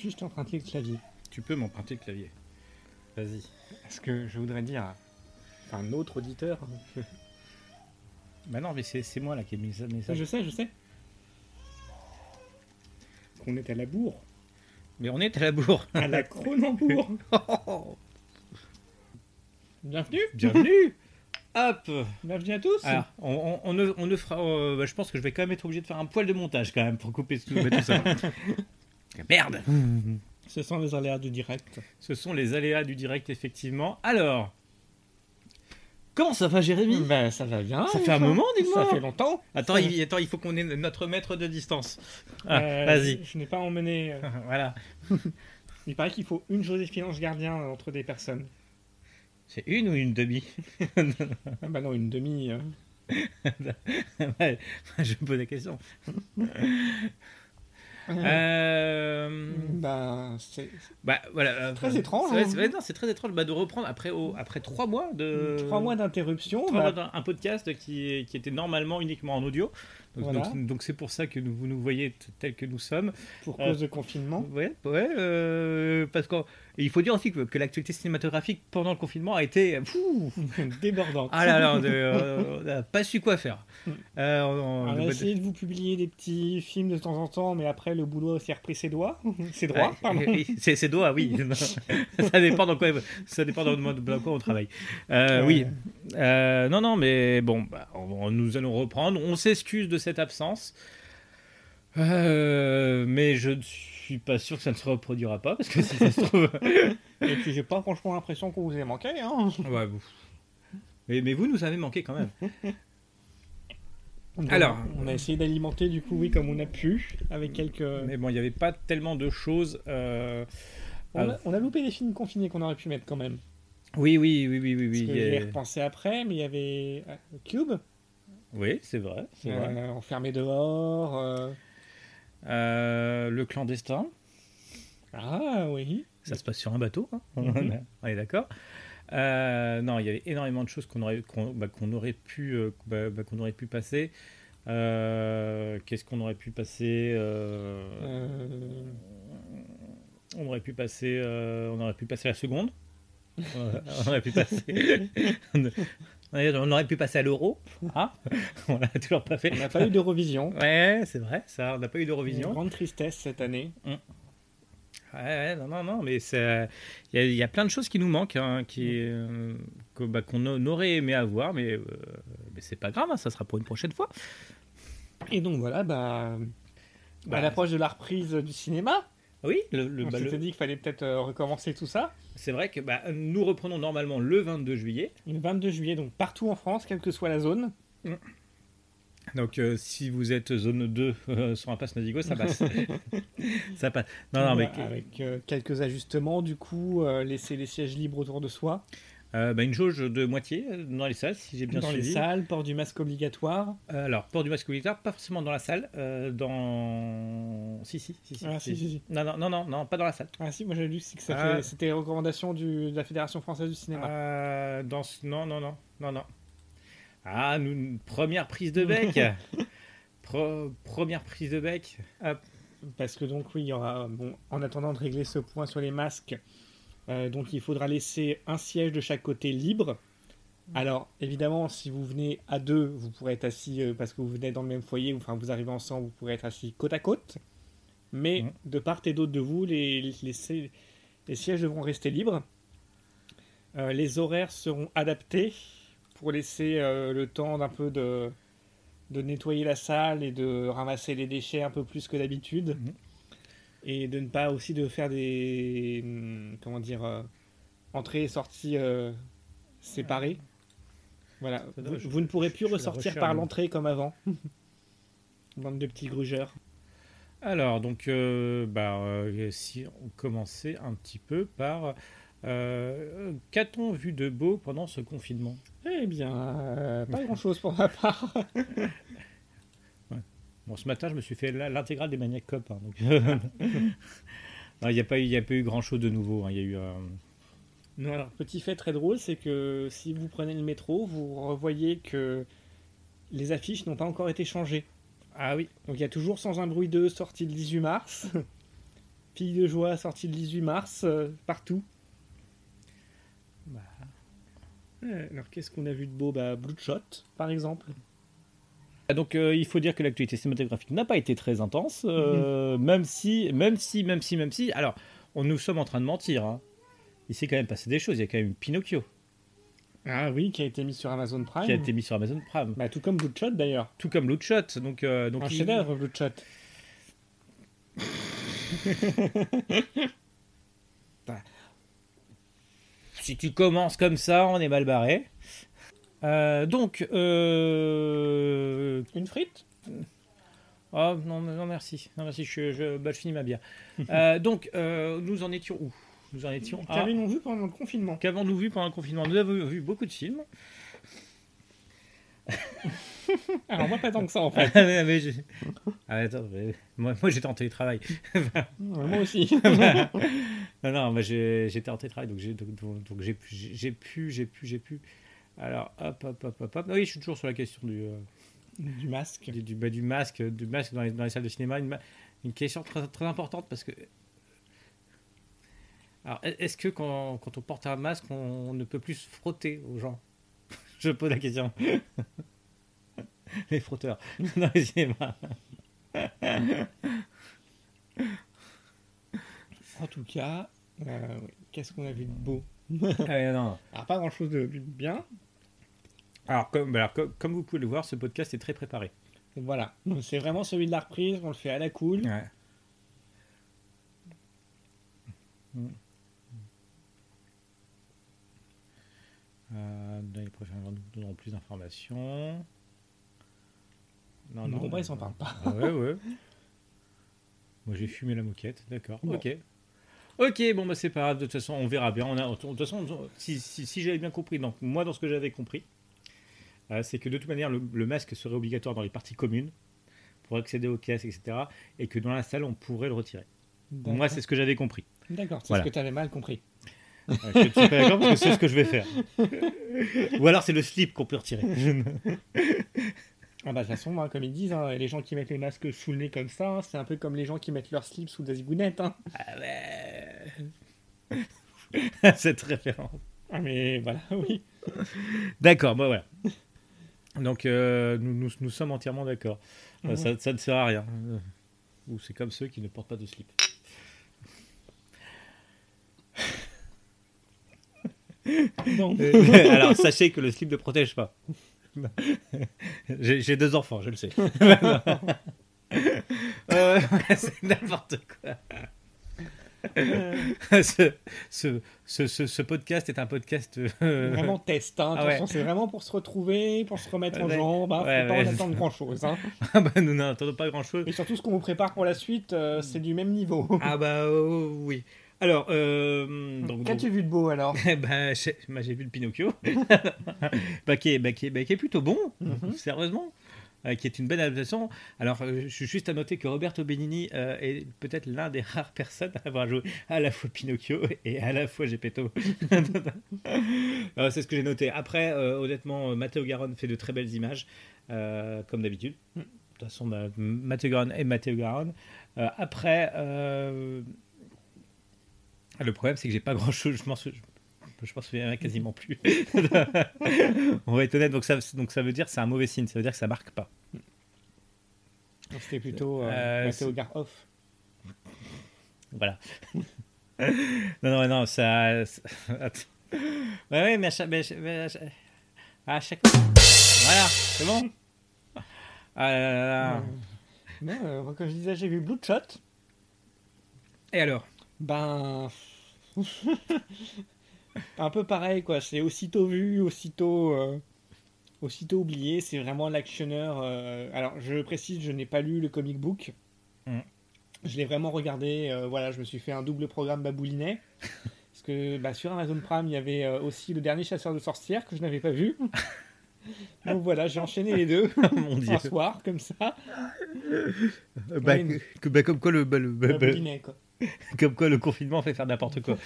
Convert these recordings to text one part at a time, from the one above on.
Puis-je t'emprunter le clavier? Tu peux m'emprunter le clavier. Vas-y. Parce que je voudrais dire à un autre auditeur. Bah non, mais c'est moi là qui ai mis ça. Je sais, je sais. Qu'on est à la bourre. Mais on est à la bourre. À la Cronenbourg. Bienvenue. Bienvenue Hop Bienvenue à tous. Alors, on, on- on ne, on ne fera. euh, bah, je pense que je vais quand même être obligé de faire un poil de montage quand même pour couper tout, tout ça. Merde Ce sont les aléas du direct. Ce sont les aléas du direct, effectivement. Alors, comment ça va, Jérémy? Ben, ça va bien. Ça fait un moment, dis-moi. Ça fait longtemps. Attends, il, attends, il faut qu'on ait notre mètre de distance. Ah, Euh, Vas-y. Je n'ai pas emmené. euh, voilà. Il paraît qu'il faut une Joséphine Ange Gardien entre des personnes. C'est une ou une demi? Ah bah non, une demi. euh. Ouais, Je me pose la question. Euh, c'est Bah voilà. Très étrange, C'est, hein. c'est vrai, non, c'est très étrange bah, de reprendre après, trois mois de. trois mois d'interruption. trois bah, mois un podcast qui, qui était normalement uniquement en audio. Donc, Voilà. donc- donc c'est pour ça que vous nous voyez tels que nous sommes. pour euh, cause de confinement. Ouais, ouais. euh, parce il faut dire aussi que, que l'actualité cinématographique pendant le confinement a été. fou, Débordante. ah là là, on euh, n'a pas su quoi faire. Euh, on- On on- a essayé de vous publier des petits films de temps en temps, mais après le boulot s'est repris ses doigts. ses droits, pardon. C'est c'est doigts, oui. ça dépend dans quoi, ça dépend dans, dans quoi on travaille. Euh. Oui. Euh, non, non, mais bon, bah, on- nous allons reprendre. On s'excuse de cette absence. Euh, mais je ne suis pas sûr que ça ne se reproduira pas, parce que si ça se trouve. Et puis j'ai pas franchement l'impression qu'on vous ait manqué. Hein. Ouais, vous- Mais, mais vous nous avez manqué quand même. Donc, Alors. on a essayé d'alimenter du coup, oui, comme on a pu, avec quelques. Mais bon, il n'y avait pas tellement de choses. euh, On, a, on a loupé des films confinés qu'on aurait pu mettre quand même. Oui, oui, oui, oui, oui. Parce Oui, que a- j'ai repensé après, mais il y avait euh, Cube, oui c'est vrai. c'est vrai. euh, enfermé dehors. euh, Euh, le clandestin. Ah oui. Ça se passe sur un bateau, hein Mhm. on est d'accord. Euh, non, il y avait énormément de choses qu'on aurait, qu'on, bah, qu'on aurait pu, euh, bah, bah, qu'on aurait pu passer. Euh, qu'est-ce qu'on aurait pu passer euh, Euh, On aurait pu passer, euh, on aurait pu passer la seconde. Euh, on aurait pu passer. on aurait pu passer à l'euro. Ah, on l'a toujours pas fait. on n'a pas eu d'Eurovision. Ouais, c'est vrai, ça. On n'a pas eu Une d'Eurovision. grande tristesse cette année. Ouais, ouais, non, non, non, mais il y, a- il y a plein de choses qui nous manquent, hein, qui, euh, bah, qu'on aurait aimé avoir, mais, euh, mais c'est pas grave, hein, ça sera pour une prochaine fois. Et donc voilà, bah, Bah, à l'approche de la reprise du cinéma, Oui, le, le- on bah, le- dit qu'il fallait peut-être euh, recommencer tout ça. c'est vrai que bah, nous reprenons normalement le 22 juillet. Le 22 juillet, donc partout en France, quelle que soit la zone. Donc euh, si vous êtes zone 2 euh, sur un pass Navigo, ça passe. ça passe. Non, non, mais Avec euh, quelques ajustements, du coup, laisser les sièges libres autour de soi. Euh, bah, une jauge de moitié euh, dans les salles, si j'ai bien dans les suivi. salles, port du masque obligatoire. Euh, alors, port du masque obligatoire, pas forcément dans la salle, euh, dans... Si, si, si, si, Ah, si, si, si. Non, non, non, non, pas dans la salle. Ah si, moi j'avais lu que Ah. c'était recommandation du, de la Fédération française du cinéma. Dans ce- Non, non, non, non, non. Ah, nous, une première prise de bec. Pro- première prise de bec. Hop. Parce que donc oui, il y aura, bon, en attendant de régler ce point sur les masques, donc il faudra laisser un siège de chaque côté libre. Alors évidemment, si vous venez à deux, vous pourrez être assis euh, parce que vous venez dans le même foyer, enfin vous arrivez ensemble, vous pourrez être assis côte à côte. Mais Mhm. de part et d'autre de vous, les, les, les- les sièges devront rester libres. Euh, les horaires seront adaptés pour laisser euh, le temps d'un peu de, de nettoyer la salle et de ramasser les déchets un peu plus que d'habitude. Mhm. Et de ne pas aussi de faire des hum, comment dire euh, entrées et sorties euh, séparées. Voilà, vous, doit- je- vous ne pourrez plus je ressortir par l'entrée comme avant. Bande de petits grugeurs. Alors, donc, euh, bah, si on commençait un petit peu par. Qu'a-t-on vu de beau pendant ce confinement? Eh bien, pas grand-chose pour ma part. Bon, ce matin, je me suis fait l'intégrale des Maniac Cop. hein, donc... Il n'y a, pas eu- il y a pas eu grand-chose de nouveau. hein, Il y a eu. euh, Non, alors, petit fait très drôle, c'est que si vous prenez le métro, vous revoyez que les affiches n'ont pas encore été changées. Ah oui. Donc il y a toujours Sans un bruit 2 sorti le 18 mars. Fille de joie, sortie le 18 mars, euh, partout. Bah. Euh, Alors, qu'est-ce qu'on a vu de beau? Bah, Bloodshot, par exemple. Ah, Donc euh, il faut dire que l'actualité cinématographique n'a pas été très intense, euh, même si, même si, même si, même si. Alors, on, nous sommes en train de mentir. Hein. Il s'est quand même passé des choses. Il y a quand même Pinocchio Ah oui, qui a été mis sur Amazon Prime. qui a été mis sur Amazon Prime, Bah, tout comme Bloodshot d'ailleurs. tout comme Bloodshot. Donc, euh, donc Un il- chef-d'œuvre, Bloodshot. si tu commences comme ça, on est mal barré. Euh, donc, euh... Une frite? Oh non, non merci, non merci, je, je, bah, je finis ma bière. Euh, donc, nous en étions où? Nous en étions à Qu'avons-nous vu pendant le confinement? Qu'avons-nous vu pendant le confinement? Nous avons vu beaucoup de films. Alors, moi, pas tant que ça en fait. Ah, mais- Ah, attends, mais moi, moi, j'étais en télétravail. Ouais, moi aussi. non, non, moi j'étais en télétravail, donc j'ai donc, donc- pu, j'ai pu, j'ai pu. Alors, hop, hop, hop, hop, hop. Ah Oui, je suis toujours sur la question du, euh, du masque. du, du- bah, du masque, du masque dans les, dans les salles de cinéma. Une, question très, très importante parce que. Alors, est- est-ce que quand, quand on porte un masque, on, ne peut plus se frotter aux gens? Je pose la question. les frotteurs dans les cinémas. En tout cas, euh, qu'est-ce qu'on a vu de beau? Ah, non. Alors, pas grand chose de bien. Alors, comme, alors, comme, comme vous pouvez le voir, ce podcast est très préparé. Voilà. C'est vraiment celui de la reprise, on le fait à la cool. Ouais. Euh, dans les prochains jours, nous donnerons plus d'informations. Non, bah, ils s'en parlent pas. Ah ouais, ouais. Moi, j'ai fumé la moquette, d'accord. Bon. Ok. Ok, bon, bah, c'est pas grave. De toute façon, on verra bien. On a, de toute façon, si, si, si j'avais bien compris, donc moi, dans ce que j'avais compris, c'est que de toute manière, le, le masque serait obligatoire dans les parties communes pour accéder aux caisses, etc. Et que dans la salle, on pourrait le retirer. Moi, c'est ce que j'avais compris. D'accord, c'est Voilà. ce que tu avais mal compris. Euh, je ne suis pas d'accord parce que c'est ce que je vais faire. Ou alors, c'est le slip qu'on peut retirer. Ah bah, de toute façon, comme ils disent, hein, les gens qui mettent les masques sous le nez comme ça, hein, c'est un peu comme les gens qui mettent leur slip sous des zigounettes. Hein. Ah ouais. Cette référence. Ah, mais voilà, oui. D'accord, bah voilà. Donc, euh, nous, nous, nous sommes entièrement d'accord. Euh, Mhm. ça, ça ne sert à rien. Euh, Ou c'est comme ceux qui ne portent pas de slip. Non. Alors, sachez que le slip ne protège pas. J'ai deux enfants, je le sais. Euh, c'est n'importe quoi. ce, ce, ce, ce- ce podcast est un podcast. euh, Vraiment test, hein. Ah ouais. C'est vraiment pour se retrouver, pour se remettre en Ouais. jambes. Hein. Ouais, Faut pas ouais, en attendre grand chose. Hein. Ah bah, nous n'attendons pas grand chose. Et surtout, ce qu'on vous prépare pour la suite, euh, c'est du même niveau. Ah bah euh, oui. Alors, euh, donc, Qu'as-tu donc- vu de beau alors Eh ben, j'ai bah, j'ai vu le Pinocchio, bah, qui, est, bah, qui, est, bah, qui est plutôt bon, Mhm. sérieusement, Euh, qui est une belle adaptation. Alors, euh, je suis juste à noter que Roberto Benigni euh, est peut-être l'un des rares personnes à avoir joué à la fois Pinocchio et à la fois Gepetto. C'est ce que j'ai noté. Après, honnêtement, Matteo Garonne fait de très belles images, comme d'habitude. De toute façon, bah, Matteo Garonne est Matteo Garonne. Après, le problème, c'est que j'ai pas grand chose. M'en sou- je m'en souviens quasiment plus. On va être honnête, donc ça, donc ça veut dire que c'est un mauvais signe. Ça veut dire que ça marque pas. C'était plutôt euh, Euh, Matteo c'est- Gar off. Voilà. non, non, non, ça. ça-. Ouais, ouais, mais à chaque. mais à chaque- mais Voilà, c'est bon. Ah là là là. Non, euh, moi, comme je disais, j'ai vu Bloodshot. Et alors? Ben. un peu pareil, quoi. C'est aussitôt vu, aussitôt. euh, Aussitôt oublié, c'est vraiment l'actionneur. euh, Alors, je précise, je n'ai pas lu le comic book. Mm. Je l'ai vraiment regardé. euh, voilà, je me suis fait un double programme baboulinet. Parce que bah, sur Amazon Prime, il y avait aussi le dernier chasseur de sorcières que je n'avais pas vu. Donc voilà, j'ai enchaîné les deux Mon dieu. un soir, comme ça. Bah, que- bah, comme, quoi le, bah, le- quoi. comme quoi le confinement fait faire n'importe quoi.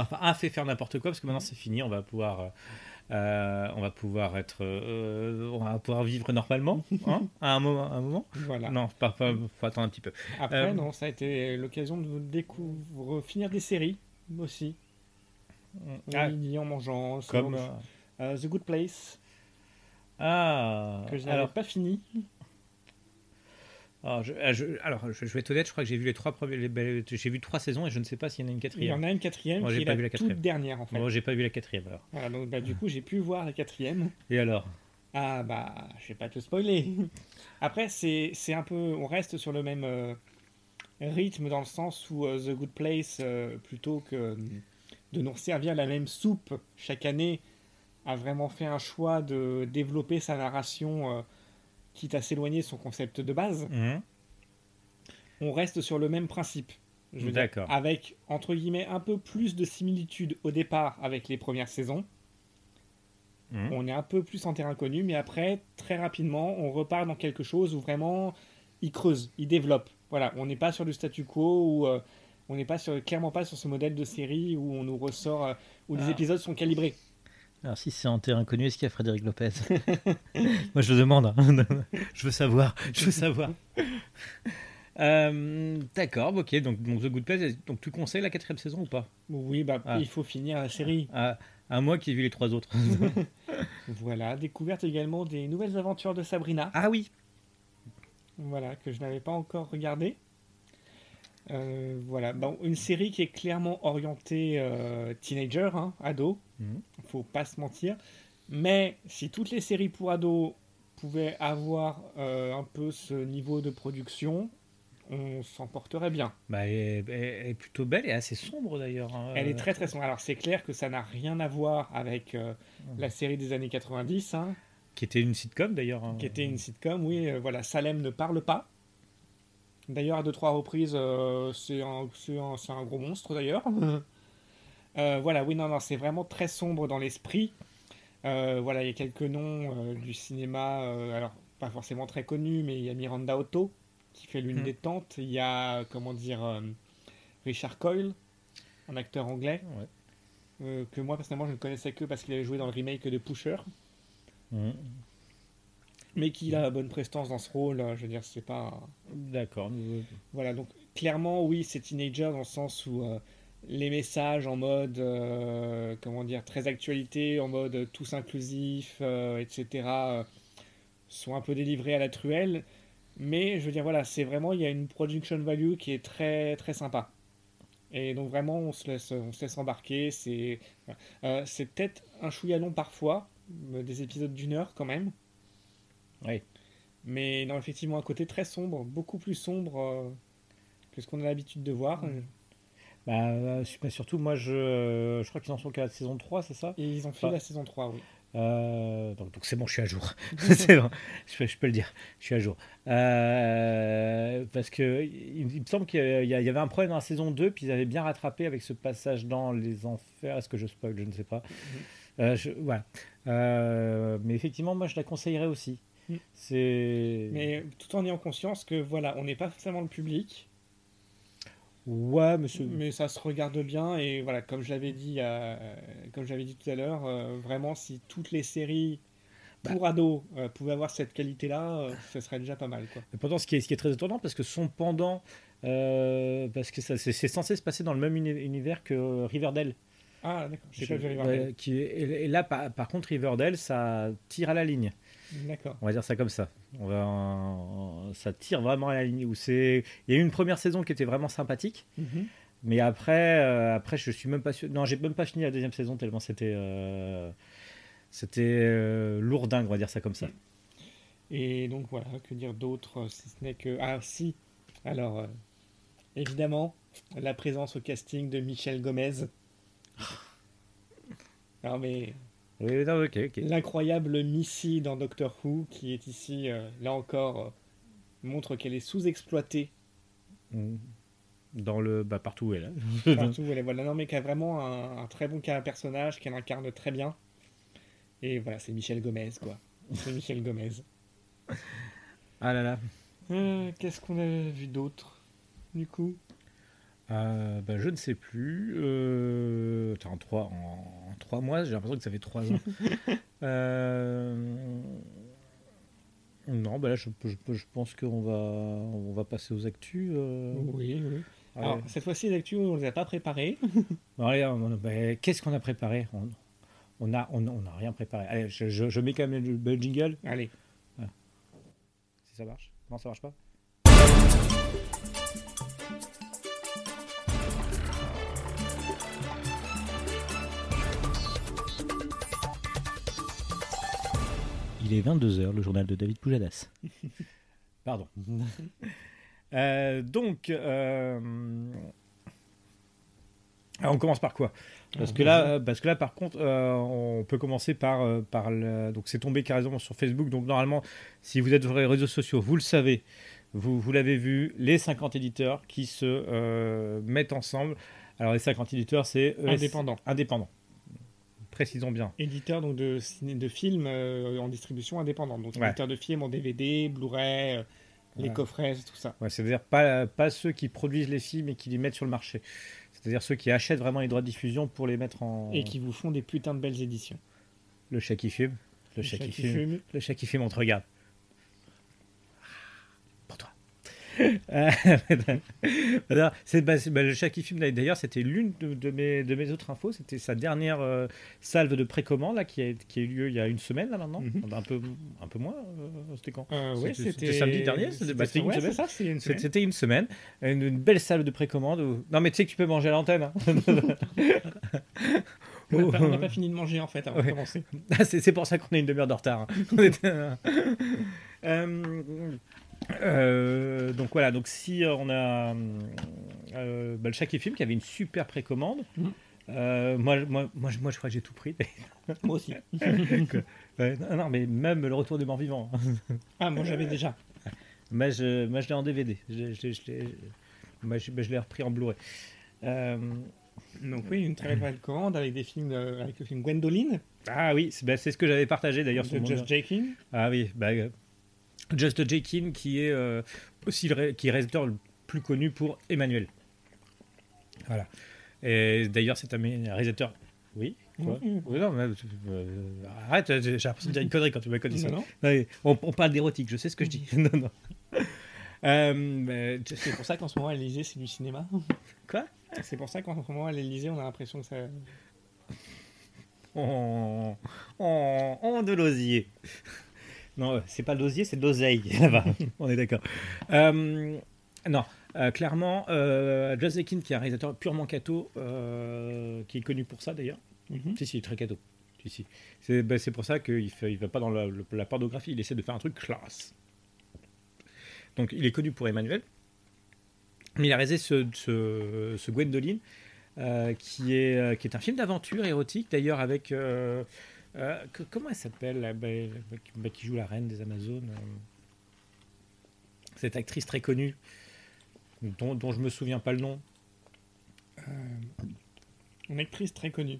Enfin, a fait faire n'importe quoi parce que maintenant c'est fini, on va pouvoir. euh, euh, on va pouvoir être, euh, on va pouvoir vivre normalement, hein, à un moment, un moment. Voilà. Non, pas, pas, faut attendre un petit peu. Après, Euh, non, ça a été l'occasion de découvrir, finir des séries aussi. Ah, En mangeant. comme, The Good Place, ah, que je n'avais alors, pas fini. Alors, je, ah, je- alors, je, je vais être honnête, je crois que j'ai vu les trois premiers, ben, j'ai vu trois saisons et je ne sais pas s'il y en a une Il y quatrième. en a une quatrième Moi, qui j'ai est pas la, vu la toute quatrième. dernière en fait. Moi, j'ai pas vu la quatrième alors. Voilà, donc bah, du coup, j'ai pu voir la quatrième. Et alors? Ah bah, je vais pas te spoiler. Après, c'est un peu, on reste sur le même euh, rythme dans le sens où euh, The Good Place, euh, plutôt que euh, de nous servir la même soupe chaque année, a vraiment fait un choix de développer sa narration, euh, quitte à s'éloigner de son concept de base. Mhm. On reste sur le même principe. Je veux dire, D'accord. avec entre guillemets un peu plus de similitude au départ avec les premières saisons. Mhm. On est un peu plus en terrain connu, mais après, très rapidement, on repart dans quelque chose où vraiment il creuse, il développe. Voilà, on n'est pas sur du statu quo ou euh, on n'est pas sur, clairement pas sur ce modèle de série où on nous ressort, euh, où les Ah. épisodes sont calibrés. Alors si c'est en terrain inconnu, est-ce qu'il y a Frédéric Lopez Moi je le demande. hein. je veux savoir. Je veux savoir. Euh, D'accord, ok. Donc, donc The Good Place. Donc tu conseilles la quatrième saison ou pas? Oui, bah, Ah. il faut finir la série. à, à moi qui ai vu les trois autres. Voilà, découverte également des nouvelles aventures de Sabrina. ah oui. Voilà, que je n'avais pas encore regardé. Euh, voilà, bon, une série qui est clairement orientée euh, teenager, hein, ado, Mhm. faut pas se mentir. Mais si toutes les séries pour ados pouvaient avoir euh, un peu ce niveau de production, on s'en porterait bien. Bah, elle, est, elle est plutôt belle et assez sombre d'ailleurs. hein. Elle est très très sombre. Alors c'est clair que ça n'a rien à voir avec euh, la série des années 90, hein, Qui était une sitcom d'ailleurs. qui était une sitcom. Oui, voilà, Salem ne parle pas. D'ailleurs, à deux trois reprises, euh, c'est un, gros monstre d'ailleurs. Euh, voilà, oui, non, non, c'est vraiment très sombre dans l'esprit. Euh, voilà, il y a quelques noms du cinéma, alors pas forcément très connus, mais il y a Miranda Otto qui fait l'une Hmm. des tantes. Il y a, comment dire, Richard Coyle, un acteur anglais, Ouais. euh, que moi personnellement je ne connaissais que parce qu'il avait joué dans le remake de Pusher, Mhm. Mais qu'il a la bonne prestance dans ce rôle. euh, Je veux dire, c'est pas. D'accord. Voilà, donc clairement, oui, c'est teenager dans le sens où euh, les messages en mode, euh, comment dire, très actualité, en mode euh, tous inclusifs, euh, etc., sont un peu délivrés à la truelle. Mais je veux dire, voilà, c'est vraiment, il y a une production value qui est très, très sympa. Et donc vraiment, on se laisse, on se laisse embarquer. C'est voilà. C'est peut-être un chouïa long parfois, des épisodes d'une heure quand même. Oui. Mais non, effectivement, un côté très sombre, beaucoup plus sombre euh, que ce qu'on a l'habitude de voir. Bah, euh, bah, surtout, moi, je, euh, je crois qu'ils en sont qu'à la saison 3, c'est ça? Et ils ont fait la saison 3, oui. Euh, donc c'est bon, je suis à jour. c'est bon, je peux, je peux le dire, je suis à jour. Euh, parce que il, il me semble qu'il y, y avait un problème dans la saison 2, puis ils avaient bien rattrapé avec ce passage dans les enfers. Est-ce que je spoil? Je ne sais pas. Euh, je- voilà. Mais effectivement, moi, je la conseillerais aussi. C'est. Mais tout en ayant conscience que, voilà, on n'est pas forcément le public, Ouais, monsieur. mais ça se regarde bien. Et voilà, comme je l'avais dit, euh, comme je l'avais dit tout à l'heure, euh, vraiment, si toutes les séries pour ados euh, pouvaient avoir cette qualité-là, ce serait déjà pas mal, quoi. Et pourtant, ce qui est, ce qui est très étonnant, parce que son pendant, parce que ça- c'est c'est censé se passer dans le même uni- univers que Riverdale. Ah, d'accord, j'ai Je- pas Riverdale. ouais, qui est- et et là, par, par contre, Riverdale, ça tire à la ligne. D'accord. On va dire ça comme ça. On va, en- ça tire vraiment à la ligne. Où c'est, il y a eu une première saison qui était vraiment sympathique, Mhm. mais après, euh, après, je suis même pas sûr. Non, j'ai même pas fini la deuxième saison tellement c'était, euh, c'était euh, lourdingue, on va dire ça comme ça. Et donc voilà, que dire d'autre, si ce n'est que... Ah si, alors, euh, évidemment, la présence au casting de Michel Gomez. Alors mais Oui, non, ok, ok. l'incroyable Missy dans Doctor Who, qui est ici, euh, là encore, euh, montre qu'elle est sous-exploitée Mm. Dans le, bah, partout où elle est. partout où elle est. Voilà, non mais qui a vraiment un, un très bon cas personnage, qu'elle incarne très bien. Et voilà, c'est Michel Gomez, quoi. C'est Michel Gomez. Ah là là. Euh, Qu'est-ce qu'on a vu d'autre, du coup? Euh, bah, je ne sais plus. Euh, attends, en, trois, en, en trois mois, j'ai l'impression que ça fait trois ans. Euh, non, bah là, je, je- je pense qu'on va, on va passer aux actus. Oui, oui. Alors, cette fois-ci, les actus, on ne les a pas préparées. Bah, Qu'est-ce qu'on a préparé? On on a, on, on a rien préparé. Allez, je, je- je mets quand même le, le jingle, Allez. si ça marche. Non, ça marche pas? Il est 22h, le journal de David Poujadas. Pardon. Euh, donc, euh, alors, on commence par quoi? Parce que, là, parce que là, par contre, euh, on peut commencer par, euh, par le, donc c'est tombé carrément sur Facebook. Donc normalement, si vous êtes sur les réseaux sociaux, vous le savez, vous, vous l'avez vu, les 50 éditeurs qui se euh, mettent ensemble. Alors les 50 éditeurs, c'est ES Indépendant. Précisons bien. Éditeur donc, de, de films euh, en distribution indépendante. Donc, Ouais. éditeur de films en DVD, Blu-ray, euh, les Ouais. coffrets, tout ça. Ouais, C'est-à-dire pas, pas ceux qui produisent les films et qui les mettent sur le marché. C'est-à-dire ceux qui achètent vraiment les droits de diffusion pour les mettre en. Et qui vous font des putains de belles éditions. Le chat qui fume. Le chat qui fume. fume. Le chat qui fume, on te regarde. Pour toi. Euh, alors, c'est, bah, bah, le chat qui fume, d'ailleurs, c'était l'une de, de mes, de mes autres infos. C'était sa dernière euh, salve de précommande là, qui, a, qui a eu lieu il y a une semaine là maintenant. Mhm. un, peu, un peu moins. euh, c'était quand? Euh, ouais, C'était- samedi dernier, c'était- bah, une ouais, ça, c'est une semaine. C'était une semaine. Une, une belle salve de précommande. où- Non, mais tu sais que tu peux manger à l'antenne. hein. On n'a pas, fini de manger en fait avant de Ouais. commencer. Ah, c'est pour ça qu'on a une demi-heure de retard. hein. Euh, euh, euh, donc voilà, donc si euh, on a euh, bah, le Chat qui filme qui avait une super précommande. Euh, moi, moi, moi, je- moi, je crois que j'ai tout pris. Moi aussi. Non, mais même le retour des morts vivants. hein. Ah, moi j'avais déjà. moi, je, moi, je l'ai en DVD. Je, l'ai- je je l'ai- moi, je, je l'ai repris en Blu-ray. Euh, Donc oui, une très belle commande avec des films, de- avec le film Gwendoline ah oui, c'est bah, ce que j'avais partagé d'ailleurs. sur de Just Jakin. Ah oui, bah, euh, Just Jakin qui est euh, aussi le, qui est réalisateur le plus connu pour Emmanuel. Voilà. Et d'ailleurs, c'est un réalisateur. Oui. Quoi Mhm. Oui, non, mais, euh, arrête, j'ai l'impression de dire une connerie quand tu m'as connu ça. Non, non. On, on parle d'érotique, je sais ce que je dis. non, non. Euh, C'est pour ça qu'en ce moment à l'Elysée c'est du cinéma. Quoi? C'est pour ça qu'en ce moment à l'Elysée on a l'impression que ça. on, on, on de l'osier. Non, euh, c'est pas de l'osier, c'est là-bas. on est d'accord. Euh, non, euh, clairement, euh, Just Akin, qui est un réalisateur purement cato, qui est connu pour ça d'ailleurs. Mhm. Si, si, très cato. Si, si. C'est ben, c'est pour ça qu'il ne il va pas dans la, la pornographie, il essaie de faire un truc classe. Donc, il est connu pour Emmanuel. Mais il a réalisé ce, ce, ce Gwendoline, qui, est, qui est un film d'aventure érotique, d'ailleurs, avec. Euh, euh, que- comment elle s'appelle la- bah, bah, qui- joue la reine des Amazones euh, Cette actrice très connue, dont, dont je me souviens pas le nom. Une actrice très connue.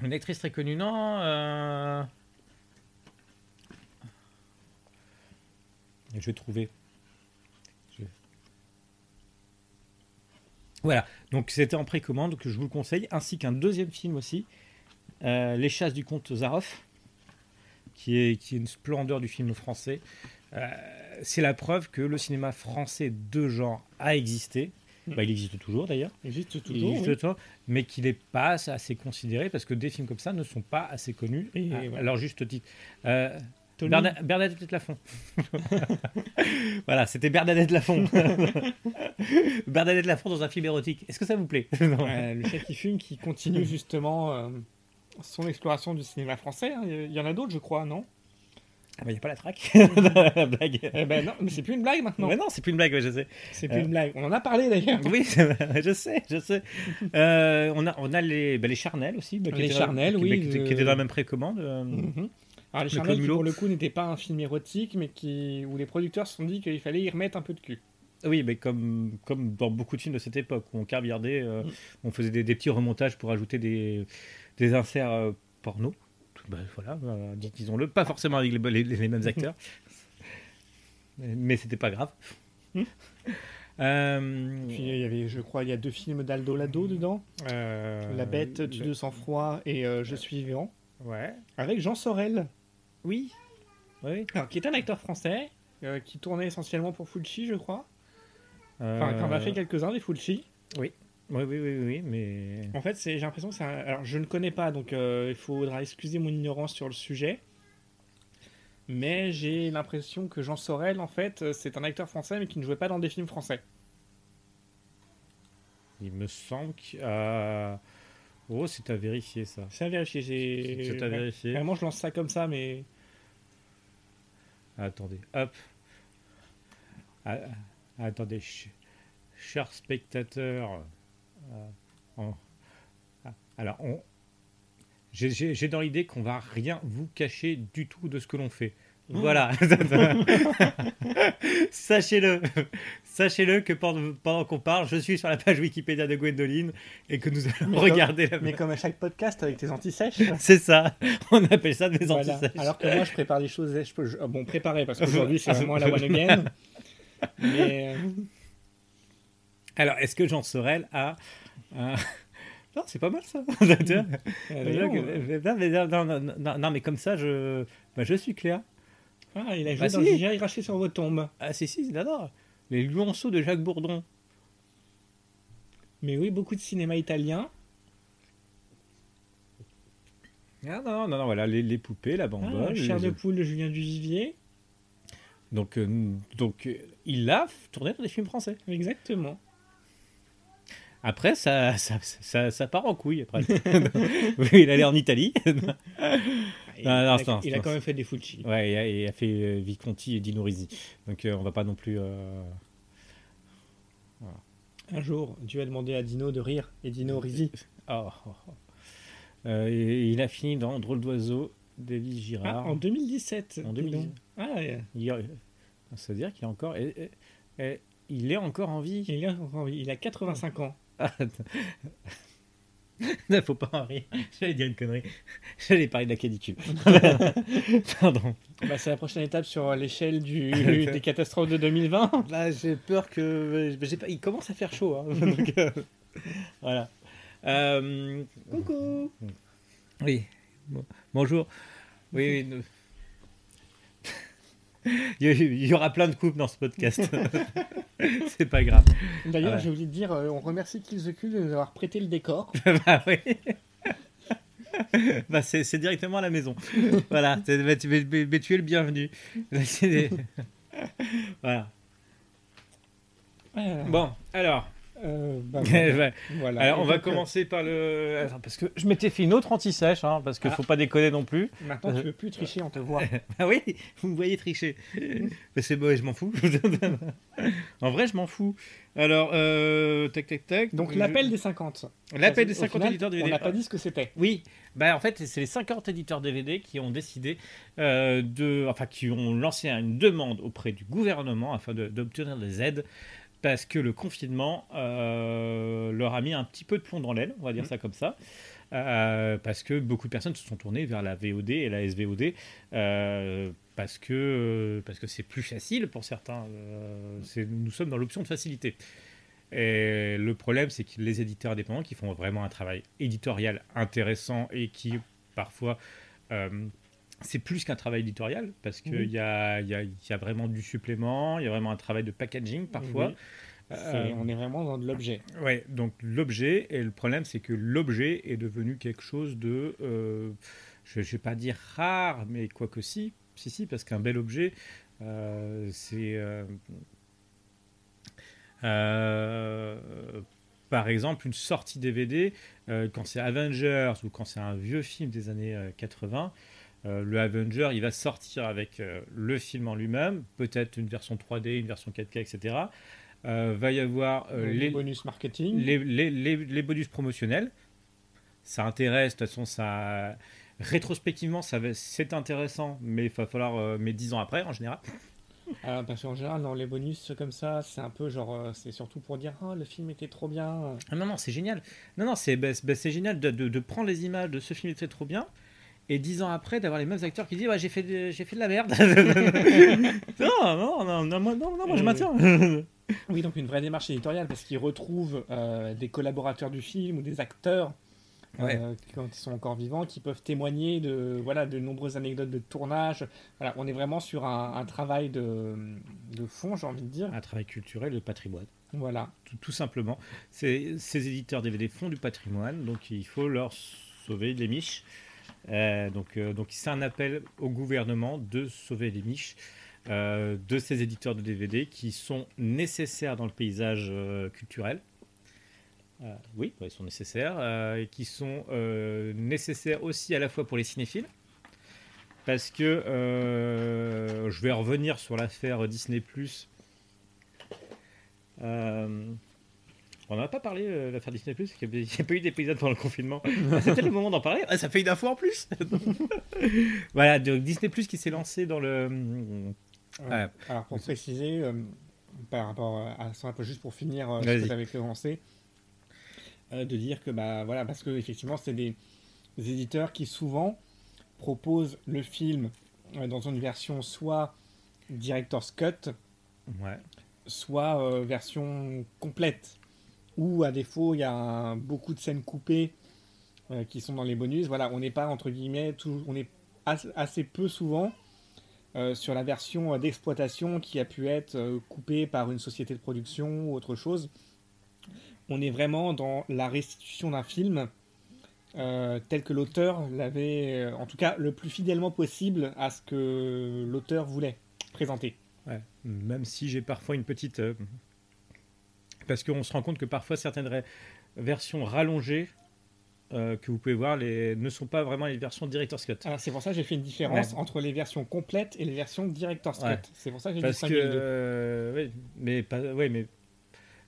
Une actrice très connue, non euh, Je vais trouver. Je- Voilà, donc c'était en précommande que je vous le conseille, ainsi qu'un deuxième film aussi, euh, Les chasses du comte Zaroff, qui est, qui est une splendeur du film français. Euh, c'est la preuve que le cinéma français de genre a existé. Bah, il existe toujours d'ailleurs. Il existe Il toujours. existe oui. toujours, mais qui n'est pas assez considéré parce que des films comme ça ne sont pas assez connus. Et à, voilà. à leur juste titre. Euh, Bernadette Lafont. voilà, c'était Bernadette Lafont. Bernadette Lafont dans un film érotique. Est-ce que ça vous plaît? Non. Euh, le chat qui fume qui continue justement euh, son exploration du cinéma français. hein. Il y en a d'autres, je crois, non? Ah bah, il n'y a pas la traque dans la blague. Eh ben non, mais c'est plus une blague maintenant. Mais non, c'est plus une blague, ouais, je sais. C'est plus Euh. une blague. On en a parlé d'ailleurs. Oui, je sais, je sais. Euh, on a, on a les, bah, les charnels aussi. bah, qui Les dans- charnels, qui- oui, qui, étaient- de- qui étaient dans la même précommande. euh, Mhm. Alors les Le Charnel, Claude qui pour le coup n'était pas un film érotique, mais qui où les producteurs se sont dit qu'il fallait y remettre un peu de cul. Oui, mais comme, comme dans beaucoup de films de cette époque, où on caviardait, euh, Mm. on faisait des, des petits remontages pour ajouter des, des inserts euh, porno. Ben, voilà, euh, dis- disons-le, pas forcément avec les, les- les mêmes acteurs, mais, c'était pas grave. Mm. Euh, Puis il y avait, je crois, il y a deux films d'Aldo Lado dedans. euh, La bête, le- de sang-froid et euh, Je suis vivant. Ouais. Avec Jean Sorel, Oui. Oui. alors, qui est un acteur français, qui tournait essentiellement pour Fulci, je crois. Enfin, qui en a fait quelques-uns des Fulci. Oui, oui, oui, oui, oui, mais. En fait, c'est- j'ai l'impression que c'est un... Alors, je ne connais pas, donc euh, il faudra excuser mon ignorance sur le sujet. Mais j'ai l'impression que Jean Sorel, en fait, euh, c'est un acteur français, mais qui ne jouait pas dans des films français. Il me semble que. euh, Oh, c'est à vérifier ça. C'est à vérifier. J'ai... C'est à vérifier. Vraiment, je lance ça comme ça, mais... Attendez, hop. Ah, ah, attendez, ch- chers spectateurs. Euh, ah, alors, on... j'ai- dans l'idée qu'on va rien vous cacher du tout de ce que l'on fait. Voilà. Sachez-le. Sachez-le que pendant, pendant qu'on parle, je suis sur la page Wikipédia de Gwendoline et que nous allons Mais comme- regarder la mais comme à chaque podcast avec tes antisèches. C'est ça. On appelle ça des Voilà. antisèches. Alors que moi, je prépare des choses. Je peux, je- bon, préparer, parce qu'aujourd'hui, c'est Ah, vraiment la one again. Mais... euh, Alors, est-ce que Jean Sorel a. un- Non, c'est pas mal ça. Euh, euh, non, mais, comme ça, je, bah, je suis clair. Ah, il a joué Bah, dans si. J'ai craché sur vos tombes. Ah, si, si, j'adore. Les Lionceaux de Jacques Bourdon. Mais oui, beaucoup de cinéma italien. Ah, non, non, non, voilà, les, les poupées, la Ah, bambole. Chair les- de poule de Julien Duvivier. Donc, euh, donc euh, il a tourné dans des films français. Exactement. Après, ça, ça, ça, ça part en couille. Après. il allait en Italie. Il, non, il a, non, il a quand même fait des Fulci. ouais, et a, a fait euh, Visconti et Dino Risi. Donc, euh, on va pas non plus. euh, Un jour, Dieu a demandé à Dino de rire et Dino Risi. Oh, oh, oh. Euh, et il a fini dans Drôle d'oiseau Ah, Girard. en 2017. En dis 2017. donc. Ah, ouais. Il, ça veut dire qu'il est encore. et- et- et il est encore en vie. il, a, il a 85 ans. Ne faut pas en rire. J'allais dire une connerie. J'allais parler de la canicule. Pardon. Bah, c'est la prochaine étape sur l'échelle du, des catastrophes de 2020. Là, j'ai peur que. j'ai pas- Il commence à faire chaud. hein. Donc, euh, voilà. Euh, Coucou Oui. Bon- Bonjour. Oui, oui, Il y aura plein de coupes dans ce podcast. C'est pas grave. D'ailleurs, ouais. j'ai oublié de dire, euh, on remercie Kills the Cul de nous avoir prêté le décor. bah oui. bah c'est directement à la maison. Voilà. Tu, mais- mais tu es le bienvenu. Voilà. Bon, alors. Euh, bah, voilà. Ouais. Voilà. Alors, on va commencer par le. Attends, parce que je m'étais fait une autre anti-sèche, hein, parce qu'il Ah. faut pas déconner non plus. Maintenant, tu veux plus tricher, on te voit. Ah oui, vous me voyez tricher. Mais c'est bon, je m'en fous. en vrai, je m'en fous. Alors, euh, tac, tac, tac. Donc, Je- l'appel des 50. L'appel des Au 50 final, éditeurs On DVD. n'a pas dit ce que c'était. Oui, bah en fait, c'est les 50 éditeurs DVD qui ont décidé euh, de. Enfin, qui ont lancé une demande auprès du gouvernement afin de- d'obtenir des aides parce que le confinement euh, leur a mis un petit peu de plomb dans l'aile, on va dire Mhm. ça comme ça. Euh, parce que beaucoup de personnes se sont tournées vers la VOD et la SVOD euh, parce que parce que c'est plus facile pour certains. nous sommes dans l'option de facilité. Et le problème, c'est que les éditeurs indépendants qui font vraiment un travail éditorial intéressant et qui parfois c'est plus qu'un travail éditorial parce qu'il Oui. y, a, il y, a, il y a vraiment du supplément, il y a vraiment un travail de packaging parfois. Oui. Euh, on est vraiment dans de l'objet. Ouais, donc l'objet, et le problème c'est que l'objet est devenu quelque chose de, euh, je ne vais pas dire rare, mais quoi que si, si, si, parce qu'un bel objet, euh, c'est... par exemple, une sortie DVD, quand c'est Avengers ou quand c'est un vieux film des années euh, 80, euh, le Avenger, il va sortir avec euh, le film en lui-même, peut-être une version 3D, une version 4K, etc. Euh, va y avoir les, bonus marketing. les, les- les- les bonus promotionnels. Ça intéresse, de toute façon, ça. Rétrospectivement, ça va- c'est intéressant, mais il va falloir. mais 10 ans après, en général. Alors, parce qu'en général, dans les bonus comme ça, c'est un peu genre, c'est surtout pour dire, ah, le film était trop bien. Ah non, non, c'est génial. Non, non, c'est c'est- bah, c'est génial de, de- de prendre les images de ce film, c'est trop bien. Et dix ans après d'avoir les mêmes acteurs qui disent ouais, j'ai fait de, j'ai fait de la merde. non, non, non, non, moi, non, non, moi je Euh, maintiens. Oui, donc une vraie démarche éditoriale parce qu'ils retrouvent euh, des collaborateurs du film ou des acteurs euh, Ouais. quand ils sont encore vivants qui peuvent témoigner de voilà de nombreuses anecdotes de tournage. Voilà, on est vraiment sur un, un travail de, de fond, j'ai envie de dire. Un travail culturel de patrimoine. Voilà. tout, tout simplement. Ces éditeurs DVD font du patrimoine, donc il faut leur sauver les miches. Euh, donc euh, donc c'est un appel au gouvernement de sauver les miches euh, de ces éditeurs de DVD qui sont nécessaires dans le paysage culturel. Oui, ouais, ils sont nécessaires, et qui sont nécessaires aussi à la fois pour les cinéphiles, parce que je vais revenir sur l'affaire Disney on n'en a pas parlé, euh, l'affaire Disney Plus, il n'y a pas eu d'épisode pendant le confinement. Ah, C'était le moment d'en parler. Ah, ça fait une info en plus. voilà, donc Disney Plus qui s'est lancé dans le. Euh, Ouais. Alors pour préciser, euh, par rapport à ça, un peu juste pour finir euh, ce que tu avais commencé, euh, de dire que bah voilà, parce que effectivement c'est des, des éditeurs qui souvent proposent le film euh, dans une version soit director's cut, Ouais. soit euh, version complète, ou à défaut il y a beaucoup de scènes coupées euh, qui sont dans les bonus. Voilà, on n'est pas entre guillemets, on est as- assez peu souvent euh, sur la version euh, d'exploitation qui a pu être coupée par une société de production ou autre chose. On est vraiment dans la restitution d'un film tel que l'auteur l'avait, en tout cas le plus fidèlement possible à ce que l'auteur voulait présenter. Même si j'ai parfois une petite. Parce qu'on se rend compte que parfois certaines versions rallongées euh, que vous pouvez voir les... ne sont pas vraiment les versions Director's Cut. Alors c'est pour ça que j'ai fait une différence Ouais. entre les versions complètes et les versions director's Ouais. cut. C'est pour ça que j'ai Parce que, distingué les deux. euh, oui, mais pas, mais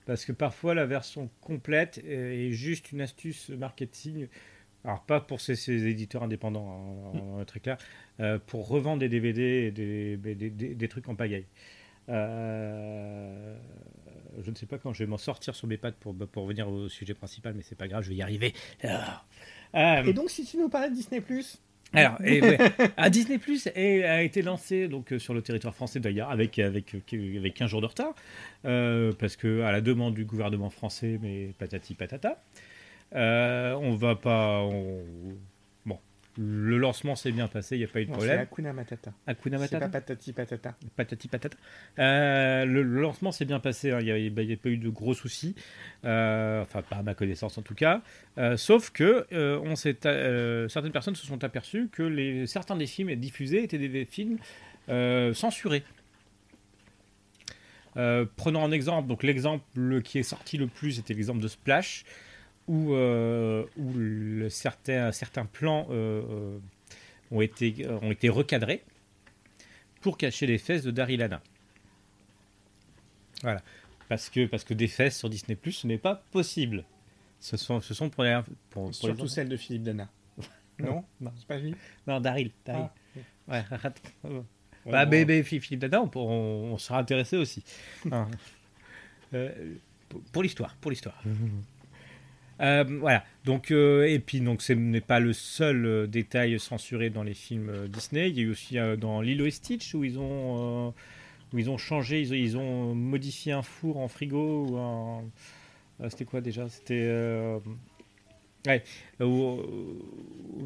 parce que parfois la version complète est juste une astuce marketing. Alors pas pour ces, ces éditeurs indépendants, hein, on va être très clair, euh, pour revendre des DVD et des, des, des- des trucs en pagaille. Euh, je ne sais pas quand je vais m'en sortir sur mes pattes pour, pour revenir au sujet principal, mais c'est pas grave, je vais y arriver. Ah. Euh, Et donc si tu nous parlais de Disney Plus, alors, et ouais, à Disney Plus a été lancé donc euh, sur le territoire français d'ailleurs avec avec avec 15 jours de retard euh, parce que à la demande du gouvernement français mais patati patata. Euh, on va pas on- le lancement s'est bien passé, il n'y a pas eu de non, c'est problème. Matata. C'est Matata pas patati patata. patati patata. Euh, le, le lancement s'est bien passé, hein, il n'y a, pas eu de gros soucis, Euh, enfin pas à ma connaissance en tout cas. Euh, sauf que on certaines personnes se sont aperçues que les, certains des films diffusés étaient des films censurés. Prenons un exemple, donc l'exemple qui est sorti le plus était l'exemple de Splash, où, euh, où le- certains, certains plans euh, euh, ont, été, ont été recadrés pour cacher les fesses de Daryl Hannah. Voilà. Parce que, parce que des fesses sur Disney Plus, ce n'est pas possible. Ce sont, ce sont pour les. Pour, pour les Surtout enfants. celle de Philippe Dana. non Non? C'est pas lui Non, Daryl. Daryl. Ah. Ouais, arrête. Ouais, bah, bon. mais Philippe Dana, on, pour- on- on sera intéressé aussi. Hein. Euh, pour- pour l'histoire, pour l'histoire. Euh, voilà. Donc, euh, et puis, donc, ce n'est pas le seul euh, détail censuré dans les films Disney. Il y a eu aussi dans Lilo et Stitch où ils ont, où ils ont changé, ils, ont- modifié un four en frigo ou un. C'était quoi déjà? C'était. Ouais, où,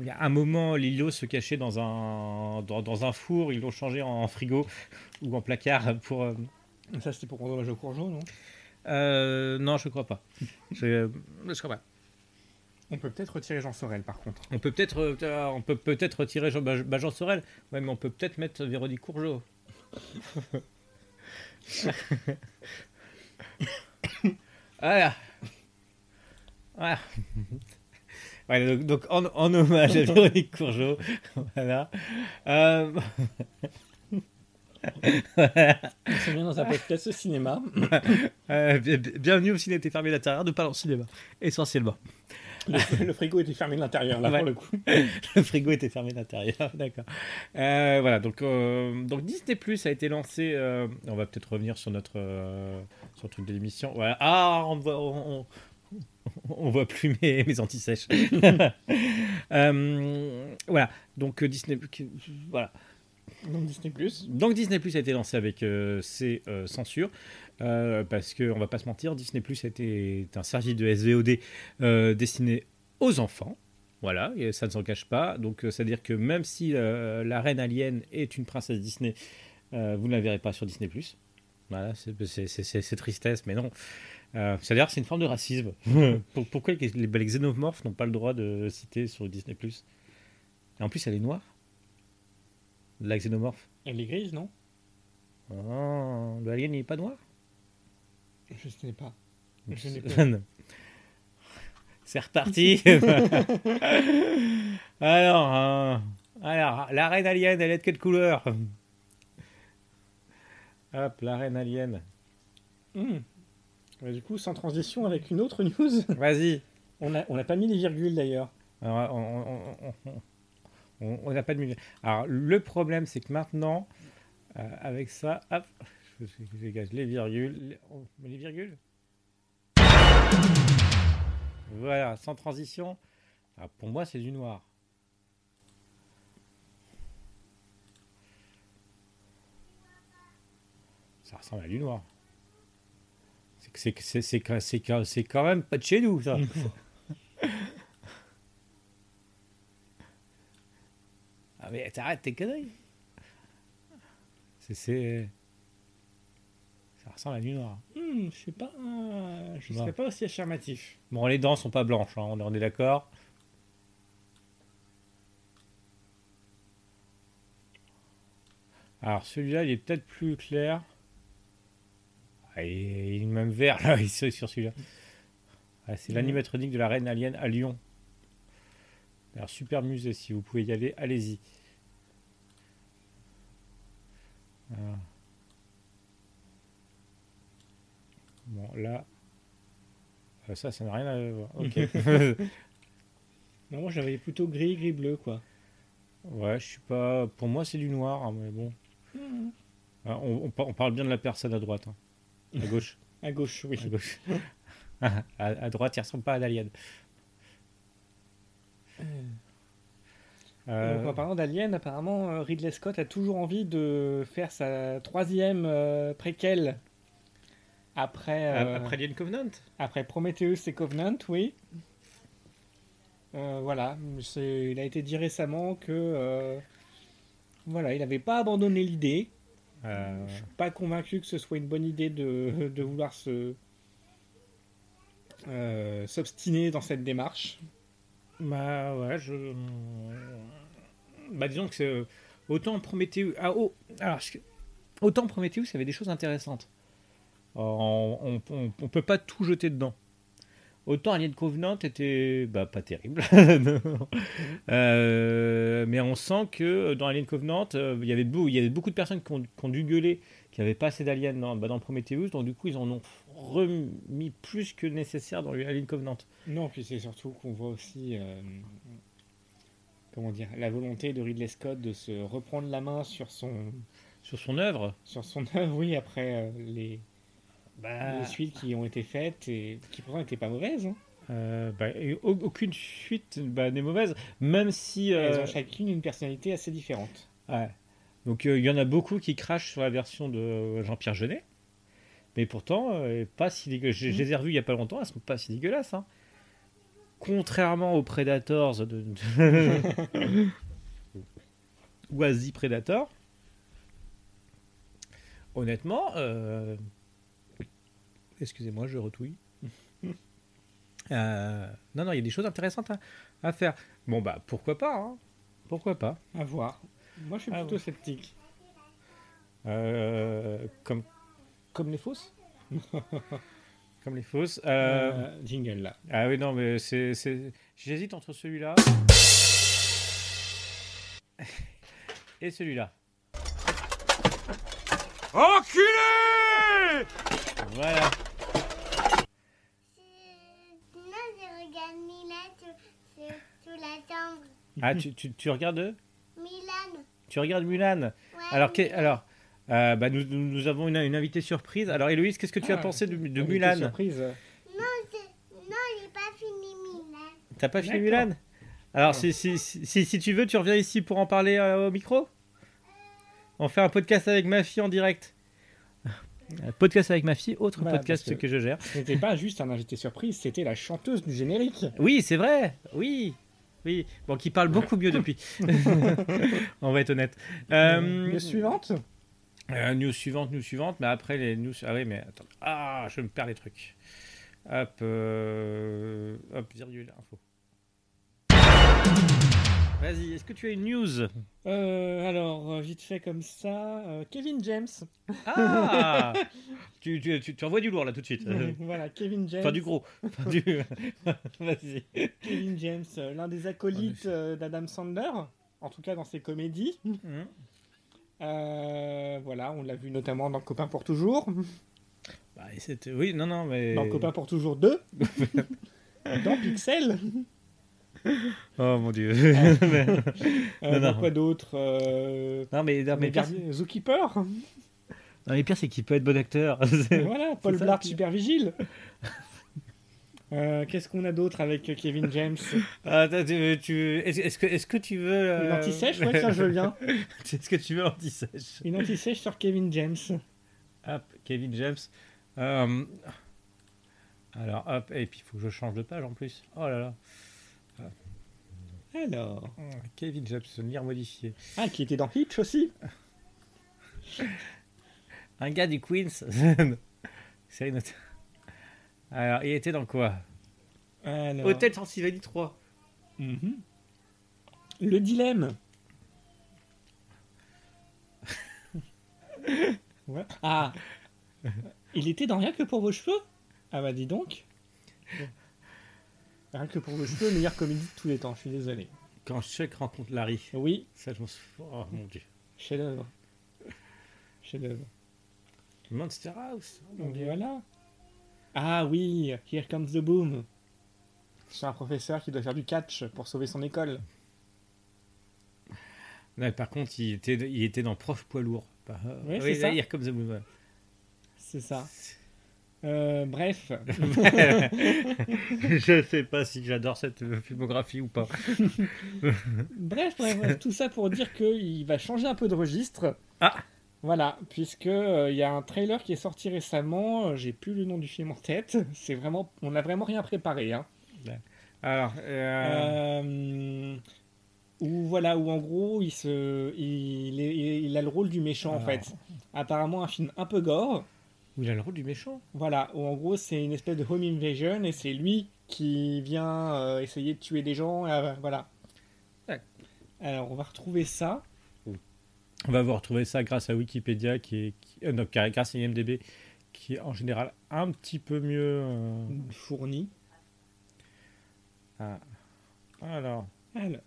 il y a un moment, Lilo se cachait dans un, dans, dans un four, ils l'ont changé en frigo ou en placard pour. Ça c'était pour Dommage au Courgeot, non? Euh, non, je crois pas. Je, je crois pas. On peut peut-être retirer Jean Sorel par contre. On peut peut-être, euh, on peut peut-être retirer Jean, bah, bah, Jean Sorel. Ouais, mais on peut peut-être mettre Véronique Courgeot. voilà. Voilà. Voilà, donc, donc, en, en hommage à Véronique Courgeot, voilà. Euh, C'est bien dans un podcast cinéma. euh, bi- bi- bienvenue au ciné était fermé l'intérieur, dans le cinéma, essentiellement. Le, le frigo était fermé de l'intérieur là Ouais. pour le coup. Le frigo était fermé de l'intérieur, d'accord. Euh, voilà, donc, euh, donc Disney Plus a été lancé. euh, on va peut-être revenir sur notre, sur le truc de l'émission. Voilà. Ah, on, on, on voit plus mes, mes anti-sèches. Voilà, donc Disney. Voilà. Donc Disney Plus. Donc Disney Plus a été lancé avec euh, ses euh, censures. euh, parce qu'on va pas se mentir, Disney Plus est un service de SVOD euh, destiné aux enfants. Voilà, et ça ne s'en cache pas. Donc, euh, c'est-à-dire que même si euh, la reine alien est une princesse Disney, vous ne la verrez pas sur Disney Plus. Voilà, c'est- tristesse, mais non. Euh, C'est-à-dire c'est une forme de racisme. Pour- Pourquoi les, les xénomorphes n'ont pas le droit de citer sur Disney Plus? Et en plus, elle est noire. La xénomorphe. Elle est grise, non? Oh, le alien n'est pas noir? Je ne sais pas. Je n'ai C'est- C'est reparti. alors, euh, alors, la reine alien, elle est de quelle couleur? Hop, la reine alien. Hmm. Du coup, sans transition avec une autre news. Vas-y. On n'a on a pas mis les virgules d'ailleurs. Alors, on- on- on- on- n'a pas de milieu. Alors, le problème, c'est que maintenant, euh, avec ça, hop, je, dégage les virgules. Les, virgules Voilà, sans transition. Pour moi, c'est du noir. Ça ressemble à du noir. C'est quand même pas de chez nous, ça. Ah mais t'arrêtes tes conneries. C'est-. Ça ressemble à du noir. Hmm, je sais pas. euh, je Non. serais pas aussi affirmatif. Bon, les dents sont pas blanches, hein, on est, on est d'accord. Alors celui-là, il est peut-être plus clair. Ah, il est il est même vert là, il est sur celui-là. Ah, c'est Mhm. l'animatronique de la Reine Alien à Lyon. Alors super musée, si vous pouvez y aller, allez-y. Voilà. Bon, là, euh, ça, ça n'a rien à voir. Ok. Non, moi j'avais plutôt gris, gris, bleu quoi. ouais, je suis pas. Pour moi, c'est du noir, hein, mais bon. Hmm. Ah, on, on par- on parle bien de la personne à droite. hein. À gauche. À gauche, oui. à gauche. à, à droite, il ressemble pas à l'alien. Euh, Donc, en parlant d'Alien, apparemment euh, Ridley Scott a toujours envie de faire sa troisième euh, préquelle après, euh, Après Alien Covenant après Prometheus et Covenant, oui. Voilà, il a été dit récemment que voilà, il n'avait pas abandonné l'idée. Je suis pas convaincu que ce soit une bonne idée de, de vouloir se s'obstiner dans cette démarche. Bah ouais, je. Bah disons que c'est. euh, Autant Prometheus. Ah, oh, alors, autant Prometheus, il y avait des choses intéressantes. On, on, peut pas tout jeter dedans. Autant Alien Covenant était bah, pas terrible. Euh, mais on sent que dans Alien Covenant, euh, il y avait beau- il y avait beaucoup de personnes qui ont, qui ont dû gueuler qu'il n'y avait pas assez d'aliens dans, bah, dans Prometheus. Donc du coup, ils en ont remis plus que nécessaire dans Alien Covenant. Non, puis c'est surtout qu'on voit aussi, euh, comment dire, la volonté de Ridley Scott de se reprendre la main sur son, Sur son œuvre, sur son œuvre, oui, après euh, les, bah, les suites qui ont été faites et qui pourtant n'étaient pas mauvaises. hein. Euh, bah, et aucune suite bah, n'est mauvaise, même si. euh, Elles ont chacune une personnalité assez différente. ouais. Donc euh, il y en a beaucoup qui crachent sur la version de Jean-Pierre Jeunet, mais pourtant, euh, pas si dégueu- Je, les ai revues il n'y a pas longtemps, elles sont pas si dégueulasses. hein. Contrairement aux Predators de. de... Oasi Predator. Honnêtement, euh, excusez-moi, je retouille. Euh, non, non, il y a des choses intéressantes à, à faire. Bon, bah, pourquoi pas hein. Pourquoi pas À voir. Moi, je suis Ah plutôt ouais. sceptique. Euh, comme, Comme les fausses comme les fausses. Euh, Euh, Jingle là. Ah oui, non, mais c'est. c'est- J'hésite entre celui-là. Et celui-là. Enculé Voilà. Sinon, je regarde Milan sur, sur, sur la chambre. Ah, tu, tu, tu regardes. Tu regardes Mulan Ouais, Alors, Milan. alors euh, bah, nous, nous avons une, une invitée surprise. Alors, Héloïse, qu'est-ce que tu as Ah, pensé de, Mulan? Surprise. Non, T'as pas fini. Mulan? Alors, si, si, si, si- si tu veux, tu reviens ici pour en parler euh, au micro? On fait un podcast avec ma fille en direct. Un Podcast avec ma fille, autre Voilà, podcast que- que... je gère. Ce n'était pas juste un invité surprise, c'était la chanteuse du générique. Oui, c'est vrai. Oui. Oui. Bon, qui parle beaucoup mieux depuis. On va être honnête. Euh, Le suivante euh, news suivante, news suivante, mais après les news. Ah oui, mais attends. Ah, je me perds les trucs. Hop, euh... hop, virgule, info. Vas-y, est-ce que tu as une news Euh, alors, euh, vite fait comme ça, euh, Kevin James. Ah tu, tu, tu, tu envoies du lourd là tout de suite. Voilà, Kevin James. Enfin, du gros. Enfin, du... Vas-y. Kevin James, l'un des acolytes euh, d'Adam Sandler, en tout cas dans ses comédies. Euh, voilà, on l'a vu notamment dans Copain pour toujours, Bah, Oui, non, non, mais. dans Copain pour toujours 2, dans Pixel. Oh mon dieu. Euh, Non, dans non. quoi d'autre euh, non, mais, non, mais, les pire, Zookeeper. non, mais pire, c'est qu'il peut être bon acteur. voilà, Paul ça, Blart. Super Vigile. Euh, Qu'est-ce qu'on a d'autre avec euh, Kevin James? Ah, tu, tu- Est-ce que, est que tu veux. euh, Une anti-sèche? Ouais, tiens, je veux bien. Est-ce que tu veux l'anti-sèche? Une anti-sèche sur Kevin James. Hop, Kevin James. Euh, Alors, hop, et puis il faut que je change de page en plus. Oh là là. Alors. Kevin James, lire modifié. Ah, qui était dans Hitch aussi Un gars du Queens. C'est une autre. Alors, il était dans quoi? Alors. Hôtel Transylvanie 3. Mhm. Le dilemme. Ouais. Ah Il était dans Rien que pour vos cheveux? Ah bah dis donc. Rien que pour vos cheveux, meilleure comédie de tous les temps, je suis désolé. Quand Chuck rencontre Larry. Oui, Ça, je m'en souviens. Oh mon dieu. chef-d'œuvre. Chef-d'œuvre. Monster House. Oh, mon Dieu. voilà. Ah oui, Here Comes the Boom. C'est un professeur qui doit faire du catch pour sauver son école. Ouais, par contre, il était, il était dans Prof Poids Lourd. Bah, euh, Ouais, oui, c'est ça. Here Comes the Moon. C'est ça. Euh, bref. je sais pas si j'adore cette euh, filmographie ou pas. Bref, bref, bref, tout ça pour dire qu'il va changer un peu de registre. Ah. Voilà, puisque euh, il y a un trailer qui est sorti récemment, euh, j'ai plus le nom du film en tête. C'est vraiment, on n'a vraiment rien préparé. Hein. Alors, euh, où voilà, où en gros, il se, il, est- il a le rôle du méchant en Alors. fait. Apparemment, un film un peu gore. Où il a le rôle du méchant. Voilà, où en gros, c'est une espèce de home invasion et c'est lui qui vient euh, essayer de tuer des gens. euh, voilà. Ouais. Alors, on va retrouver ça. On va vous retrouver ça grâce à Wikipédia, qui est, qui- euh, non, grâce à IMDb, qui est en général un petit peu mieux. Fourni. ah. Alors, Alors.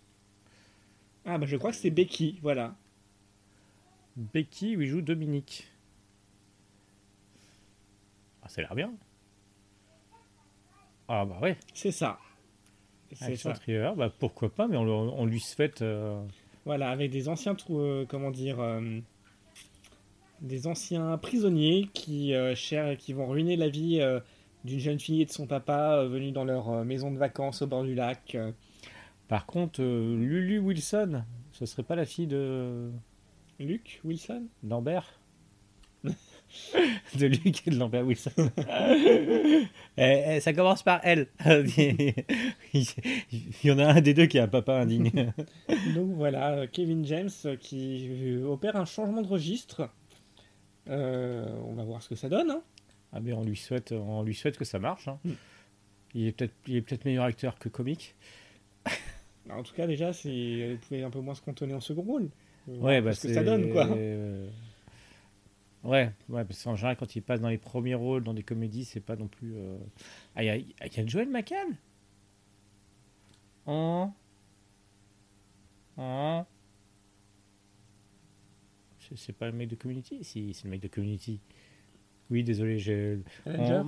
Ah bah je crois que c'est Becky, voilà. Becky, où il joue Dominique. Ah, ça a l'air bien. Ah bah ouais, C'est ça. C'est ça. Bah pourquoi pas, mais on, lui souhaite. euh, Voilà, avec des anciens trous, euh, comment dire, euh, des anciens prisonniers qui, euh, cher- qui vont ruiner la vie d'une jeune fille et de son papa venus dans leur maison de vacances au bord du lac. Par contre, Lulu Wilson, ce serait pas la fille de Luke Wilson? Lambert De Luc et de Lambert Wilson. Eh, eh, ça commence par L. Il y en a un des deux qui a un papa indigne. Donc voilà, Kevin James euh, qui euh, opère un changement de registre. Euh, on va voir ce que ça donne. hein. Ah mais on lui souhaite, on lui souhaite que ça marche. hein. Mm. Il est peut-être, il est peut-être meilleur acteur que comique. En tout cas, déjà, c'est, vous pouvez un peu moins se cantonner en second rôle. Ouais, bah ce que ça donne, quoi. euh, Ouais, ouais, parce qu'en général, quand il passe dans les premiers rôles, dans des comédies, c'est pas non plus. euh, Ah, il y y a Joel McHale. Oh. Oh. C'est- C'est pas le mec de Community? Si, c'est le mec de Community. Oui, désolé, j'ai. Manager?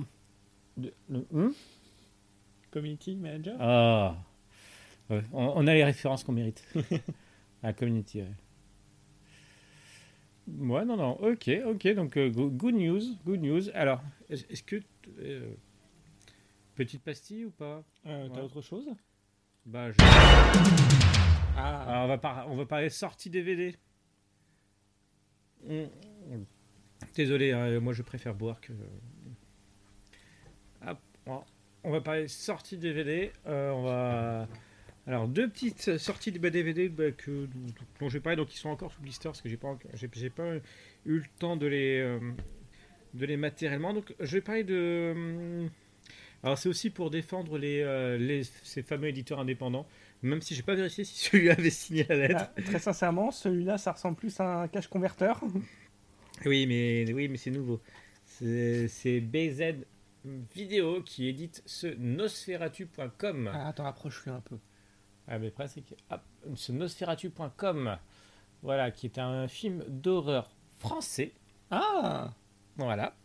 De- le- hum Community manager? Ah. Ouais, on, on a les références qu'on mérite. à Community, ouais. Ouais, non, non, ok, ok, donc euh, go- good news, good news. Alors, est- est-ce que. euh, petite pastille ou pas? Euh, T'as Ouais. autre chose? Bah, je- Ah, Alors, on, va par- on va parler sortie DVD. On- Désolé, hein, moi je préfère boire que. Hop, on- va parler sortie DVD. On va. Alors, deux petites sorties de DVD bah, que, dont je vais parler, donc ils sont encore sous blister parce que j'ai pas, j'ai, j'ai pas eu le temps de les, euh, de les matériellement. Donc, je vais parler de. hum, Alors, c'est aussi pour défendre les, euh, les, ces fameux éditeurs indépendants. Même si j'ai pas vérifié si celui-là avait signé la lettre. ah, très sincèrement, celui-là, ça ressemble plus à un cache converteur. Oui, mais, oui, mais c'est nouveau. C'est c'est BZ Vidéo qui édite ce nosferatu.com. Ah, attends, approche-le un peu. Ah, mais après, c'est que. hop, ce nosferatu.com. Voilà, qui est un film d'horreur français. Ah Voilà.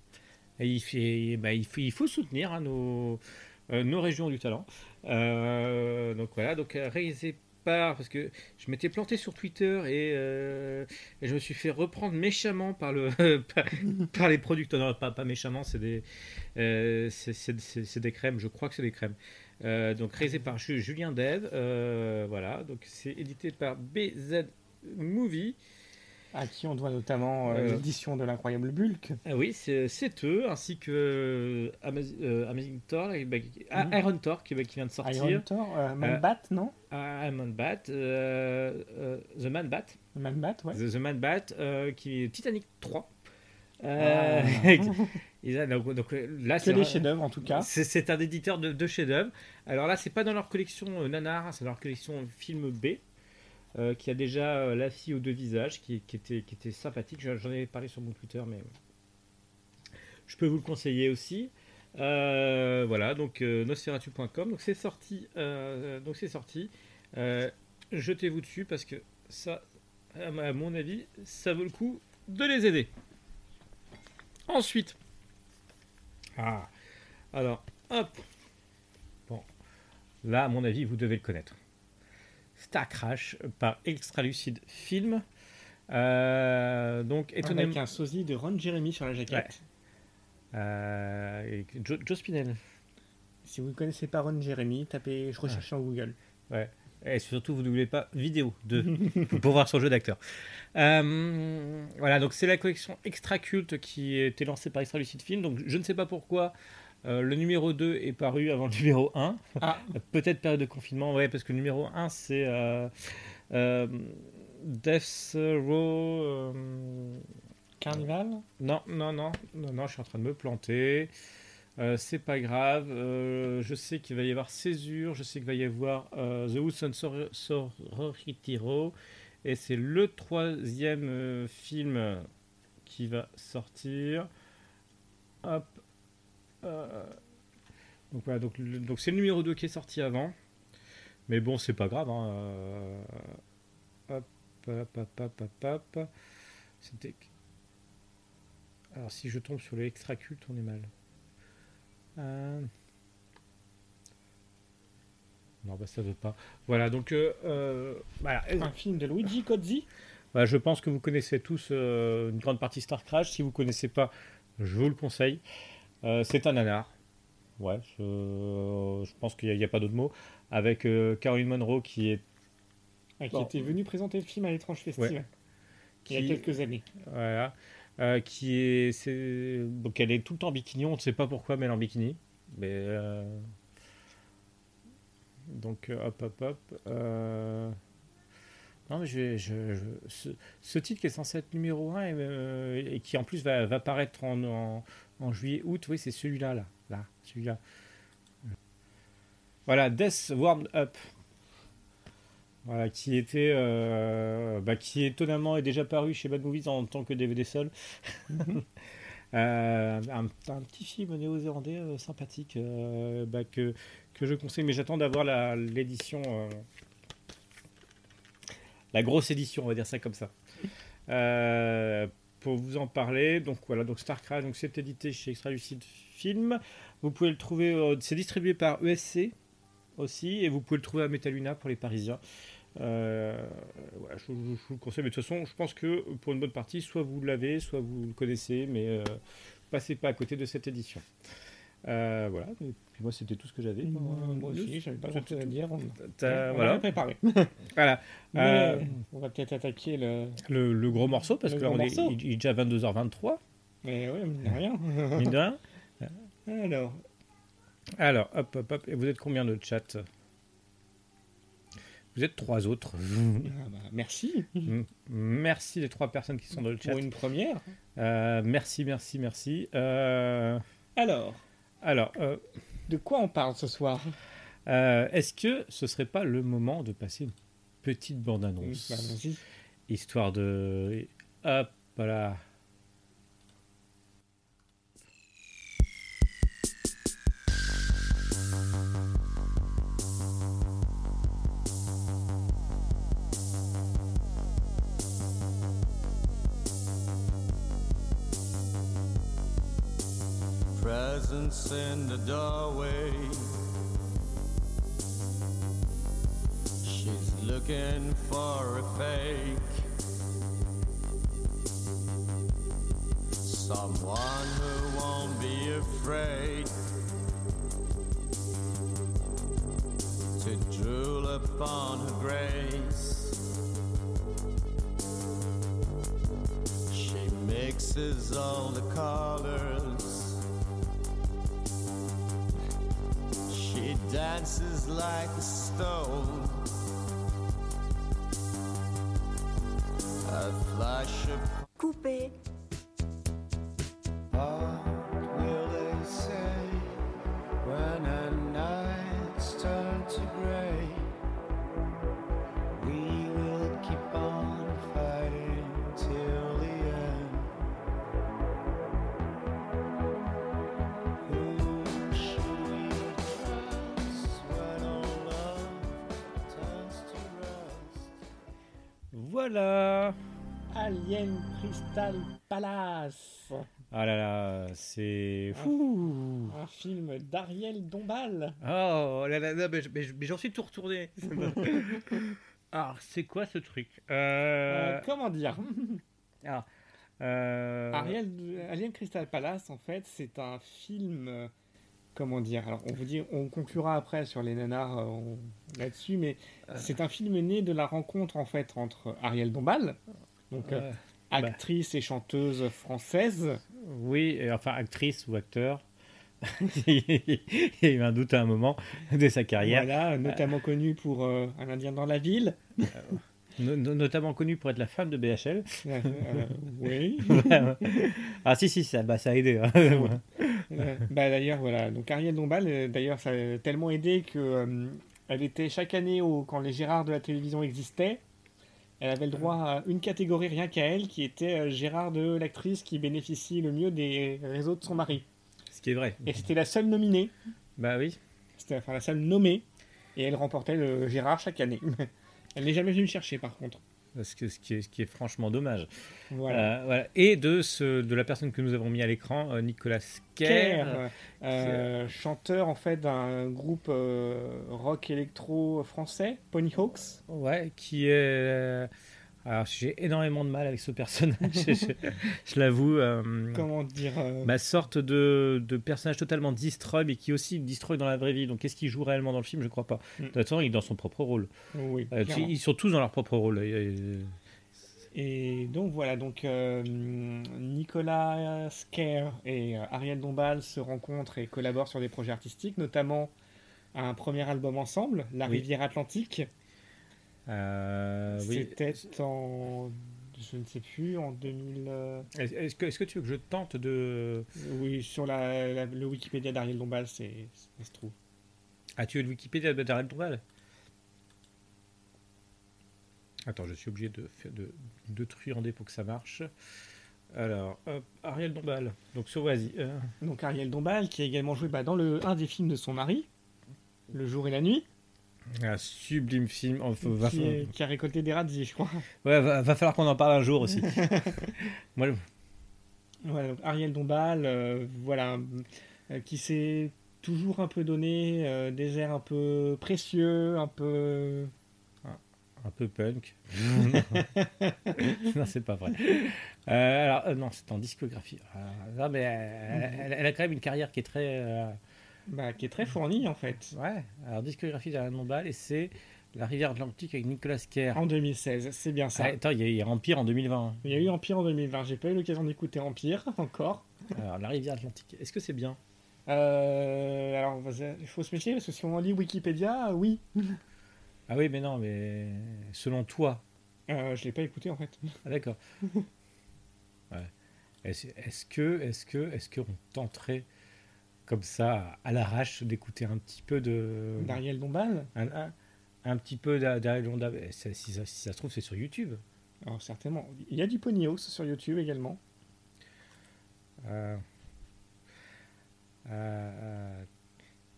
Et il, fait, bah, il, faut, il faut soutenir hein, nos, euh, nos régions du talent. Euh, donc voilà, donc euh, réalisé par. Parce que je m'étais planté sur Twitter et, euh, et je me suis fait reprendre méchamment par, le, par, par les producteurs. Non, pas, pas méchamment, des, c'est des crèmes, je crois que c'est des crèmes. Euh, donc réalisé par Ju- Julien Dev. euh, voilà, donc c'est édité par BZ Movie. À qui on doit notamment euh, l'édition de l'incroyable Bulk. Ah oui, c'est eux, ainsi que Amaz- Amazing Thor, et, bah, ah, Mhm. Iron Thor qui, bah, qui vient de sortir, Iron Thor, Man Bat, non? Ah, Man Bat, The Man Bat, Man Bat, ouais. The, The Man Bat, qui est Titanic 3. Euh, Ah. donc, donc, euh, là, que vrai- chefs-d'œuvre en tout cas. c'est un éditeur de, de chefs-d'œuvre. Alors là, c'est pas dans leur collection euh, Nanar, c'est dans leur collection film B, euh, qui a déjà euh, La fille aux deux visages, qui, qui était, qui était sympathique. J'en avais parlé sur mon Twitter, mais je peux vous le conseiller aussi. Voilà, donc nosferatu.com. Donc c'est sorti. donc c'est sorti. Jetez-vous dessus parce que ça, à mon avis, ça vaut le coup de les aider. Ensuite. Ah. Alors, hop. Bon. Là, à mon avis, vous devez le connaître. Star Crash par Extra Lucid Film. Euh, donc, étonnamment. Avec un sosie de Ron Jeremy sur la jaquette. Euh, Joe, Joe Spinell. Si vous ne connaissez pas Ron Jeremy, tapez je recherche sur Google. Et surtout, vous n'oubliez pas vidéo de pour voir son jeu d'acteur. Euh, voilà, donc c'est la collection Extra Culte qui a été lancée par Extra Lucid Film. Donc je ne sais pas pourquoi euh, le numéro 2 est paru avant le numéro 1. Ah, Peut-être période de confinement, ouais, parce que le numéro 1 c'est euh, euh, Death Row. Carnival? Non, non, non, non, non, je suis en train de me planter. Euh, c'est pas grave. Euh, je sais qu'il va y avoir Césure. Je sais qu'il va y avoir euh, The Sor- Sorority Row. Et c'est le troisième film qui va sortir. Hop. Donc voilà, c'est le numéro 2 qui est sorti avant. Mais bon, c'est pas grave. hein, Hop, hop, hop, hop, hop, hop. Alors si je tombe sur le extra culte, on est mal. Euh, Non, bah ça veut pas. Voilà, donc euh, euh, voilà. Un film de Luigi Cozzi Bah, je pense que vous connaissez tous euh, une grande partie Star Crash. Si vous connaissez pas, je vous le conseille. Euh, c'est un nanar. Ouais, je, je pense qu'il n'y a, pas d'autre mot. Avec euh, Caroline Monroe qui est. ah, qui Bon. était venu présenter le film à l'étrange festival il y a quelques années. Voilà. Euh, qui est, donc elle est tout le temps en bikini, on ne sait pas pourquoi, mais elle est en bikini. Euh, donc euh, hop hop hop. Non mais je, ce, titre qui est censé être numéro 1 et, qui en plus va, va paraître en juillet août, oui c'est celui-là là, là celui-là. Voilà, Death Warmed Up. Voilà, qui était, euh, bah, qui étonnamment est déjà paru chez Bad Movies en tant que DVD seul. Euh, un, un petit film néo-zélandais euh, sympathique bah, que, que je conseille, mais j'attends d'avoir la- l'édition, la grosse édition, on va dire ça comme ça. Pour vous en parler, donc voilà, donc Star Crash, donc c'est édité chez Extra Lucid Film. Vous pouvez le trouver, c'est distribué par ESC aussi, et vous pouvez le trouver à Metaluna pour les Parisiens. Euh, voilà, je, je- je vous le conseille, mais de toute façon, je pense que pour une bonne partie, soit vous l'avez, soit vous le connaissez, mais euh, passez pas à côté de cette édition. Euh, voilà. Et puis moi, c'était tout ce que j'avais. Moi aussi, j'avais pas grand chose à dire. On, voilà. préparé. voilà. Mais on va peut-être attaquer le. le, le gros morceau, parce Le que là, on est, morceau. il, il est déjà 22h23, Mais ouais, mine de rien. mine de rien. Alors, Alors, hop, hop, hop. Et vous êtes combien de chat? Vous êtes trois autres. ah bah, merci M- Merci les trois personnes qui sont dans le chat. pour une première. Euh, merci, merci, merci. Euh, Alors, alors, euh, de quoi on parle ce soir? est-ce que ce serait pas le moment de passer une petite Bah, bande-annonce Vas-y. Histoire de... Hop, voilà. Presence in the doorway. She's looking for a fake. Someone who won't be afraid to drool upon her grace. She mixes all the colors. Dances like a stone. A flash of Coupé. Crystal Palace. Ah là là, c'est... Fou Un film d'Ariel Dombal. Oh là là, là, mais, je- mais je- mais j'en suis tout retourné. Alors, c'est quoi ce truc? Euh, euh... comment dire? Ah, euh, Ariel, Alien Crystal Palace, en fait, c'est un film. Comment dire? Alors, on vous dit, on conclura après sur les nanars on- là-dessus, mais c'est un film né de la rencontre en fait entre Ariel Dombal, donc euh, ouais. actrice et chanteuse française, Oui, enfin, actrice ou acteur. Il y a eu un doute à un moment de sa carrière, voilà, notamment connue pour euh, Un Indien dans la ville. No- no- notamment connue pour être la femme de BHL. Euh, euh, oui. ah si, si, ça, bah, ça a aidé. hein. Euh, bah, d'ailleurs, voilà. Donc Ariel Dombal, euh, d'ailleurs, ça a tellement aidé que euh, elle était chaque année au, quand les Gérards de la télévision existaient. Elle avait le droit à une catégorie rien qu'à elle, qui était euh, Gérard de l'actrice qui bénéficie le mieux des réseaux de son mari. Ce qui est vrai. Et c'était la seule nominée, Bah oui. c'était enfin la seule nommée, et elle remportait le Gérard chaque année. elle n'est jamais venue le chercher par contre. Que ce qui est, ce qui est franchement dommage. Voilà. Euh, voilà. Et de, ce, de la personne que nous avons mis à l'écran, euh, Nicolas Kerr. Euh, chanteur en fait d'un groupe rock électro français, Ponyhawks. Ouais, qui est. Alors, j'ai énormément de mal avec ce personnage, je, je- je l'avoue. euh, Comment dire euh, ma sorte de, de personnage totalement destroy, mais qui aussi destroy dans la vraie vie. Donc, qu'est-ce qu'il joue réellement dans le film? Je crois pas. Mm. De toute façon, il est dans son propre rôle. Oui, Euh, ils sont tous dans leur propre rôle. Et donc voilà, donc Nicolas Scare et Ariel Dombal se rencontrent et collaborent sur des projets artistiques, notamment un premier album ensemble, La Oui. Rivière Atlantique. Euh, oui. C'était en, je ne sais plus, en 2000. euh, Est-ce que, tu veux que je tente de. Oui, sur la, la- le Wikipédia d'Ariel Dombal, c'est, ça se trouve. Ah, tu veux le Wikipédia d'Ariel Dombal? Attends, je suis obligé de, de, de truander pour que ça marche. Alors, hop, Ariel Dombal. Donc, sur vas-y. euh, Donc Ariel Dombal, qui a également joué bah, dans le, un des films de son mari, Le jour et la nuit, un sublime film. Oh, va, qui, est- qui a récolté des radis, je crois. ouais, va, va falloir qu'on en parle un jour aussi. Moi, Ariel Dombal, euh, voilà, euh, qui s'est toujours un peu donné euh, des airs un peu précieux, un peu. un peu punk. non, c'est pas vrai. Alors, non, c'est en discographie. Euh, non, mais elle a quand même une carrière qui est très. Bah, qui est très fourni en fait. ouais, alors discographie d'Alain Dombal, et c'est La rivière Atlantique avec Nicolas Kerr. En 2016, c'est bien ça. Ah, attends, il y, y a Empire en 2020. Il y a eu Empire en 2020. J'ai pas eu l'occasion d'écouter Empire encore. Alors, La rivière Atlantique, est-ce que c'est bien? Euh, alors, il faut se méfier parce que si on lit Wikipédia, oui. Ah oui, mais non, mais selon toi. Euh, je l'ai pas écouté en fait. Ah, d'accord. Ouais. Est-ce est-ce que, est-ce que, est-ce qu'on tenterait comme ça, à l'arrache, d'écouter un petit peu de. D'Ariel Dombal Un, un- un petit peu d'A- d'Ariel Dombal. Eh, Si, ça, si ça se trouve, c'est sur YouTube. Alors, certainement. Il y a du Ponyhouse sur YouTube également. Euh, euh, euh,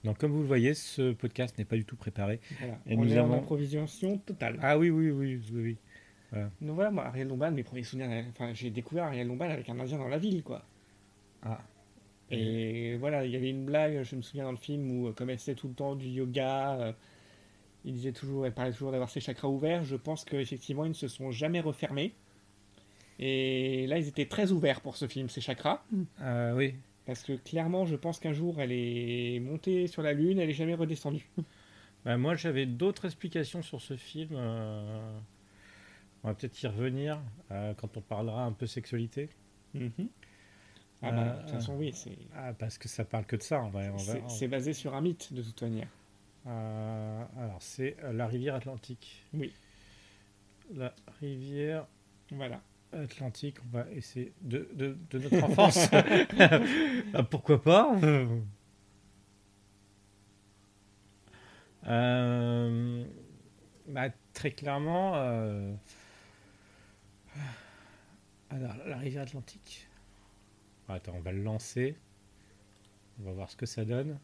Donc, comme vous le voyez, ce podcast n'est pas du tout préparé. Voilà. Et on nous est en improvisation totale. Ah oui, oui, oui, oui. oui. Donc voilà, moi, Ariel Dombal, mes premiers souvenirs, enfin, j'ai découvert Ariel Dombal avec un Indien dans la ville, quoi. Ah. Et voilà, il y avait une blague, je me souviens dans le film, où euh, comme elle faisait tout le temps du yoga, euh, il disait toujours, elle parlait toujours d'avoir ses chakras ouverts. Je pense qu'effectivement, ils ne se sont jamais refermés. Et là, ils étaient très ouverts pour ce film, ces chakras. Euh, oui. Parce que clairement, je pense qu'un jour, elle est montée sur la Lune, elle est jamais redescendue. Bah, moi, j'avais d'autres explications sur ce film. euh, On va peut-être y revenir euh, quand on parlera un peu sexualité. Mhm. Ah bah, Euh, de toute façon, oui, c'est Ah, parce que ça parle que de ça. On va- c'est- basé sur un mythe, de toute manière. Euh, alors, c'est euh, la rivière Atlantique. Oui. La rivière Voilà. Atlantique, on va essayer de, de, de notre enfance. Ah, pourquoi pas? Euh, bah, Très clairement, euh, alors, la rivière Atlantique. Attends, on va le lancer. On va voir ce que ça donne.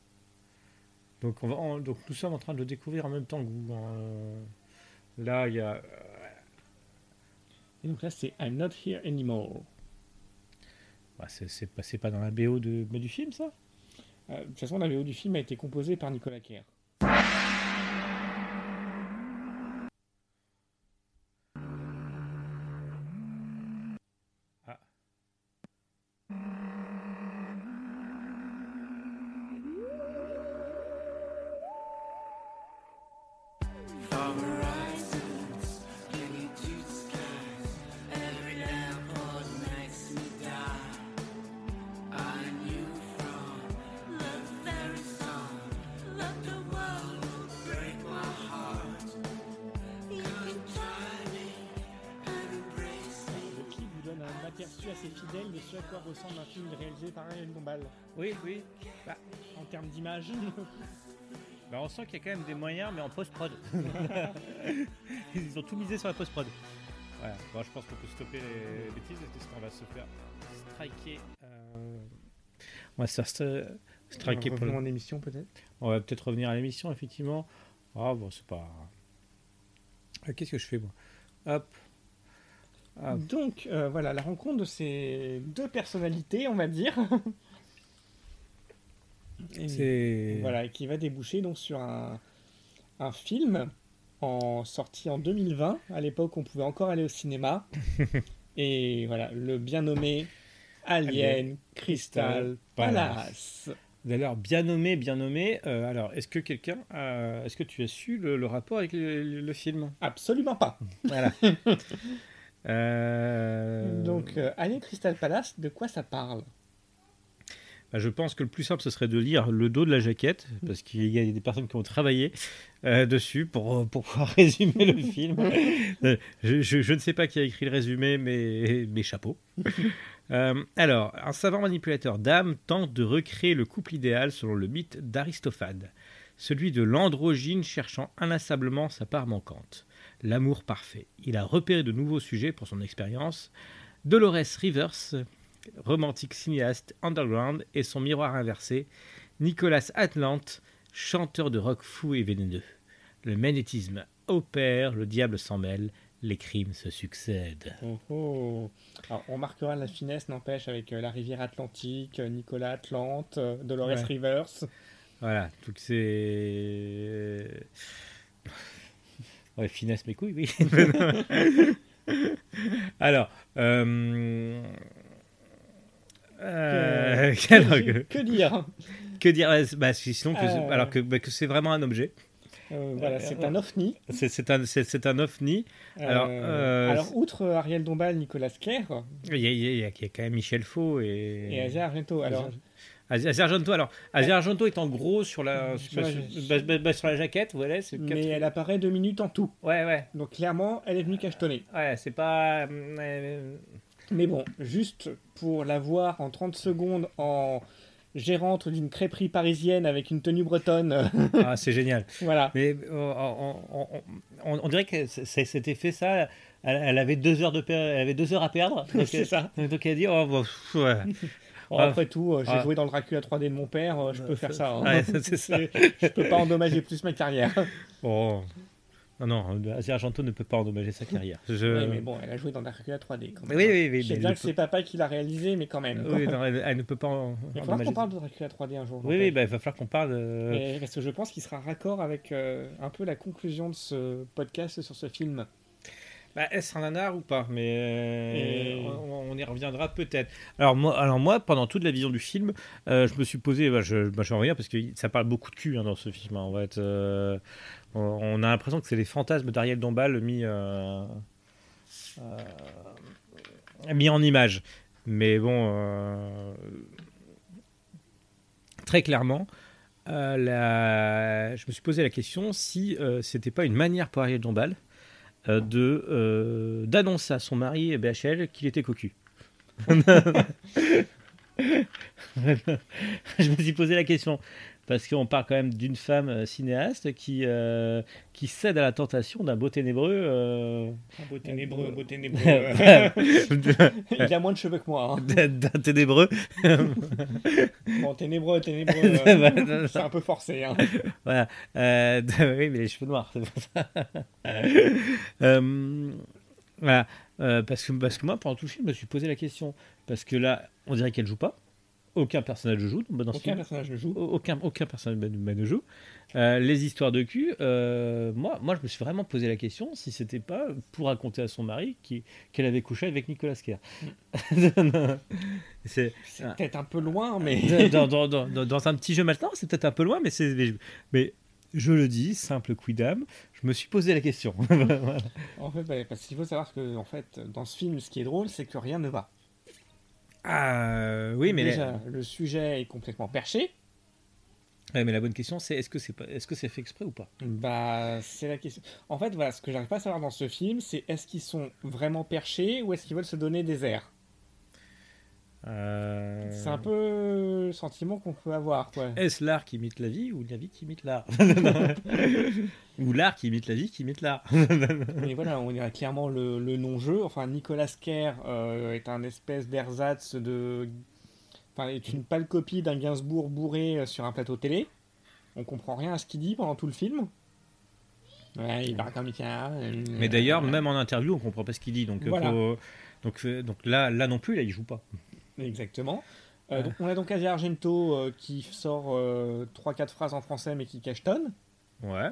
Donc, on va, on- donc nous sommes en train de le découvrir en même temps que vous. hein. Là, il y a Et donc là, c'est I'm not here anymore. Bah, c'est pas, dans la BO mais du film, ça Euh, de toute façon, la VO du film a été composée par Nicolas Kerr. Dombal. Oui, oui. En termes d'image, Bah, on sent qu'il y a quand même des moyens, mais en post-prod. Ils ont tout misé sur la post-prod. Voilà. Bon, je pense qu'on peut stopper les bêtises parce qu'on va se faire striker. euh, On va se faire st- striker pour le- en émission peut-être. On va peut-être revenir à l'émission, effectivement. Ah, bon, c'est pas. Ah, Qu'est-ce que je fais, moi? Hop. Ah, Donc euh, voilà, la rencontre de ces deux personnalités, on va dire. Et. Voilà, qui va déboucher donc sur un, un film en sorti en 2020. À l'époque, on pouvait encore aller au cinéma. Et voilà, le bien nommé Alien, Alien Crystal Crystal Palace. Palace. D'ailleurs, bien nommé, bien nommé. Euh, alors, est-ce que quelqu'un. a- Est-ce que tu as su le, le rapport avec le, le- le film? Absolument pas. Voilà. Euh, Donc, euh, Alien Crystal Palace, de quoi ça parle bah, je pense que le plus simple, ce serait de lire le dos de la jaquette, parce qu'il y a des personnes qui ont travaillé euh, dessus pour, pour pouvoir résumer le film. Je, je- je ne sais pas qui a écrit le résumé, mais, mais chapeau. Euh, alors, un savant manipulateur d'âme tente de recréer le couple idéal selon le mythe d'Aristophane, celui de l'androgyne cherchant inlassablement sa part manquante, l'amour parfait. Il a repéré de nouveaux sujets pour son expérience. Dolores Rivers, romantique cinéaste underground, et son miroir inversé, Nicolas Atlante, chanteur de rock fou et vénéneux. Le magnétisme opère, le diable s'en mêle, les crimes se succèdent. Oh, oh. Alors, on marquera la finesse, n'empêche, avec euh, la rivière Atlantique, euh, Nicolas Atlante, euh, Dolores Ouais. Rivers. Voilà, donc c'est. Ouais, finesse mes couilles, oui. Alors, euh, euh, Que, alors que- que, que dire? Que dire? Bah, sinon que, Euh. alors que, bah, que c'est vraiment un objet. Euh, Voilà, c'est un ovni. C'est un, c'est- un ovni. Alors, alors, outre Ariel Dombal, Nicolas Claire Il y y y a- il y a quand même Michel Faux et, et Asia Argento. Alors, Asia Asia Argento. Alors, Argento est en gros sur la, Sur la- sur, sur la jaquette, voilà. c'est mais elle apparaît deux minutes en tout. Ouais, ouais. Donc clairement, elle est venue cachetonner. Ouais, c'est pas. euh, Mais bon, juste pour la voir en 30 secondes en gérante d'une crêperie parisienne avec une tenue bretonne, ah, c'est génial. voilà. Mais euh, on, on- on- on dirait que c'était fait ça. Elle, elle avait deux heures de per- elle avait deux heures à perdre. Donc, C'est ça. donc elle a dit oh bon, pff, ouais. Ah. après tout, euh, j'ai Ah. joué dans le Dracula 3D de mon père, euh, je peux faire ça. hein. Ouais, c'est ça. je peux pas endommager plus ma carrière. Oh. Non, non, Asia Argento ne peut pas endommager sa carrière. Je... Oui, mais bon, elle a joué dans Dracula 3D quand même. Oui, oui, oui, Je sais bien que c'est papa qui l'a réalisé, mais quand même. Oui, non, elle, elle ne peut pas en- Il va falloir qu'on parle de Dracula 3D un jour. Oui, oui, bah, il va falloir qu'on parle. parce que je pense qu'il sera raccord avec euh, un peu la conclusion de ce podcast sur ce film. Bah, est-ce un nanar ou pas? Mais euh, on, on y reviendra peut-être. Alors moi, alors moi, pendant toute la vision du film, euh, je me suis posé, bah, je, bah, je parce que ça parle beaucoup de cul hein, dans ce film. hein, en fait, Euh, on- a l'impression que c'est les fantasmes d'Ariel Dombal mis, mis en image. Mais bon, très clairement. la- Je me suis posé la question si c'était pas une manière pour Ariel Dombal de euh, d'annoncer à son mari BHL qu'il était cocu. je me suis posé la question parce qu'on parle quand même d'une femme euh, cinéaste qui euh, qui cède à la tentation d'un beau ténébreux. euh, Un beau ténébreux, un beau ténébreux. Il a moins de cheveux que moi. hein. d'un ténébreux. Bon, ténébreux, ténébreux, euh, c'est un peu forcé. Hein. Voilà. Euh, oui, mais les cheveux noirs, c'est pour ça. Euh, voilà. Euh, parce, que, parce que moi, pendant tout le film, je me suis posé la question. Parce que là, on dirait qu'elle joue pas. Aucun personnage ne joue dans ce Aucun film. personnage ne joue. Aucun, aucun personnage ne- ne joue. Euh, les histoires de cul, euh, moi, moi, je me suis vraiment posé la question si c'était pas pour raconter à son mari qu'elle avait couché avec Nicolas Kerr. c'est C'est peut-être un peu loin, mais. dans, dans, dans, dans- dans un petit jeu maintenant, c'est peut-être un peu loin, mais c'est mais, mais je le dis, simple quidam, je me suis posé la question. Voilà. En fait, bah, parce qu'il faut savoir que en fait, dans ce film, ce qui est drôle, c'est que rien ne va. Ah oui, mais Déjà, le sujet est complètement perché. ouais, mais la bonne question, c'est est-ce que c'est pas, est-ce que c'est fait exprès ou pas? Bah, c'est la question. En fait, voilà, ce que j'arrive pas à savoir dans ce film, c'est est-ce qu'ils sont vraiment perchés ou est-ce qu'ils veulent se donner des airs? Euh, C'est un peu le sentiment qu'on peut avoir. Est-ce l'art qui imite la vie ou la vie qui imite l'art? Ou l'art qui imite la vie qui imite l'art Mais voilà, on dirait clairement le, le non-jeu. Enfin, Nicolas Kerr euh, est un espèce d'ersatz de. Enfin, est une pâle copie d'un Gainsbourg bourré euh, sur un plateau télé. On comprend rien à ce qu'il dit pendant tout le film. Ouais, il parle comme euh, Mais d'ailleurs, même en interview, on comprend pas ce qu'il dit. Donc, Voilà. faut- donc, donc là, là non plus, là, il joue pas. Exactement. Euh, donc, on a donc Asia Argento euh, qui sort 3-4 phrases en français mais qui cachetonne. Ouais.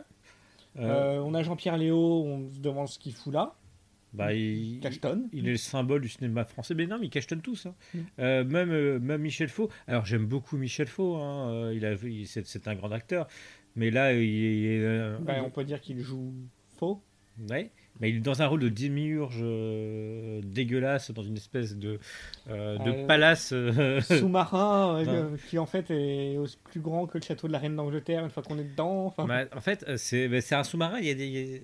Euh, Euh, on a Jean-Pierre Léo, on se demande ce qu'il fout là. bah, il, Cachetonne. Il est le symbole du cinéma français. Mais non, mais ils cachetonne tous. hein. Mm. Euh, même, euh, même Michel Faux. Alors, j'aime beaucoup Michel Faux. hein, euh, il a, il- c'est, c'est un grand acteur. Mais là, il est. euh, Bah, on peut dire qu'il joue faux. ouais. Mais il est dans un rôle de démiurge euh, dégueulasse dans une espèce de, euh, de Euh, palace. Sous-marin qui en fait est aussi plus grand que le château de la reine d'Angleterre une fois qu'on est dedans. Enfin, Bah, en fait, c'est, bah, un sous-marin. Il y a des,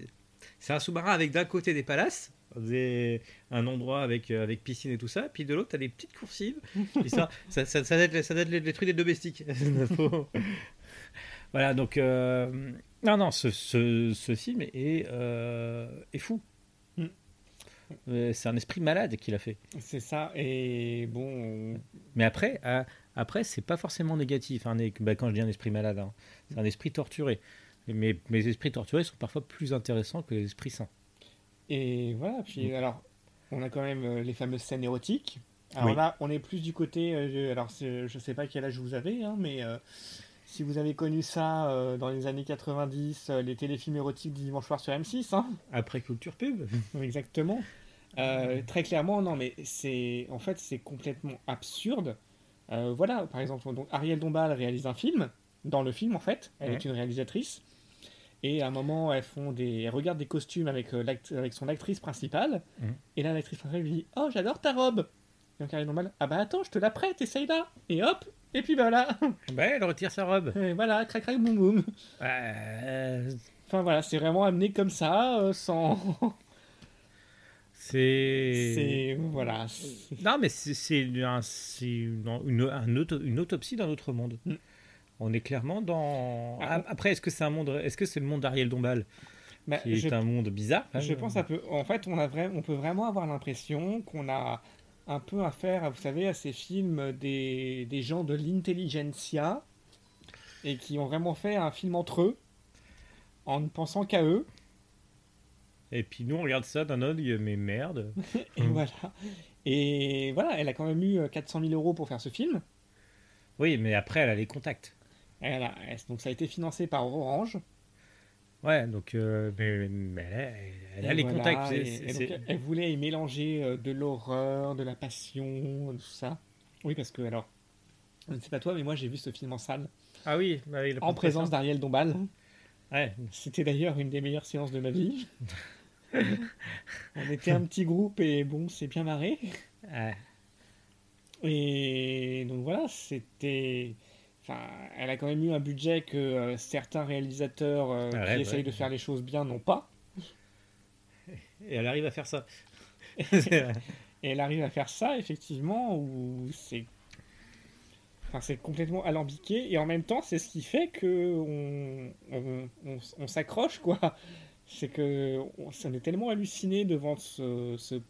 c'est un sous-marin avec d'un côté des palaces, des- un endroit avec, avec piscine et tout ça, puis de l'autre, t'as des petites coursives. Ça, ça, ça, ça doit être, ça être les, les trucs des domestiques. Faut- voilà, donc. euh, non, non, ce, ce, ce film est, euh, est fou. Mm. Euh, C'est un esprit malade qu'il a fait. c'est ça. Et bon, on- Mais après, après c'est pas forcément négatif. hein, bah, quand je dis un esprit malade, hein. c'est un esprit torturé. Mais mes esprits torturés sont parfois plus intéressants que les esprits sains. et voilà. Puis alors, on a quand même les fameuses scènes érotiques. Alors Oui. là, on est plus du côté. euh, je- alors, je sais pas quel âge vous avez, hein, mais euh, si vous avez connu ça euh, dans les années 90, euh, les téléfilms érotiques du dimanche soir sur M6, hein. Après culture pub. Exactement. Euh, très clairement, non, mais c'est en fait c'est complètement absurde. Voilà, par exemple, donc Ariel Dombal réalise un film. Dans le film, en fait, elle Ouais. est une réalisatrice. Et à un moment, elles font des, elles regardent des costumes avec son actrice principale. Mhm. Et là, l'actrice principale lui dit, oh, j'adore ta robe. Et donc Ariel Dombal, ah bah attends, je te la prête, essaye là. Et hop, et puis voilà, bah, elle retire sa robe. Et voilà, crac crac boum boum. Euh, Enfin voilà, c'est vraiment amené comme ça, euh, sans. c'est. c'est voilà. Non, mais c'est c'est un- c'est une, une, un auto- une autopsie d'un autre monde. Mm. On est clairement dans. Ah, Ah, Après, est-ce que c'est un monde Est-ce que c'est le monde d'Ariel Dombal Bah, qui est je un monde bizarre Je pense un peu. En fait, on, a vrai, on peut vraiment avoir l'impression qu'on a un peu affaire, vous savez, à ces films des, des gens de l'intelligentsia et qui ont vraiment fait un film entre eux en ne pensant qu'à eux. Et puis nous, on regarde ça d'un œil, mais merde. Et Mhm. voilà. Et voilà, elle a quand même eu euh, 400 000 euros pour faire ce film. Oui, mais après, elle a les contacts. Donc ça a été financé par Orange. Ouais, donc. euh, mais, mais elle a, elle a Et les voilà, contacts. et- c'est- et c'est- donc, elle voulait y mélanger euh, de l'horreur, de la passion, tout ça. Oui, parce que alors, je ne sais pas toi, mais moi j'ai vu ce film en salle. Ah oui, bah en présence d'Ariel Dombal. Ouais, C'était d'ailleurs une des meilleures séances de ma vie. On était un petit groupe et bon, c'est bien marré. ouais. Et donc voilà, c'était. Enfin, elle a quand même eu un budget que euh, certains réalisateurs euh, Ah qui ouais, essayent ouais. de faire les choses bien n'ont pas. Et elle arrive à faire ça. Et elle arrive à faire ça, effectivement, où c'est. Enfin, c'est complètement alambiqué. Et en même temps, c'est ce qui fait que on, on, on- on s'accroche, quoi. C'est que on, est tellement halluciné devant ce, ce,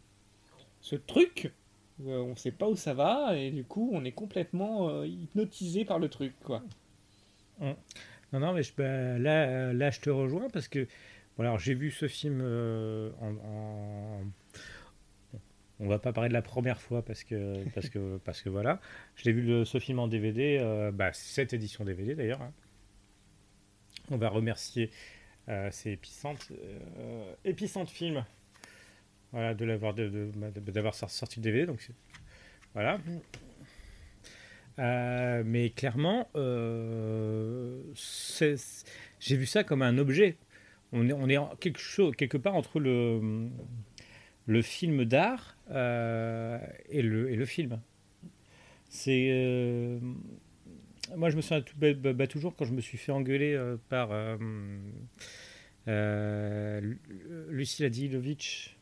ce truc. Euh, on sait pas où ça va. Et du coup, on est complètement euh, hypnotisé par le truc, quoi. Non, non, mais je, bah, là, euh, là, je te rejoins parce que voilà, alors, j'ai vu ce film euh, en, en- On va pas parler de la première fois parce que, parce que, parce que voilà. Je l'ai vu le- ce film en DVD, euh, bah, cette édition DVD d'ailleurs. hein. On va remercier euh, c'est Epicente, euh, Epicente Film voilà, de l'avoir de- d'avoir sorti le DVD. Donc, voilà. Euh, mais clairement, euh, j'ai vu ça comme un objet. On est, quelque, part entre le, film d'art euh, et, le, film. C'est. moi, je me tout, bah, bah, bah, toujours quand je me suis fait engueuler par euh, Lu- Lucille Adilovitch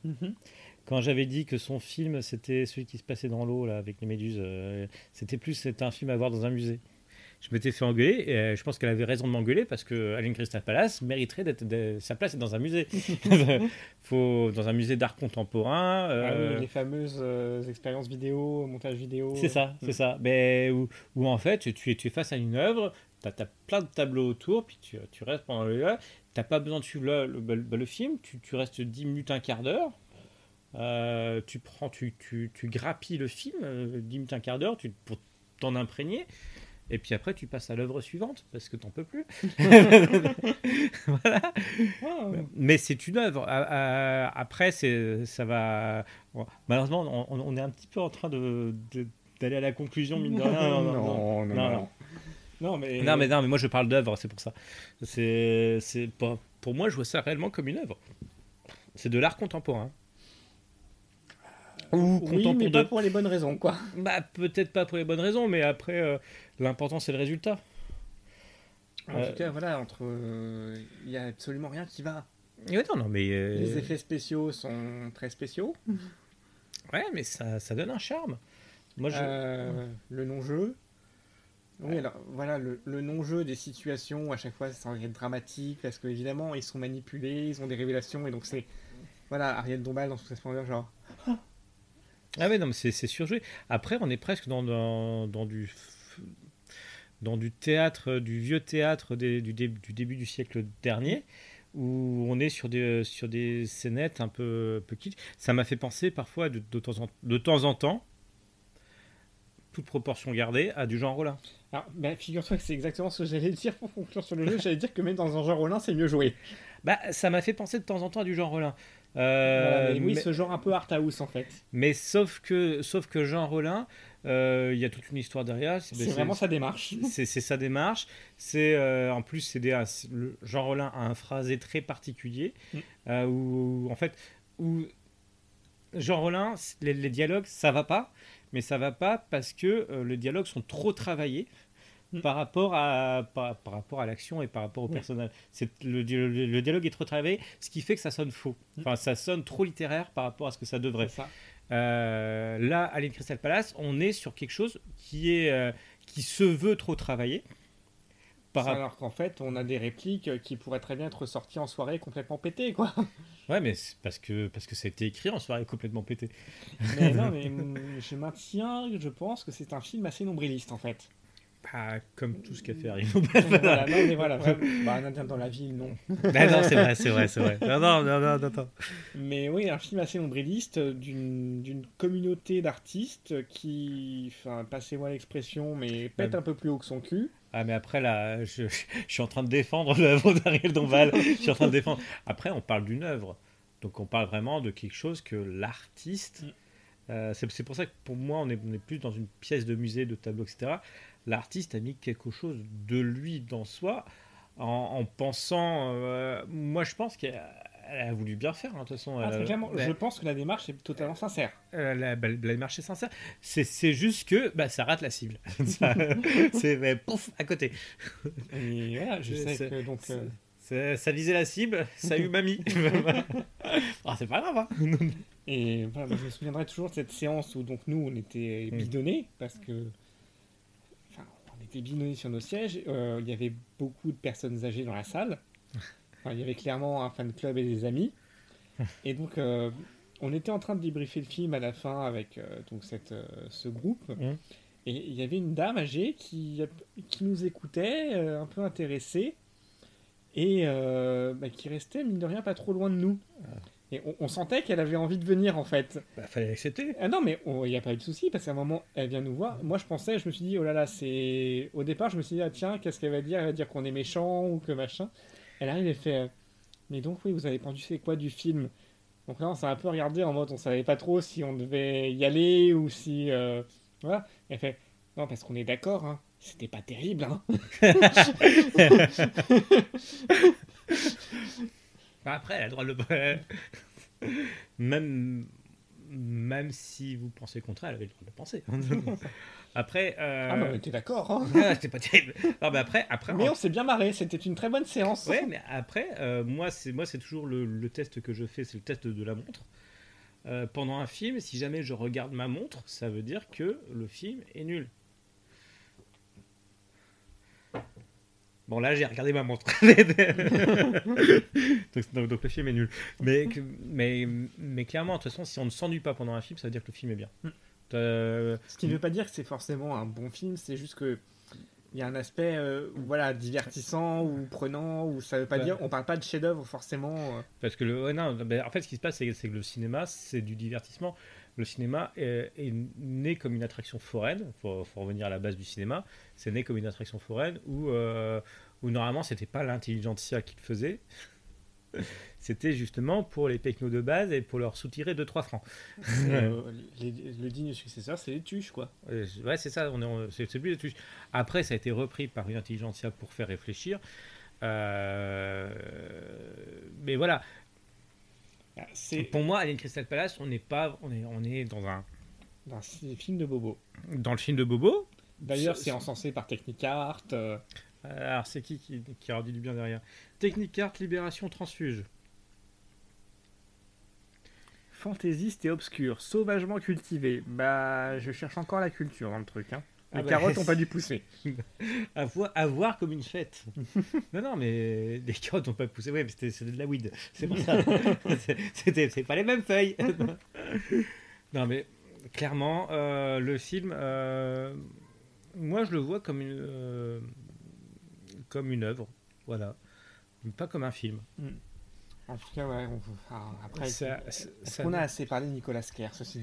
quand j'avais dit que son film c'était celui qui se passait dans l'eau là avec les méduses, euh, c'était plus c'était un film à voir dans un musée. Je m'étais fait engueuler et euh, je pense qu'elle avait raison de m'engueuler parce que Aline Crystal Palace mériterait d'être sa place est dans un musée. Faut dans un musée d'art contemporain. Ah euh, oui, les fameuses expériences vidéo, montage vidéo. c'est ça, c'est ça. Mais où, où en fait, tu es, tu es face à une œuvre, tu as, plein de tableaux autour, puis tu, tu restes pendant le tu pas besoin de suivre le, le- bah, le film, tu, tu restes 10 minutes, un quart d'heure, euh, tu prends, tu, tu, tu grappilles le film, euh, 10 minutes, un quart d'heure, pour t'en imprégner. Et puis après, tu passes à l'œuvre suivante parce que t'en peux plus. voilà. Ah, Mais c'est une œuvre. Après, ça va. Malheureusement, on, on est un petit peu en train de, de- d'aller à la conclusion, mine de rien. non, non, non, non, non. non. Non, mais. Non, mais non, mais moi je parle d'œuvre, c'est pour ça. C'est, c'est pas- pour moi, je vois ça réellement comme une œuvre. C'est de l'art contemporain. Ou Oui, contemporain mais de- pas pour les bonnes raisons, quoi. Bah, peut-être pas pour les bonnes raisons, mais après, euh, l'important c'est le résultat. En Euh, tout cas, voilà, entre. Il y a absolument rien qui va. Ouais, non, non, mais. euh, Les effets spéciaux sont très spéciaux. Ouais, mais ça, ça donne un charme. Moi, je. Euh, le non-jeu. Oui, alors voilà, le, non-jeu des situations, à chaque fois, ça être dramatique parce qu'évidemment, ils sont manipulés, ils ont des révélations, et donc c'est. Voilà, Ariel Dombal dans son splendeur, genre. Ah ouais, non, mais c'est surjoué. Après, on est presque dans, dans, dans du dans du théâtre, du vieux théâtre du, du début du siècle dernier, où on est sur des, sur des scénettes un peu, un peu kitsch. Ça m'a fait penser parfois de, temps, en, de temps en temps, toute proportion gardée, à du Jean Rollin. Alors, bah, figure-toi que c'est exactement ce que j'allais dire pour conclure sur le jeu. J'allais dire que même dans un genre Rollin, c'est mieux joué. Bah, ça m'a fait penser de temps en temps à du Jean Rollin. Voilà, Euh, mais oui, mais- ce genre un peu art house en fait. Mais sauf que, sauf que Jean Rollin, euh, il y a toute une histoire derrière. C'est vraiment sa démarche. C'est sa démarche. C'est euh, en plus c'est des Jean Rollin a un phrasé très particulier Mm. euh, où en fait où Jean Rollin les, les dialogues ça va pas, mais ça va pas parce que euh, les dialogues sont trop travaillés. Mm. Par rapport à par, par rapport à l'action et par rapport au Oui. personnage, c'est le, le- le dialogue est trop travaillé, ce qui fait que ça sonne faux. Mm. Enfin, ça sonne trop littéraire par rapport à ce que ça devrait. Ça. Euh, là, à l'île Crystal Palace, on est sur quelque chose qui est euh, qui se veut trop travaillé. Par Alors qu'en fait, on a des répliques qui pourraient très bien être sorties en soirée complètement pétées, quoi. Ouais, mais c'est parce que parce que ça a été écrit en soirée complètement pété. Mais non, mais hum, je maintiens, je pense que c'est un film assez nombriliste en fait. Pas comme tout ce qu'a fait Harry voilà, non, mais voilà, vraiment. Bah, un indien dans la ville, non. Ah non, c'est vrai, c'est vrai, c'est vrai. Non, non, non, non, non, non. Mais oui, un film assez nombriliste d'une d'une communauté d'artistes qui, enfin, passez-moi l'expression, mais pète un peu plus haut que son cul. Ah, mais après, là, je, je suis en train de défendre l'œuvre d'Ariel Dombal. Je suis en train de défendre. Après, on parle d'une œuvre. Donc, on parle vraiment de quelque chose que l'artiste. Mm. euh, c'est pour ça que pour moi, on est, on est plus dans une pièce de musée, de tableau, etc. L'artiste a mis quelque chose de lui dans soi en, en pensant. euh, moi, je pense qu'elle elle a voulu bien faire, hein, de toute façon. Ah, elle clairement, je pense que la démarche est totalement sincère. euh, la, bah, la démarche est sincère. C'est, juste que bah, ça rate la cible. Ça- c'est pouf à côté. Et voilà, je C'est- sais que donc. c'est- euh, ça visait la cible, ça a eu mamie. ah, c'est pas grave. Hein. Et voilà, je me souviendrai toujours de cette séance où donc nous on était Mm. bidonnés parce que enfin, on était bidonnés sur nos sièges. euh, il y avait beaucoup de personnes âgées dans la salle. Enfin, il y avait clairement un fan club et des amis. Et donc euh, on était en train de débriefer le film à la fin avec euh, donc cette, euh, ce groupe. Mm. Et il y avait une dame âgée qui, qui nous écoutait, un peu intéressée, et bah, qui restait, mine de rien, pas trop loin de nous. Et on, on sentait qu'elle avait envie de venir, en fait. Bah, fallait accepter. Ah non, mais il n'y a pas eu de souci, parce qu'à un moment, elle vient nous voir. Moi, je pensais, je me suis dit, oh là là, c'est. Au départ, je me suis dit, ah tiens, qu'est-ce qu'elle va dire? Elle va dire qu'on est méchant ou que machin. Elle arrive et fait, euh, mais donc, oui, vous avez pensé quoi du film? Donc là, on s'est un peu regardé en mode, on savait pas trop si on devait y aller ou si. euh, Voilà. Elle fait, non, parce qu'on est d'accord, hein. C'était pas terrible, hein. Bah, Après, elle a le droit de le. même, même si vous pensez le contraire, elle avait le droit de le penser. après. Euh... Ah, bah, on était d'accord, hein. ah, c'était pas terrible. Non, mais après, après Mais on s'est bien marré, c'était une très bonne séance. Ouais, mais après, euh, moi, c'est moi, c'est toujours le, le test que je fais, c'est le test de la montre. Euh, pendant un film, si jamais je regarde ma montre, ça veut dire que le film est nul. Bon, là, j'ai regardé ma montre. donc, donc- donc le film est nul. Mais, mais, mais clairement, de toute façon, si on ne s'ennuie pas pendant un film, ça veut dire que le film est bien. Euh, Ce qui ne veut pas dire que c'est forcément un bon film, c'est juste que il y a un aspect euh, voilà divertissant ou prenant ou ça veut pas Ouais. dire on parle pas de chef-d'œuvre forcément. euh. Parce que le, ouais, non, ben, en fait, ce qui se passe, c'est que le cinéma, c'est du divertissement. Le cinéma est, est né comme une attraction foraine. Il faut, faut revenir à la base du cinéma. C'est né comme une attraction foraine où, euh, où normalement, c'était pas l'intelligentsia qui le faisait. C'était justement pour les technos de base et pour leur soutirer 2-3 francs. Euh, les- le digne successeur, c'est les tuches quoi. Euh, Ouais, c'est ça, on est c'est plus touches. Après, ça a été repris par une intelligentsia pour faire réfléchir. Euh, Mais voilà, C'est pour moi, Alien Crystal Palace, on n'est pas, on est, on est dans un, un c- film de Bobo. dans le film de Bobo. D'ailleurs, C'est- c'est encensé par Technicart. Euh, Alors, c'est qui qui, qui a dit du bien derrière Technicart Libération Transfuge. fantaisiste et obscur, sauvagement cultivé. Bah, je cherche encore la culture dans le truc. Hein. Les Ah bah, carottes ont pas dû pousser. À voir, à voir comme une fête. non, non, mais les carottes n'ont pas poussé. Ouais, mais c'était de la weed. C'est pour ça. C'était c'est pas les mêmes feuilles. non, mais clairement, euh, le film, euh, moi, je le vois comme une, euh, comme une œuvre. Voilà. Pas comme un film. En tout cas, ouais. on- après, Ça- est-ce ça- qu'on a assez parlé de Nicolas Kerr, ceci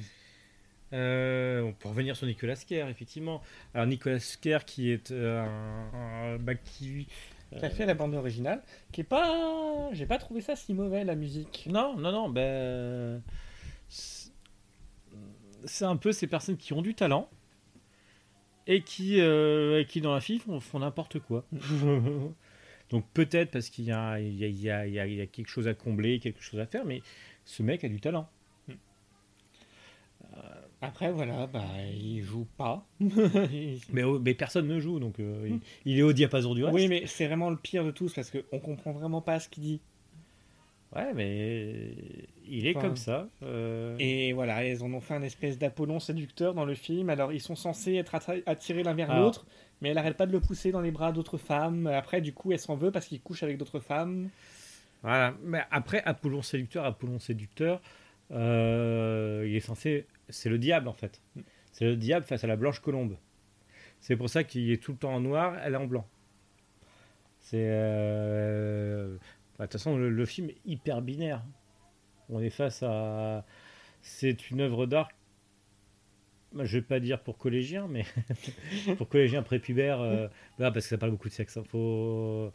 Euh, pour revenir sur Nicolas Kerr, effectivement. Alors Nicolas Kerr qui est euh, un, un- bah, qui Qui a fait la bande originale, qui est pas. J'ai pas trouvé ça si mauvais la musique. Non, non, non, ben. C'est un peu ces personnes qui ont du talent et qui, euh, qui dans la film, font, font n'importe quoi. Donc peut-être parce qu'il y a, il y, a, il y, a, il y a- quelque chose à combler, quelque chose à faire, mais ce mec a du talent. Après, voilà, bah, il joue pas. Mais, oh, mais personne ne joue, donc euh, il, il est au diapason du reste. oui, mais c'est vraiment le pire de tous parce qu'on comprend vraiment pas ce qu'il dit. Ouais, mais il est Enfin, comme ça. euh, Et voilà, ils en ont fait un espèce d'Apollon séducteur dans le film. Alors, ils sont censés être attirés l'un vers l'autre, mais elle arrête pas de le pousser dans les bras d'autres femmes. Après, du coup, elle s'en veut parce qu'il couche avec d'autres femmes. Voilà. Mais après, Apollon séducteur, Apollon séducteur, euh, il est censé. C'est le diable, en fait. C'est le diable face à la blanche colombe. C'est pour ça qu'il est tout le temps en noir, elle est en blanc. C'est. euh, bah, De toute façon, le, le film est hyper binaire. On est face à. C'est une œuvre d'art. bah, Je vais pas dire pour collégiens, mais pour collégiens prépubères, euh, bah, parce que ça parle beaucoup de sexe. hein. Faut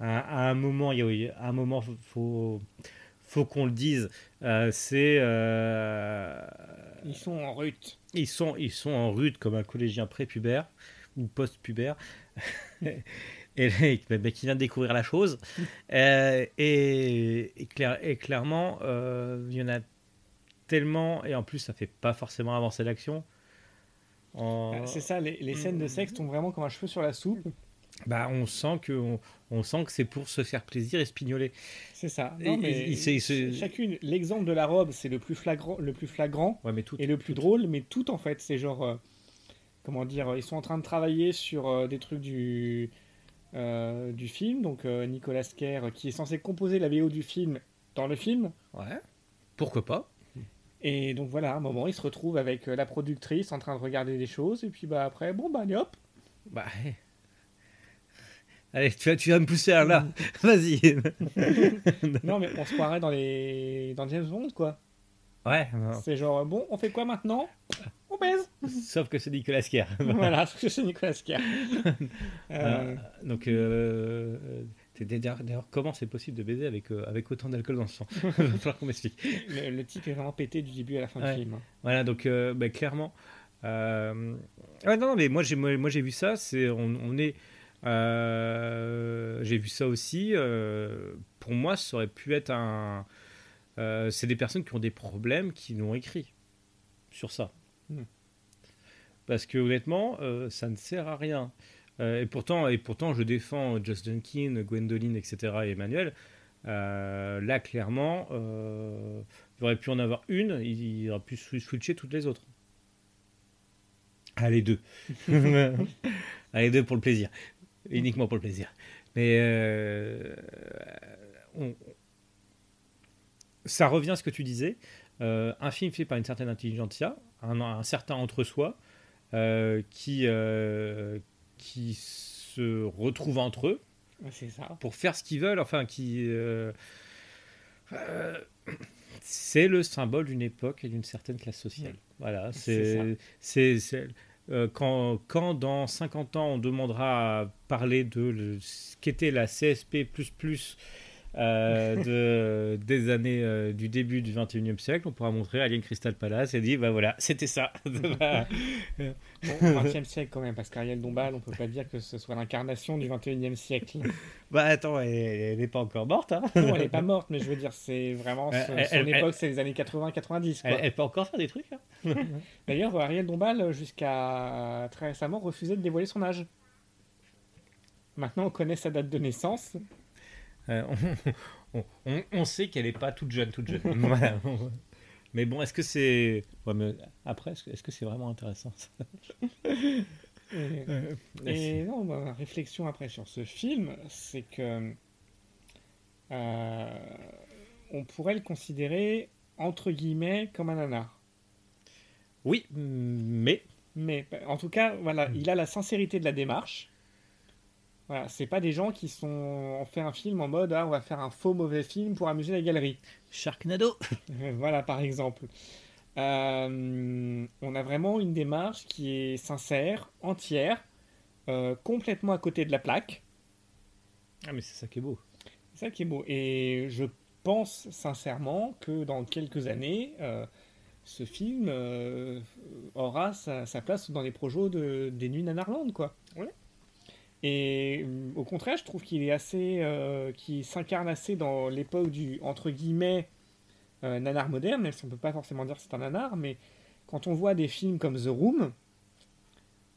à, à un moment, il y a- à un moment, faut faut qu'on le dise. Euh, c'est euh, Ils sont en rut. ils sont ils sont en rude comme un collégien prépubère ou post-pubère. Et, bah, qui vient de découvrir la chose. Euh, et, et clair- et clairement, euh, il y en a tellement, et en plus, ça fait pas forcément avancer l'action. En- Ah, C'est ça, les, les scènes de sexe tombent vraiment comme un cheveu sur la soupe. bah, on sent que on, on sent que c'est pour se faire plaisir et. C'est ça. Non, mais il- c'est- c'est- Chacune, l'exemple de la robe, c'est le plus flagrant, le plus flagrant Ouais, mais tout. et le plus drôle, mais tout en fait, c'est genre, euh, comment dire, ils sont en train de travailler sur euh, des trucs du euh, du film. Donc euh, Nicolas Kerr, qui est censé composer la VO du film dans le film. Ouais. Pourquoi pas Et donc voilà, à un moment, il se retrouve avec euh, la productrice en train de regarder des choses, et puis bah après, bon bah allez, hop, Bah. Allez, tu vas, tu vas me pousser un là. Vas-y. non mais on se croirait dans les dans James Bond quoi. Ouais. C'est genre bon, on fait quoi maintenant? On baise. Sauf que c'est Nicolas Kerr. voilà, parce que c'est Nicolas Kerr. Euh, Euh, donc, euh, euh, d'ailleurs, comment c'est possible de baiser avec, euh, avec autant d'alcool dans le sang? Il va falloir qu'on m'explique. le, le type est vraiment pété du début à la fin Ouais. du film. Voilà, donc euh, bah, clairement. euh, ouais, non, non, mais moi j'ai moi, moi, j'ai vu ça. C'est on, on est. euh, j'ai vu ça aussi. euh, pour moi, ça aurait pu être un. Euh, c'est des personnes qui ont des problèmes qui l'ont écrit sur ça. Hmm. Parce que honnêtement, euh, ça ne sert à rien. Euh, et pourtant, et pourtant, je défends Just Duncan, Gwendoline, etc. et Emmanuel. Là, clairement, il aurait pu en avoir une, il, il aurait pu swi- switcher toutes les autres. Allez, deux. Allez, deux pour le plaisir. Uniquement pour le plaisir. Mais on- ça revient à ce que tu disais. Euh, un film fait par une certaine intelligentsia, un, un certain entre-soi, euh, qui, euh, qui se retrouvent entre eux ça. pour faire ce qu'ils veulent, enfin qui c'est le symbole d'une époque et d'une certaine classe sociale. Voilà, C'est euh, quand quand dans 50 ans on demandera à parler de le- ce qu'était la CSP de, des années euh, du début du 21e siècle, on pourra montrer Alien Crystal Palace et dire bah voilà, c'était ça. Bon, 20e siècle quand même, parce qu'Ariel Dombal, on peut pas dire que ce soit l'incarnation du 21e siècle. bah attends, elle n'est pas encore morte hein. Non, elle est pas morte, mais je veux dire, c'est vraiment son, elle- son elle- époque, c'est les années 80-90. quoi. Elle, elle peut encore faire des trucs hein. D'ailleurs, Ariel Dombal, jusqu'à très récemment, refusait de dévoiler son âge. Maintenant, on connaît sa date de naissance. Euh, on, on- on- on sait qu'elle n'est pas toute jeune, toute jeune. Voilà. Mais bon, est-ce que c'est. Ouais, mais après, est-ce que- c'est vraiment intéressant ça Et, Euh, et non, ma réflexion après sur ce film, c'est que euh, on pourrait le considérer entre guillemets comme un nanar. Oui, mais. Mais en tout cas, voilà, il a la sincérité de la démarche. Voilà, c'est pas des gens qui sont ont fait un film en mode ah, on va faire un faux mauvais film pour amuser la galerie. Sharknado voilà, par exemple. Euh, on a vraiment une démarche qui est sincère, entière, euh, complètement à côté de la plaque. Ah, mais c'est ça qui est beau. C'est ça qui est beau. Et je pense sincèrement que dans quelques années, euh, ce film aura sa, sa place dans les projets de, des Nuits Nanarland, quoi. Ouais. Et euh, au contraire, je trouve qu'il est assez, euh, qu'il s'incarne assez dans l'époque du entre guillemets euh, nanar moderne, même si on peut pas forcément dire que c'est un nanar, mais quand on voit des films comme The Room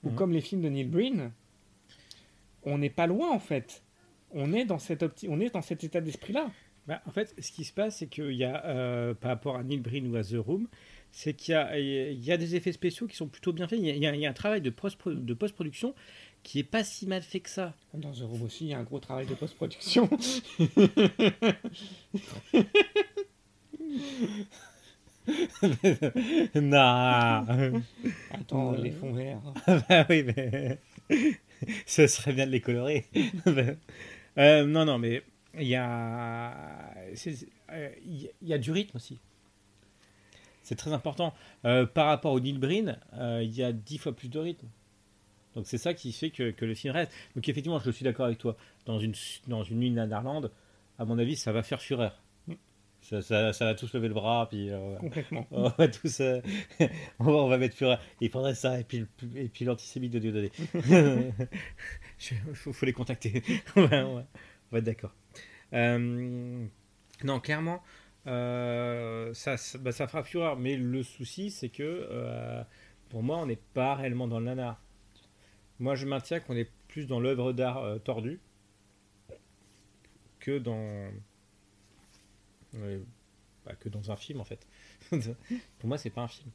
ou Mhm. comme les films de Neil Breen, on n'est pas loin en fait. On est dans cette opti- on est dans cet état d'esprit-là. Bah, en fait, ce qui se passe, c'est qu'il y a, euh, par rapport à Neil Breen ou à The Room, c'est qu'il y a, il y a des effets spéciaux qui sont plutôt bien faits. Il y a, il y un travail de post-production qui est pas si mal fait que ça. Dans The Room aussi, il y a un gros travail de post-production. non Attends, les fonds verts. Bah oui, mais ce serait bien de les colorer. Euh, non, non, mais il y a, c'est- euh, il y a- il y a du rythme aussi. C'est très important. Euh, par rapport au Neil Breen, il y a dix fois plus de rythme. Donc c'est ça qui fait que, que le film reste. Donc effectivement, je suis d'accord avec toi. Dans une, dans une nuit Nanarland, à mon avis, ça va faire fureur. Ça, ça, ça va tous lever le bras, puis euh, Complètement. on va tous, euh, on, va, on va mettre fureur. Il faudrait ça, et puis, et puis l'antisémite de Dieudonné. Il faut, faut les contacter. on, va, on va- on va être d'accord. Euh, non, clairement, ça, ça, bah, ça fera fureur. Mais le souci, c'est que pour moi, on n'est pas réellement dans le nanar. Moi, je maintiens qu'on est plus dans l'œuvre d'art euh, tordue que dans. euh, bah, que dans un film en fait. Pour moi, c'est pas un film.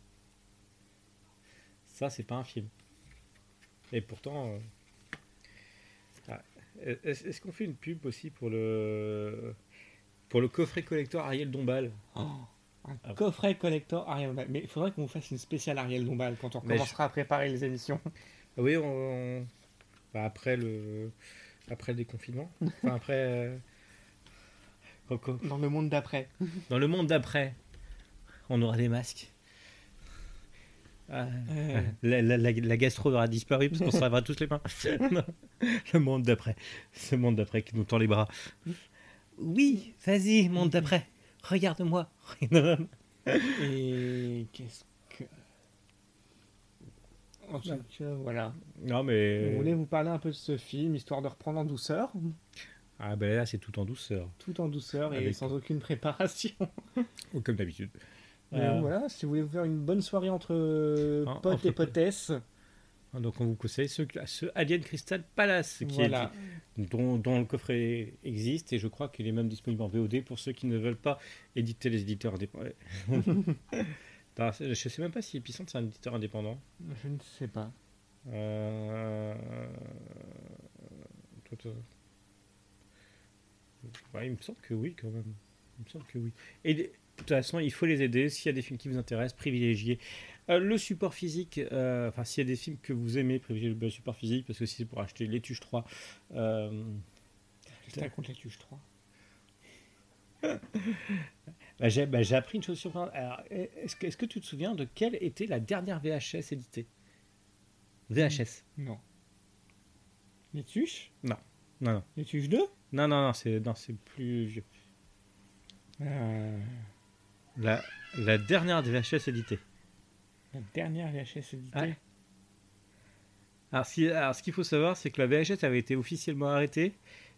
Ça, c'est pas un film. Et pourtant, euh, ah, est-ce qu'on fait une pub aussi pour le pour le coffret collector Ariel Dombal? Oh, un Ah. coffret collector Ariel Dombal. Mais il faudrait qu'on fasse une spéciale Ariel Dombal quand on commencera à préparer les émissions. Ah Oui, on, bah, après le après le déconfinement, Enfin, après euh, Dans le monde d'après. dans le monde d'après, on aura des masques. Ah, Euh, La, la- la- la gastro aura disparu parce qu'on se lavera tous les mains. Le monde d'après. Ce monde d'après qui nous tend les bras. Oui, vas-y, monde d'après. Regarde-moi. Et qu'est-ce tout cas, voilà. non, On mais. voulait vous parler un peu de ce film, histoire de reprendre en douceur, Ah, ben là, c'est tout en douceur. tout en douceur et Avec- sans aucune préparation. Ou Comme d'habitude. Euh, voilà, si vous voulez vous faire une bonne soirée entre euh, En- potes entre et potes. potesses, Donc, on vous conseille ce, ce Alien Crystal Palace qui est- dont, dont le coffret existe et je crois qu'il est même disponible en VOD pour ceux qui ne veulent pas éditer les éditeurs indépendants. Je sais même pas si Epicentre c'est un éditeur indépendant. Je ne sais pas. Euh... Ouais, il me semble que oui quand même. Il me semble que oui. Et de toute façon, il faut les aider. S'il y a des films qui vous intéressent, privilégiez euh, le support physique. euh, Enfin, s'il y a des films que vous aimez, privilégiez le support physique parce que si c'est pour acheter les Tuches 3. euh, J'étais contre la tuche 3. Bah, j'ai bah, j'ai appris une chose surprenante. Est-ce que, tu te souviens de quelle était la dernière VHS éditée? VHS Non. Les tuches Non, non. Les tuches 2 Non, non, non, c'est, non, plus vieux. Euh, La, la dernière VHS éditée. La dernière VHS éditée. Alors, si- alors, ce qu'il faut savoir, c'est que la VHS avait été officiellement arrêtée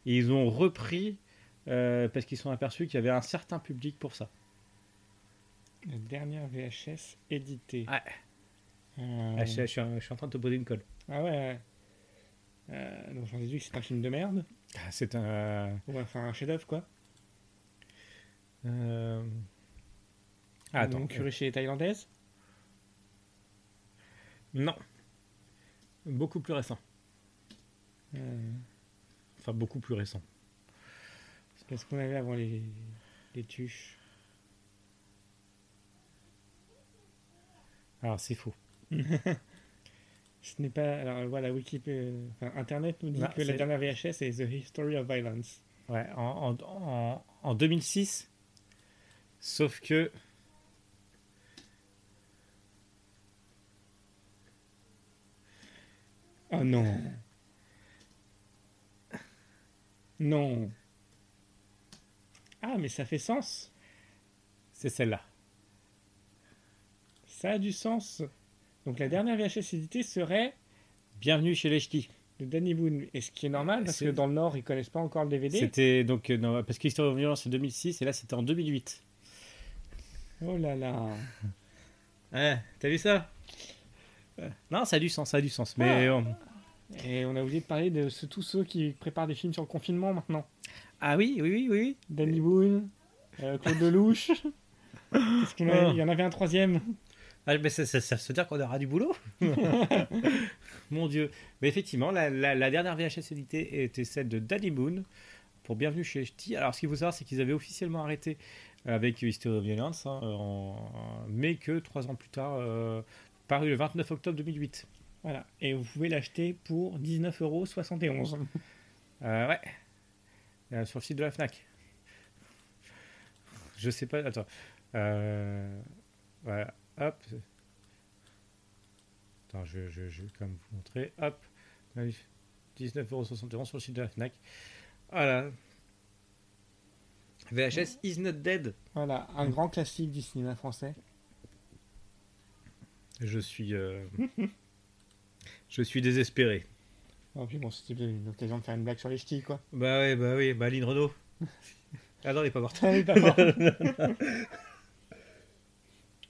et ils ont repris euh, parce qu'ils sont aperçus qu'il y avait un certain public pour ça. La dernière VHS éditée. Ouais. Euh, Ah, je, je suis en, je suis en train de te poser une colle. Ah ouais. Euh, donc j'en déduis que c'est un film de merde. Ah, C'est un. Ou enfin un chef-d'œuvre quoi. euh, Ah, attends. Mon curé chez les Thaïlandaises. Non. Beaucoup plus récent. Euh, Enfin, beaucoup plus récent. Qu'est-ce qu'on avait avant les, tuches? Alors c'est faux. Ce n'est pas. Alors voilà, Wikipédia. Euh, Internet nous dit que la dernière VHS est The History of Violence. Ouais, en, en, en 2006. Sauf que. Oh non. Non. Ah, mais ça fait sens. C'est celle-là. Ça a du sens. Donc la dernière VHS éditée serait Bienvenue chez les ch'tis. de Danny Boone. Et ce qui est normal, parce que dans le Nord, ils connaissent pas encore le DVD. C'était donc euh, non, parce que Histoire de violence c'est 2006 et là c'était en 2008. Oh là là. Ouais, t'as vu ça? Euh, Non, ça a du sens, ça a du sens. Mais Ah. on- Et on a oublié de parler de ce- tous ceux qui préparent des films sur le confinement maintenant. Ah oui, oui, oui, oui. Danny Boone, euh, Claude Lelouch. Qu'on avait Oh. Il y en avait un troisième. Ah, mais ça, ça, ça veut dire qu'on aura du boulot Mon Dieu. Mais effectivement, la, la- la dernière VHS éditée était celle de Danny Boone pour Bienvenue chez les Ch'tis. Alors, ce qu'il faut savoir, c'est qu'ils avaient officiellement arrêté avec History of Violence, hein, en... mais que trois ans plus tard, euh, paru le 29 octobre 2008. Voilà. Et vous pouvez l'acheter pour 19,71€. Euh, ouais. Euh, sur le site de la Fnac. Je sais pas. Attends. Euh, voilà. Hop. Attends, je, je, je vais quand même vous montrer. Hop. 19,71€ sur le site de la Fnac. Voilà. VHS is not dead. Voilà, un grand classique du cinéma français. Je suis. euh, je suis désespéré. Puis bon, c'était une occasion de faire une blague sur les ch'tis, quoi. Bah oui, bah oui. Bah Lynn Renault. Ah non, elle est pas morte. Elle est pas morte.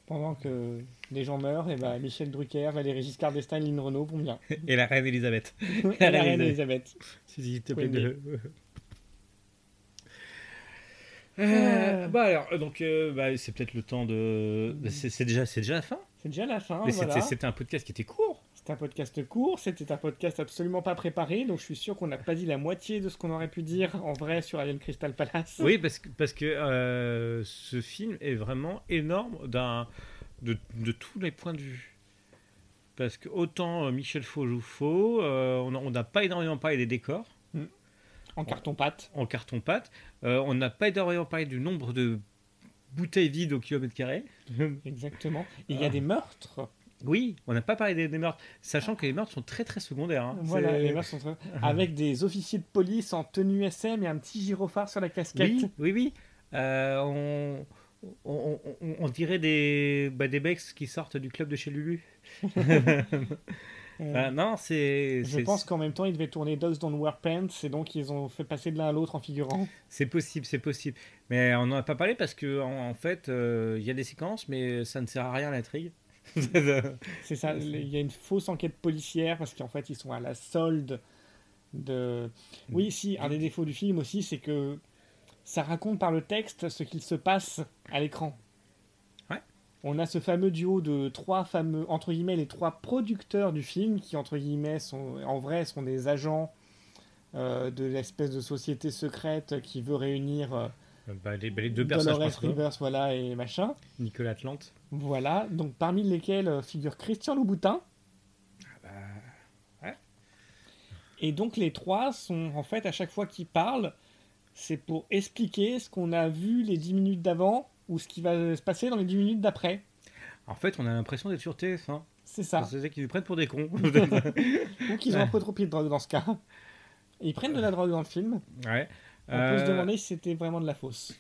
Pendant que les gens meurent, et bah, Michel Drucker, Valéry Giscard d'Estaing, Lynn Renault vont bien. Et la reine Elisabeth. Et la reine Elisabeth. S'il te plaît, de... Euh, bah alors, donc euh, bah, c'est peut-être le temps de. c'est c'est déjà, c'est déjà la fin. C'est déjà la fin, Mais voilà. c'était, c'était un podcast qui était court. C'était un podcast court, c'était un podcast absolument pas préparé, donc je suis sûr qu'on n'a pas dit la moitié de ce qu'on aurait pu dire en vrai sur Alien Crystal Palace. Oui, parce que parce que euh, ce film est vraiment énorme d'un de, de tous les points de vue. Parce que autant euh, Michel Faux euh, on n'a pas énormément parlé des décors En carton-pâte. en carton pâte, euh, on n'a pas énormément parlé du nombre de bouteilles vides au kilomètre carré. Exactement. Il y a Ah. des meurtres. Oui, on n'a pas parlé des, des meurtres, sachant que les meurtres sont très très secondaires. hein. Voilà, les meurtres sont très- Avec des officiers de police en tenue SM et un petit gyrophare sur la casquette. Oui, oui, oui. Euh, on, on, on- on dirait des, bah, des becs qui sortent du club de chez Lulu. Euh, non, c'est. Je pense qu'en même temps, ils devaient tourner Dogs Don't Wear Pants, et donc ils ont fait passer de l'un à l'autre en figurant. C'est possible, c'est possible. Mais on n'en a pas parlé parce que en, en fait, euh, il y a des séquences, mais ça ne sert à rien à l'intrigue. C'est ça, il y a une fausse enquête policière, parce qu'en fait, ils sont à la solde de... Oui, si, un des défauts du film aussi, c'est que ça raconte par le texte ce qu'il se passe à l'écran. Ouais. On a ce fameux duo de trois fameux, entre guillemets, les trois producteurs du film, qui, entre guillemets, sont, en vrai, sont des agents euh, de l'espèce de société secrète qui veut réunir euh, Bah, les, bah, les deux personnages Dolores Rivers, voilà, et machin. Nicolas Atlante. Voilà, donc parmi lesquels euh, figure Christian Louboutin. Bah, ouais. Et donc les trois sont, en fait, à chaque fois qu'ils parlent, c'est pour expliquer ce qu'on a vu les 10 minutes d'avant ou ce qui va se passer dans les 10 minutes d'après. En fait, on a l'impression d'être sur TF1. C'est ça. C'est qu'ils nous prennent pour des cons. Ou qu'ils ont un peu trop pris de drogue dans ce cas. Ils prennent de la drogue dans le film. ouais. On peut se Euh, demander si c'était vraiment de la fausse.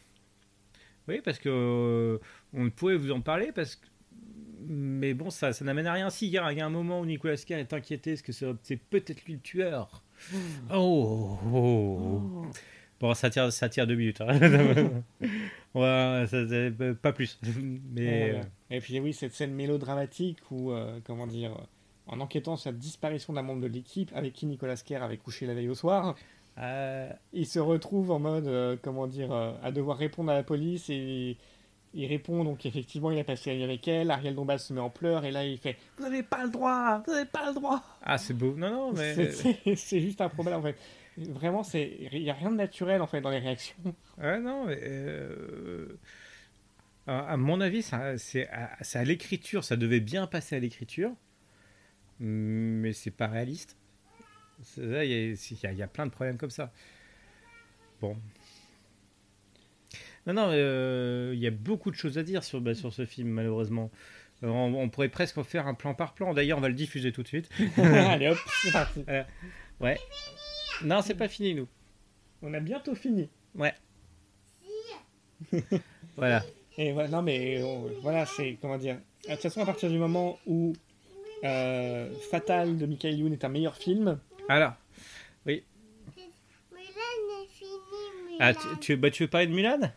Oui, parce que euh, on pourrait vous en parler, parce que mais bon, ça, ça n'amène à rien. Si, il y, a un moment où Nicolas Cage est inquiété, est-ce que c'est peut-être lui le tueur Oh, oh, oh. Bon, ça tire, ça tire deux minutes. hein. Ouais, ça- ça- pas plus. Mais Voilà. Et puis oui, cette scène mélodramatique où, euh, comment dire, euh, en enquêtant sur la disparition d'un membre de l'équipe avec qui Nicolas Kerr avait couché la veille au soir, euh, il se retrouve en mode, euh, comment dire, euh, à devoir répondre à la police et il répond donc effectivement il a passé la nuit avec elle, Ariel Dombal se met en pleurs et là il fait Vous n'avez pas le droit, vous n'avez pas le droit ah, c'est beau. Non, non, mais C'est- juste un problème en fait. Vraiment, c'est il n'y a rien de naturel en fait dans les réactions. Ouais, non, mais, à, mon avis, ça- c'est à, à l'écriture, ça devait bien passer à l'écriture, mais c'est pas réaliste. Il y, a- y y plein de problèmes comme ça. Bon. Non, non, euh, il y a beaucoup de choses à dire sur, bah, sur ce film, malheureusement. on, on pourrait presque en faire un plan par plan. D'ailleurs, on va le diffuser tout de suite. Allez hop, c'est parti. Ouais. Non, c'est pas fini, nous. On a bientôt fini. Ouais. Voilà. Et voilà, non mais euh, voilà, c'est comment dire. De toute façon, à partir du moment où euh, Fatal de Michael Youn est un meilleur film, Alors, Mulan est fini, Mulan. ah, tu, tu, bah, tu veux parler de Mulan? Ouais.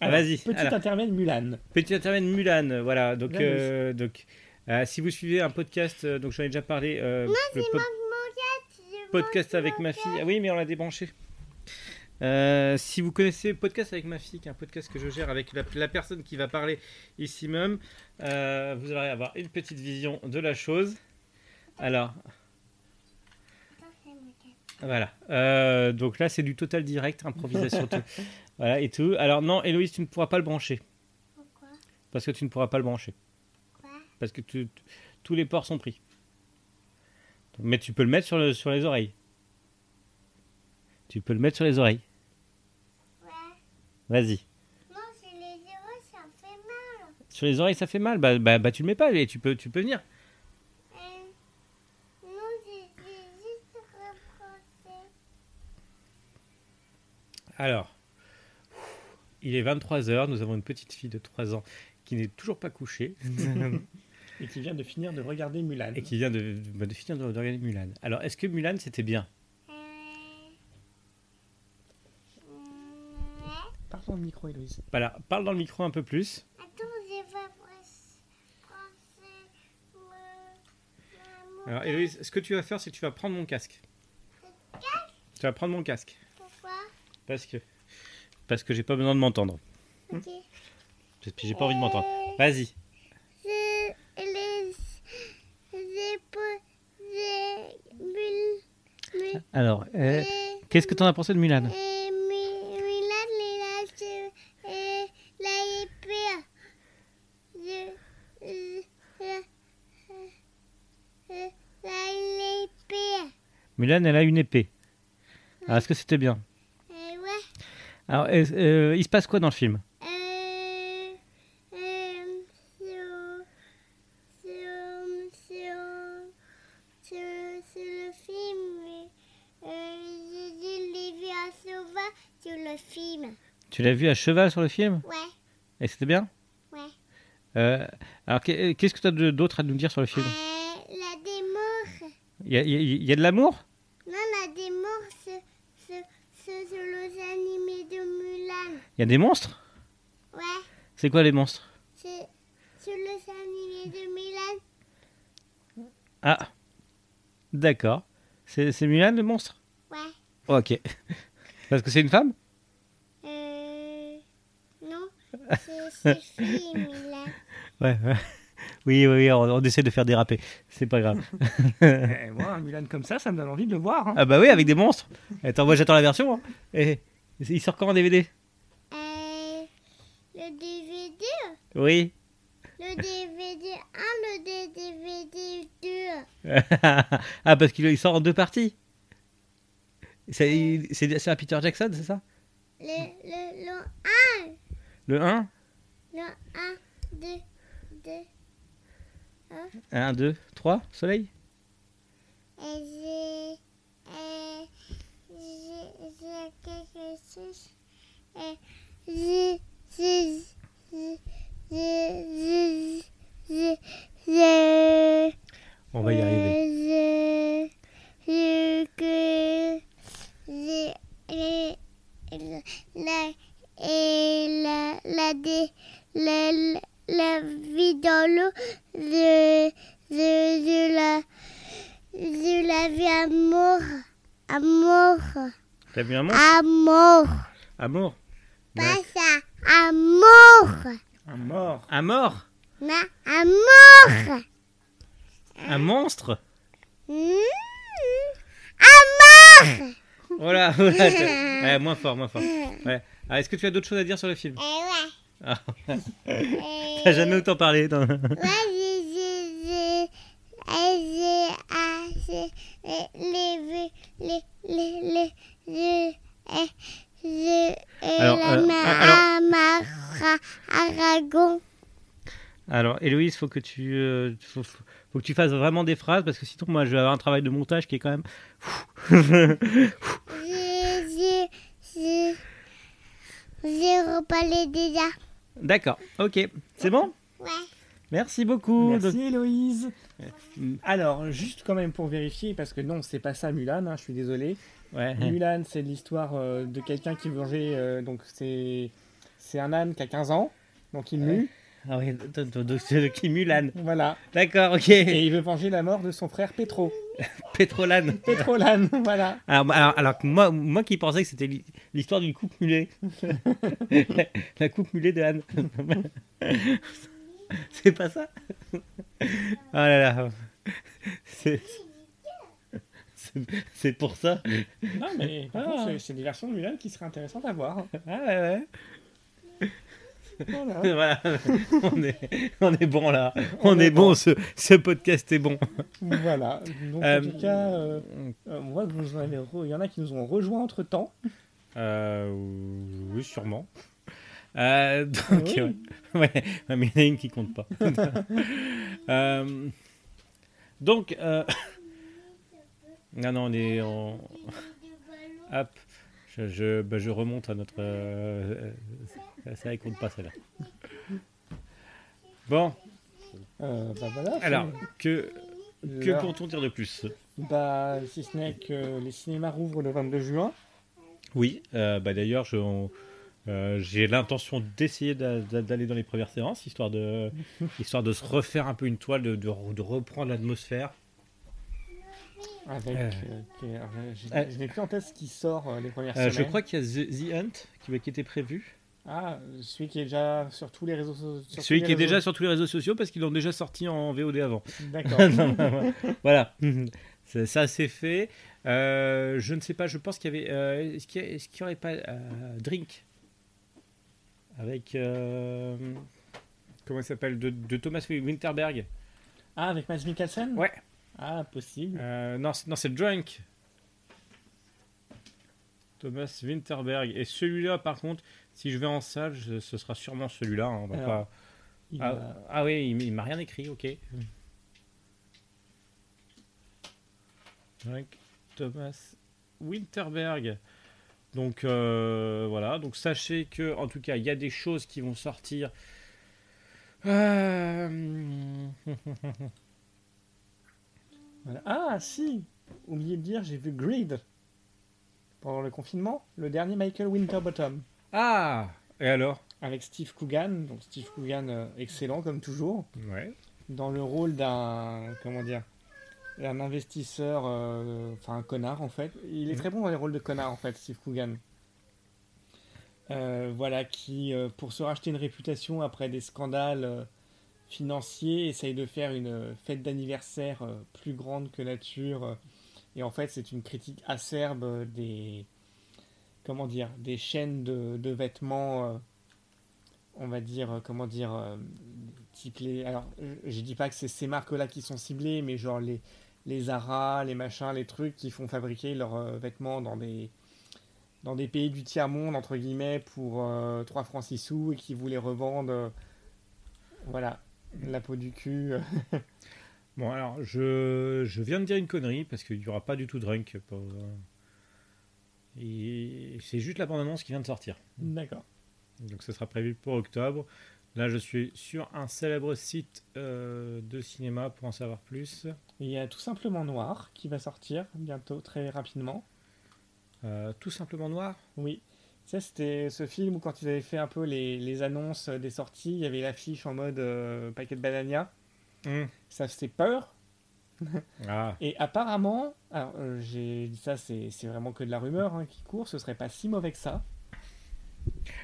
Ah, vas-y, Petit alors. intermède Mulan. Petit intermède Mulan, voilà. Donc, euh, donc euh, si vous suivez un podcast, euh, donc j'en ai déjà parlé, euh, le pod- Mon podcast avec ma fille. Ah oui, mais on l'a débranché. Euh, si vous connaissez podcast avec ma fille, qui est un podcast que je gère avec la, la personne qui va parler ici même, euh, vous allez avoir une petite vision de la chose. Alors, voilà. Euh, donc là, c'est du total direct, improvisation, tout. Voilà, et tout. Alors non, Héloïse, tu ne pourras pas le brancher. Pourquoi? Parce que tu ne pourras pas le brancher. Quoi Parce que tu- tu- tous les ports sont pris. Mais tu peux le mettre sur, le, sur les oreilles. Tu peux le mettre sur les oreilles. Ouais. Vas-y. Non, c'est les zéros, ça fait mal. Sur les oreilles, ça fait mal. Bah, bah, bah, tu le mets pas et tu peux, tu peux venir. Euh, non, j'ai j'ai juste reproché. Alors, il est 23h. Nous avons une petite fille de 3 ans qui n'est toujours pas couchée Et qui vient de finir de regarder Mulan. et qui vient de, bah, de finir de, de regarder Mulan. Alors, est-ce que Mulan, c'était bien? Parle dans le micro, Héloïse. Voilà, parle dans le micro un peu plus. Alors, Héloïse, ce que tu vas faire, c'est que tu vas prendre mon casque? Tu vas prendre mon casque. Parce que, parce que j'ai pas besoin de m'entendre. Ok. J'ai pas envie de m'entendre. Vas-y. Alors, et- qu'est-ce que t'en as pensé de Mulan? Euh, euh, euh. Mulan, elle a une épée. Alors, est-ce que c'était bien? Euh. Alors, euh, il se passe quoi dans le film? Tu l'as vu à cheval sur le film? Ouais, Et c'était bien? Ouais. Euh, Alors, qu'est- qu'est-ce que tu as d'autre à nous dire sur le film? Euh, la démor, Il y y y a de l'amour non, la démor, c'est c'est- c'est sur les animés de Mulan. Il y a des monstres Ouais, C'est quoi les monstres c'est sur les animés de Mulan. Ah, d'accord. C'est c'est Mulan le monstre Ouais. Ok. Parce que c'est une femme Euh, non, c'est c'est fille, Mulan. Ouais, ouais. Oui, oui, oui, on, on essaie de faire déraper. C'est pas grave. Eh, moi, un Mulan comme ça, ça me donne envie de le voir. hein. ah bah oui, avec des monstres. Attends, moi j'attends la version. hein. Et, il sort quand en DVD le DVD, Oui. le DVD 1, le DVD 2. ah, parce qu'il il sort en deux parties. C'est c'est un Peter Jackson, c'est ça? Le, le, le 1, Le 1 le 1, 2, 2. 1, 2, 3, soleil? Et j'ai, euh, j'ai, j'ai quelque chose. Et j'ai, On va y arriver. La, la, la, la, vie dans l'eau de, de, la, de la vie amour, amour, T'as vu un monstre amour, Amour. Pas ça, amour, Un mort. Un mort na, amour, Un monstre Mmh. amour. Voilà, voilà. ouais, moins fort, moins fort. Ouais. Ah, Est-ce que tu as d'autres choses à dire sur le film Eh ouais. Ah, Eh, T'as jamais autant parlé dans... Ouais, j'ai, j'ai, j'ai, eh, j'ai, ah, j'ai, eh, les, les, les, les, eh, Alors, la euh, alors- Aragon. Alors, Héloïse, faut que tu, euh, faut, faut- faut que tu fasses vraiment des phrases parce que sinon, moi, je vais avoir un travail de montage qui est quand même. J'ai, j'ai, j'ai, j'ai reparlé déjà. D'accord, ok, c'est bon? Ouais. Merci beaucoup. Merci Donc- Héloïse. Alors, juste quand même pour vérifier, parce que non, c'est pas ça Mulan, hein, je suis désolé. Ouais. Mulan, c'est l'histoire euh, de quelqu'un qui veut euh, donc c'est un âne qui a 15 ans, donc il mue, Ah oui, d- d- d- c'est qui Mulan. voilà. D'accord, ok. Et il veut venger la mort de son frère Petro. Pétrolane. Pétrolane, voilà. Alors, alors, alors moi, moi qui pensais que c'était l'hi- l'histoire d'une coupe mulet. la, la coupe mulet de Anne. c'est pas ça? Oh là là. C'est. c'est- pour ça. Non, mais Ah. c'est- des versions de Mulan qui seraient intéressantes à voir. Ah ouais, ouais. Voilà. Voilà. On est, on est bon là. On, est bon, ce, ce podcast est bon. Voilà. Donc, Euh, en tout cas, euh, euh, on voit que vous en avez re- il y en a qui nous ont rejoints entre temps. Euh, oui, sûrement. Euh, donc, Oui. ouais. Ouais, ouais, mais il y en a une qui compte pas. Euh, donc, euh, non, non, on est. on- Hop, je, je, bah, je remonte à notre. Euh, ça, elle compte pas celle-là. Bon, Euh, bah voilà. alors, que, que là, compte-on dire de plus? Bah, si ce n'est que les cinémas rouvrent le 22 juin. Oui, euh, bah d'ailleurs, je- on- euh, j'ai l'intention d'essayer d'a- d'a- d'aller dans les premières séances, histoire de, histoire de se refaire un peu une toile, de, de reprendre l'atmosphère. Avec. Euh. euh, est- euh, Euh. Je n'ai plus en tête ce qui sort euh, les premières Euh, semaines. je crois qu'il y a The, Hunt qui, qui était prévu. Ah, celui qui est déjà sur tous les réseaux sociaux. Celui qui est déjà sur tous les réseaux sociaux parce qu'ils l'ont déjà sorti en VOD avant. D'accord. voilà, ça c'est fait. Euh, je ne sais pas, je pense qu'il y avait. euh, Est-ce qu'il y, a- est-ce qu'il y aurait pas euh, Drink Avec. euh, comment il s'appelle de, de Thomas Winterberg ah, avec Mads Mikkelsen? Ouais. Ah, possible. Euh, non, c'est- non, c'est Drunk. Thomas Winterberg. Et celui-là, par contre, si je vais en salle, je- ce sera sûrement celui-là. hein, on va Alors, pas- Il ah, ah oui, il, il m'a rien écrit, ok. Drunk, Thomas Winterberg. Donc euh, voilà, donc sachez que en tout cas il y a des choses qui vont sortir. Euh, voilà. Ah, si Oublié de dire, j'ai vu Greed pendant le confinement, le dernier Michael Winterbottom. Ah Et alors? Avec Steve Coogan, donc Steve Coogan euh, excellent comme toujours, Ouais. dans le rôle d'un comment dire, d'un investisseur, euh, enfin un connard en fait. Il est très bon dans les rôles de connard en fait, Steve Coogan. Euh, voilà, qui euh, pour se racheter une réputation après des scandales financiers essaye de faire une euh, fête d'anniversaire euh, plus grande que nature. euh, et en fait, c'est une critique acerbe des comment dire, des chaînes de, vêtements. on va dire, comment dire, type. Alors, je, dis pas que c'est ces marques-là qui sont ciblées, mais genre les, les Zara, les machins, les trucs qui font fabriquer leurs vêtements dans des, dans des pays du tiers-monde, entre guillemets, pour euh, 3 francs 6 sous et qui vous les revendent. voilà, la peau du cul. euh. Bon, alors, je, je viens de dire une connerie parce qu'il n'y aura pas du tout de drunk. Pour... Et c'est juste la bande-annonce qui vient de sortir. D'accord. Donc, ce sera prévu pour octobre. Là, je suis sur un célèbre site euh, de cinéma pour en savoir plus. Il y a tout simplement Noir qui va sortir bientôt, très rapidement. Euh, tout simplement noir? Oui. Ça, c'était ce film où quand ils avaient fait un peu les, les annonces des sorties, il y avait l'affiche en mode euh, paquet de banania. Ça faisait peur. Ah, Et apparemment, alors euh, j'ai dit ça, c'est c'est vraiment que de la rumeur hein, qui court, ce serait pas si mauvais que ça.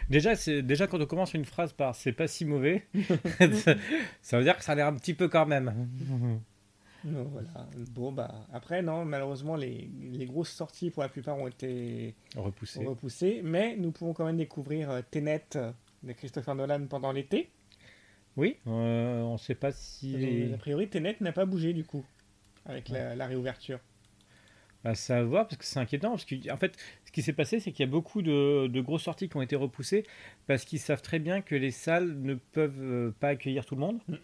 déjà, c'est déjà quand on commence une phrase par c'est pas si mauvais, ça veut dire que ça a l'air un petit peu quand même. Donc, voilà. Bon, bah, après, non, malheureusement, les, les grosses sorties pour la plupart ont été Repoussé. repoussées, mais nous pouvons quand même découvrir euh, Tenet euh, de Christopher Nolan pendant l'été. Oui, euh, on sait pas si. A priori, Tenet n'a pas bougé du coup, avec la, la réouverture. à savoir, parce que c'est inquiétant, parce qu'en fait, ce qui s'est passé, c'est qu'il y a beaucoup de, de grosses sorties qui ont été repoussées, parce qu'ils savent très bien que les salles ne peuvent euh, pas accueillir tout le monde. Mm.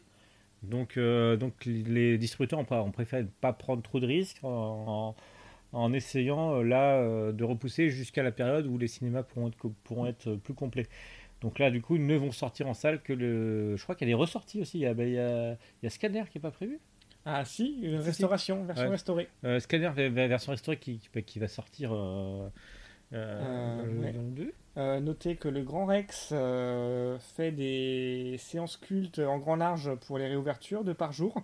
Donc, euh, donc les distributeurs ont, ont préféré ne pas prendre trop de risques en, en- en essayant euh, là euh, de repousser jusqu'à la période où les cinémas pourront être, co- pourront être plus complets. Donc là, du coup, ils ne vont sortir en salle que le. Je crois qu'elle est ressortie aussi. Il y a, ben, il y a, il y a Scanner qui n'est pas prévu? Ah si, une restauration, version Ouais. restaurée. Euh, Scanner version restaurée qui, qui, qui va sortir euh, euh, Euh, le ouais. 22. Euh, notez que le Grand Rex euh, fait des séances cultes en grand large pour les réouvertures de par jour.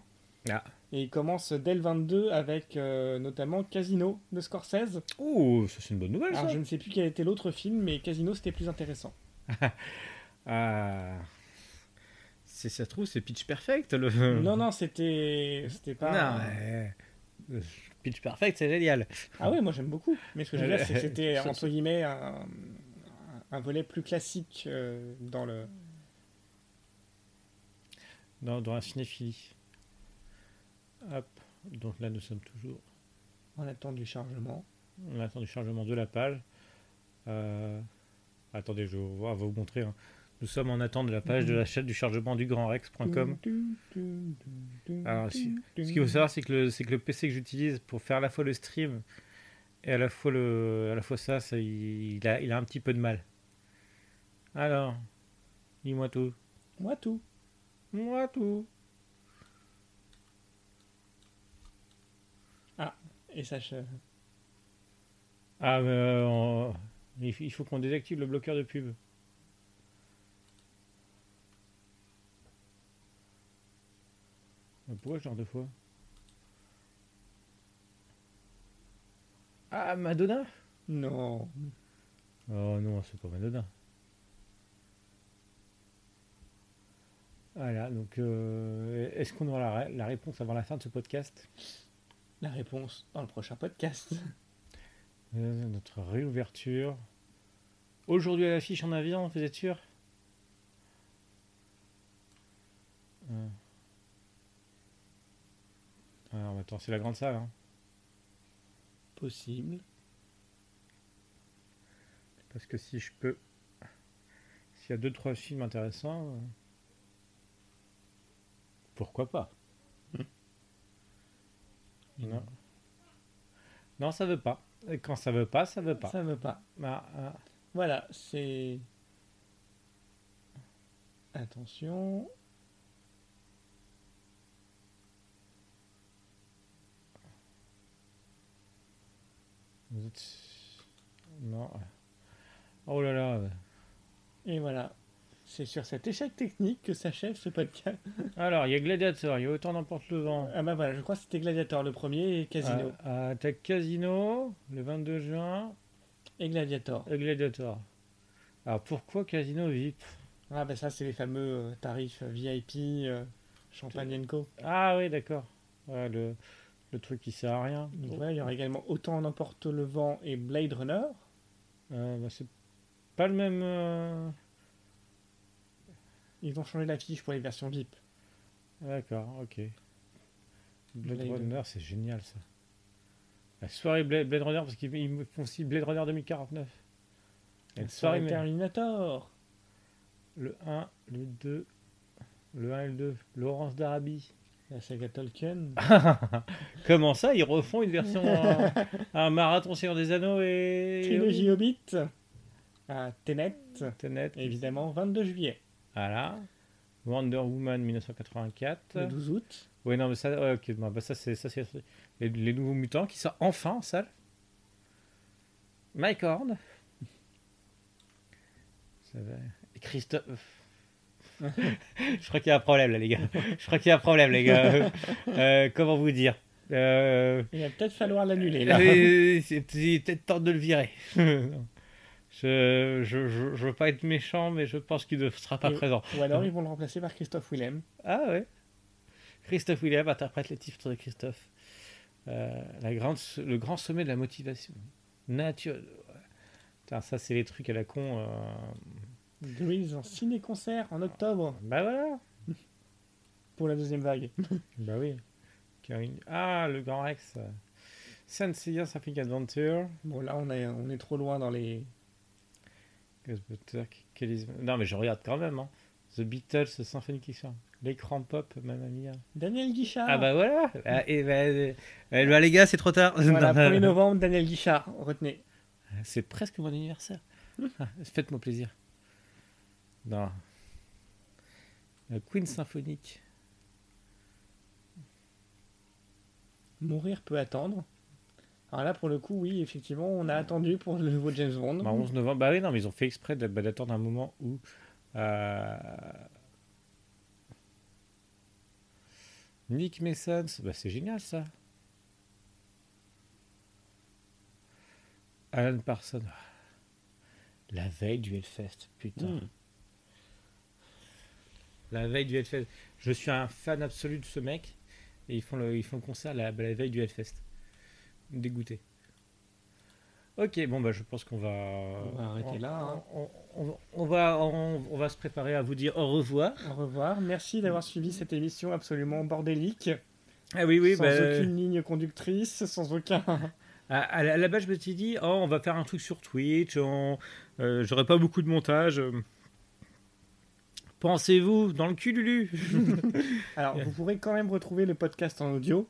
Ah. Et il commence dès le 22 avec euh, notamment Casino de Scorsese. Oh, ça c'est une bonne nouvelle Alors ça. je ne sais plus quel était l'autre film, mais Casino c'était plus intéressant. Ah. Si ça se trouve, c'est Pitch Perfect. Le... Non, non, c'était c'était pas. Non. Pitch Perfect, c'est génial. Ah ouais, moi j'aime beaucoup. Mais ce que je veux dire, c'est que c'était entre guillemets un, un volet plus classique euh, dans le. Dans, dans la cinéphilie. Hop. Donc là, nous sommes toujours. En attente du chargement. On attend du chargement de la page. Euh, Attendez, je vais vous montrer. hein. Nous sommes en attente de la page de la chaîne du chargement du grandrex.com. Alors, si- Ce qu'il faut savoir, c'est que, le- c'est que le PC que j'utilise pour faire à la fois le stream et à la fois, le, à la fois ça, ça il, il a, il a un petit peu de mal. Alors, dis-moi tout. Moi tout. Moi tout. Et ça. je- Ah, mais euh, on- il faut qu'on désactive le bloqueur de pub. Pourquoi ce genre de fois Ah, Madonna? Non. Oh non, c'est pas Madonna. Voilà, donc euh, est-ce qu'on aura la réponse avant la fin de ce podcast? La réponse dans le prochain podcast. Euh, Notre réouverture. Aujourd'hui à l'affiche en avion, vous êtes sûr? Euh. Alors attends, c'est la grande salle. Hein. Possible. Parce que si je peux. S'il y a deux trois films intéressants. euh, Pourquoi pas? Non. Non, ça veut pas. Et quand ça veut pas, ça veut pas. Ça veut pas. Ah, ah. Voilà, c'est. Attention. Vous êtes- Non. Oh là là. Et voilà. C'est sur cet échec technique que s'achève ce podcast. Alors, il y a Gladiator, il y a autant d'emporte le vent. Ah bah voilà, je crois que c'était Gladiator le premier et Casino. Ah, ah, t'as Casino, le 22 juin, Et Gladiator. et Gladiator. Alors, pourquoi Casino VIP Ah bah ça, c'est les fameux euh, tarifs VIP, euh, Champagne Co. Ah oui, d'accord. Ouais, le, le truc qui sert à rien. Donc il y aura également Autant en emporte le vent et Blade Runner. Euh, bah, c'est pas le même. euh, Ils ont changé l'affiche pour les versions VIP. D'accord, ok. Blade, Blade. Runner, c'est génial ça. La soirée Blade, Blade Runner, parce qu'ils font aussi Blade Runner 2049. Et La soirée, soirée Terminator. le 1, le 2, le 1 et le 2, Laurence d'Arabie. La saga Tolkien. Comment ça, ils refont une version euh, un marathon Seigneur des Anneaux et Trilogie Hobbit. À Tenet. Tenet, Évidemment, 22 juillet. Voilà. Wonder Woman 1984. Le 12 août. Oui, non, mais ça, ouais, ok, bah, bah, ça c'est les, les nouveaux mutants qui sortent enfin en salle. Mike Horn. Ça va. Et Christophe. Je crois qu'il y a un problème là, les gars. Je crois qu'il y a un problème, les gars. Euh, comment vous dire Euh, Il va peut-être falloir l'annuler là. C'est peut-être temps de le virer. Je, je, je, je veux pas être méchant, mais je pense qu'il ne sera pas Et- présent. Ou alors ils vont le remplacer par Christophe Willem. Ah ouais. Christophe William interprète les titres de Christophe. Euh, la grande, le grand sommet de la motivation. Nature. Putain, ça, c'est les trucs à la con. euh. Grease en ciné-concert en octobre Bah voilà. pour la deuxième vague. Bah oui. Karine- Ah, le Grand Rex. euh, Senseiya Symphonic Adventure. Bon, là, on est, on est trop loin dans les. Non, mais je regarde quand même. hein. The Beatles, Symphonic Orchestra. L'écran pop, Mamma Mia. Daniel Guichard. Ah, bah voilà. Ah, et bah, euh, euh, bah, les gars, c'est trop tard. Voilà, Non, 1er non. novembre, Daniel Guichard, retenez. C'est presque mon anniversaire. Ah, Faites-moi plaisir. Non. Euh, Queen Symphonique. Mourir peut attendre. Alors là, pour le coup, oui, effectivement, on a attendu pour le nouveau James Bond. Bah, 11 novembre. Bah oui, non, mais ils ont fait exprès bah, d'attendre un moment où. euh, Nick Mason, bah, c'est génial ça. Alan Parsons. La veille du Hellfest, putain. Hmm. La veille du Hellfest. Je suis un fan absolu de ce mec. Et ils font le, ils font le concert la, la veille du Hellfest. Dégoûté. Ok, bon, bah, je pense qu'on va. On va arrêter là, hein. On, on- on va, on, on va se préparer à vous dire au revoir. Au revoir. Merci d'avoir suivi cette émission absolument bordélique. Ah oui, oui, sans bah, aucune ligne conductrice, sans aucun. à, à la à la base, je me suis dit, oh, on va faire un truc sur Twitch. on- euh, J'aurai pas beaucoup de montage. Pensez-vous dans le cul Lulu Alors, vous pourrez quand même retrouver le podcast en audio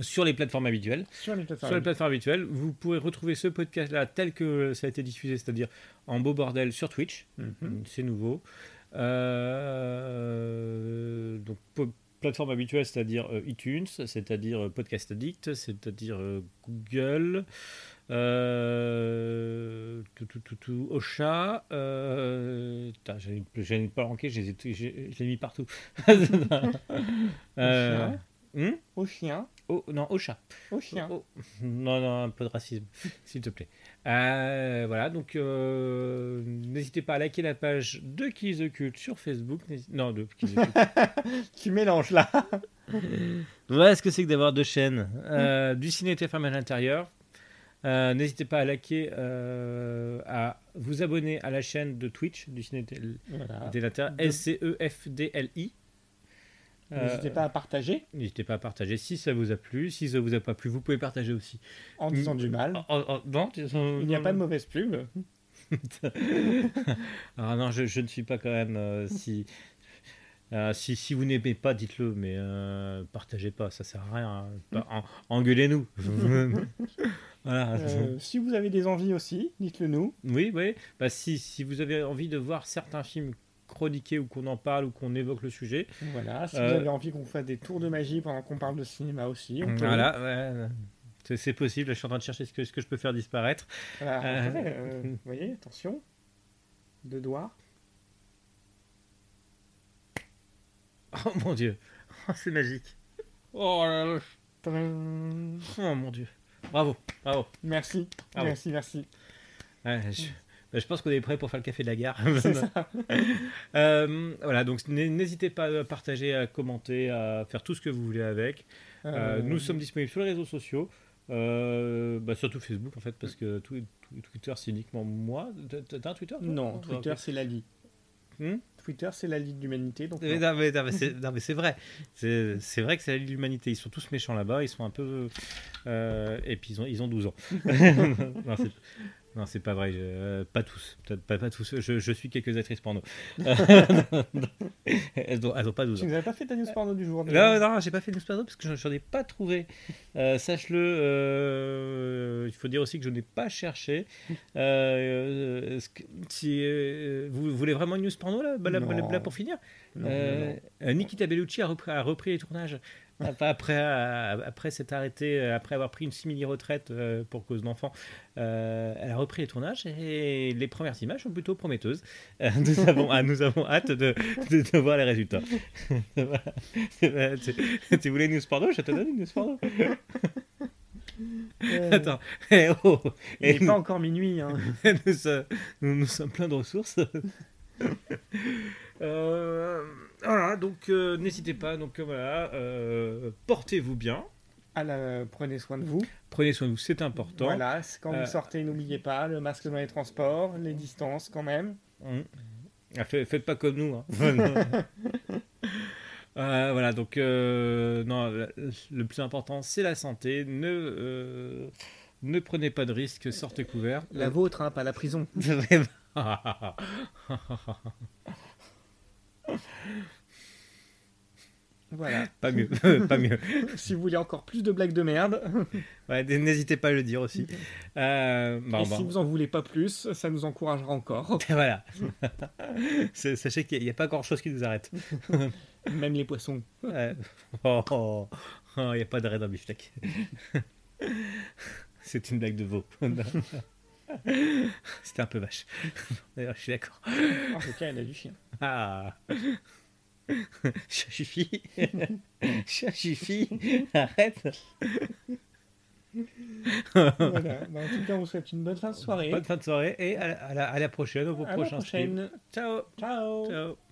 sur les plateformes habituelles. sur les plateformes. Sur les plateformes habituelles, vous pourrez retrouver ce podcast-là tel que ça a été diffusé, c'est-à-dire en beau bordel sur Twitch. Mhm. C'est nouveau. Euh, donc, po- plateforme habituelle, c'est-à-dire euh, iTunes, c'est-à-dire euh, Podcast Addict, c'est-à-dire Google, euh, tout, tout, tout, tout, Ocha. Euh, j'en ai- pas manqué, je l'ai mis partout. Euh, hmm Au chien. Oh, non, Ocha. Au chien. Oh, non, non, un peu de racisme, s'il te plaît. Euh, voilà, donc euh, n'hésitez pas à liker la page de Kiss the Cult sur Facebook. Non, de Cult. Tu mélanges là. voilà ce que c'est que d'avoir deux chaînes. Euh, du ciné TFM à l'intérieur. Euh, n'hésitez pas à liker, euh, à vous abonner à la chaîne de Twitch du ciné Voilà. S-C-E-F-D-L-I. Euh, N'hésitez pas à partager N'hésitez pas à partager si ça vous a plu. Si ça vous a pas plu, vous pouvez partager aussi. en disant du mal. Non, Il n'y a pas de mauvaise pub. Ah non, je, je ne suis pas quand même. euh, si, euh, si, si vous n'aimez pas, dites-le, mais euh, partagez pas, ça sert à rien. hein. En- Engueulez-nous. voilà. Euh, si vous avez des envies aussi, dites-le nous. Oui, oui. Bah, si, si vous avez envie de voir certains films chroniqués ou qu'on en parle ou qu'on évoque le sujet, Voilà. Si Euh, vous avez envie qu'on fasse des tours de magie pendant qu'on parle de cinéma aussi, on peut. voilà, ouais, c'est- c'est possible. Je suis en train de chercher ce que, ce que je peux faire disparaître. Voilà, vous voyez, attention. Deux doigts. Oh mon dieu, Oh, c'est magique. Oh là là. Tadam. Oh mon dieu. Bravo, bravo. Merci, merci, merci. Ouais, je, je pense qu'on est prêt pour faire le café de la gare. Ça. Euh, voilà, donc n'hésitez pas à partager, à commenter, à faire tout ce que vous voulez avec. Euh, Euh, nous sommes disponibles sur les réseaux sociaux, bah, surtout Facebook en fait, parce que tout- tout- Twitter c'est uniquement moi. T'as un Twitter Non, Ah, Twitter c'est la Ligue. Hmm? Twitter c'est la Ligue de l'humanité. Donc non. non, mais, non, mais c'est, vrai. C'est, vrai que c'est la Ligue de l'Humanité. Ils sont tous méchants là-bas. Ils sont un peu. euh, et puis ils ont, ils ont 12 ans. non, c'est, pas vrai. je- euh, pas tous. Peut-être Pas, pas tous. Je, je suis quelques actrices porno. elles, ont, elles ont pas 12 Tu ans. nous avais pas fait ta news porno du jour Non, non, j'ai pas fait de news porno parce que j'en, j'en ai pas trouvé. Euh, sache-le. euh, il faut dire aussi que je n'ai pas cherché. Euh, est-ce que- si, euh, vous voulez vraiment une news porno là, Bah, là, pour finir Non, non, euh, non. euh, Nikita Bellucci a repris, a repris les tournages. Après, après, euh, après s'être arrêté, euh, après avoir pris une simili-retraite euh, pour cause d'enfant, euh, elle a repris les tournages et les premières images sont plutôt prometteuses. Euh, nous, avons, ah, nous avons hâte de, de, de voir les résultats. Voilà. Tu, tu voulais une news porno? Je te donne une news porno. Euh, Attends. Eh, oh. Il n'est pas encore minuit. Hein. nous, sommes- nous, nous sommes pleins de ressources. Euh, voilà, donc euh, n'hésitez pas. Donc euh, voilà, euh, portez-vous bien, À la- Prenez soin de vous. prenez soin de vous, c'est important. Voilà, quand Euh, vous sortez, n'oubliez pas le masque dans les transports, les distances quand même. Hum. Ah, fait- faites pas comme nous. hein. Euh, voilà, donc euh, non, le, le plus important c'est la santé. Ne, euh, ne prenez pas de risques, sortez couverts. La vôtre, hein, pas la prison. Voilà. pas mieux, pas mieux. si vous voulez encore plus de blagues de merde, Ouais, n'hésitez pas à le dire aussi. Euh, bon, et bon. si vous en voulez pas plus, ça nous encouragera encore. Voilà. Sachez qu'il n'y a pas grand chose qui nous arrête. Même les poissons. Oh, oh, oh, il n'y a pas de raid dans Beefsteak. C'est une blague de veau. C'était un peu vache. D'ailleurs, je suis d'accord. En tout cas, elle a du chien. Ah. Chachifi. Chachifi. Arrête. Voilà. Bah, en tout cas, on vous souhaite une bonne fin de soirée. Bonne fin de soirée et à la, à prochaine, au prochain stream. prochaine. Ciao. Ciao. Ciao.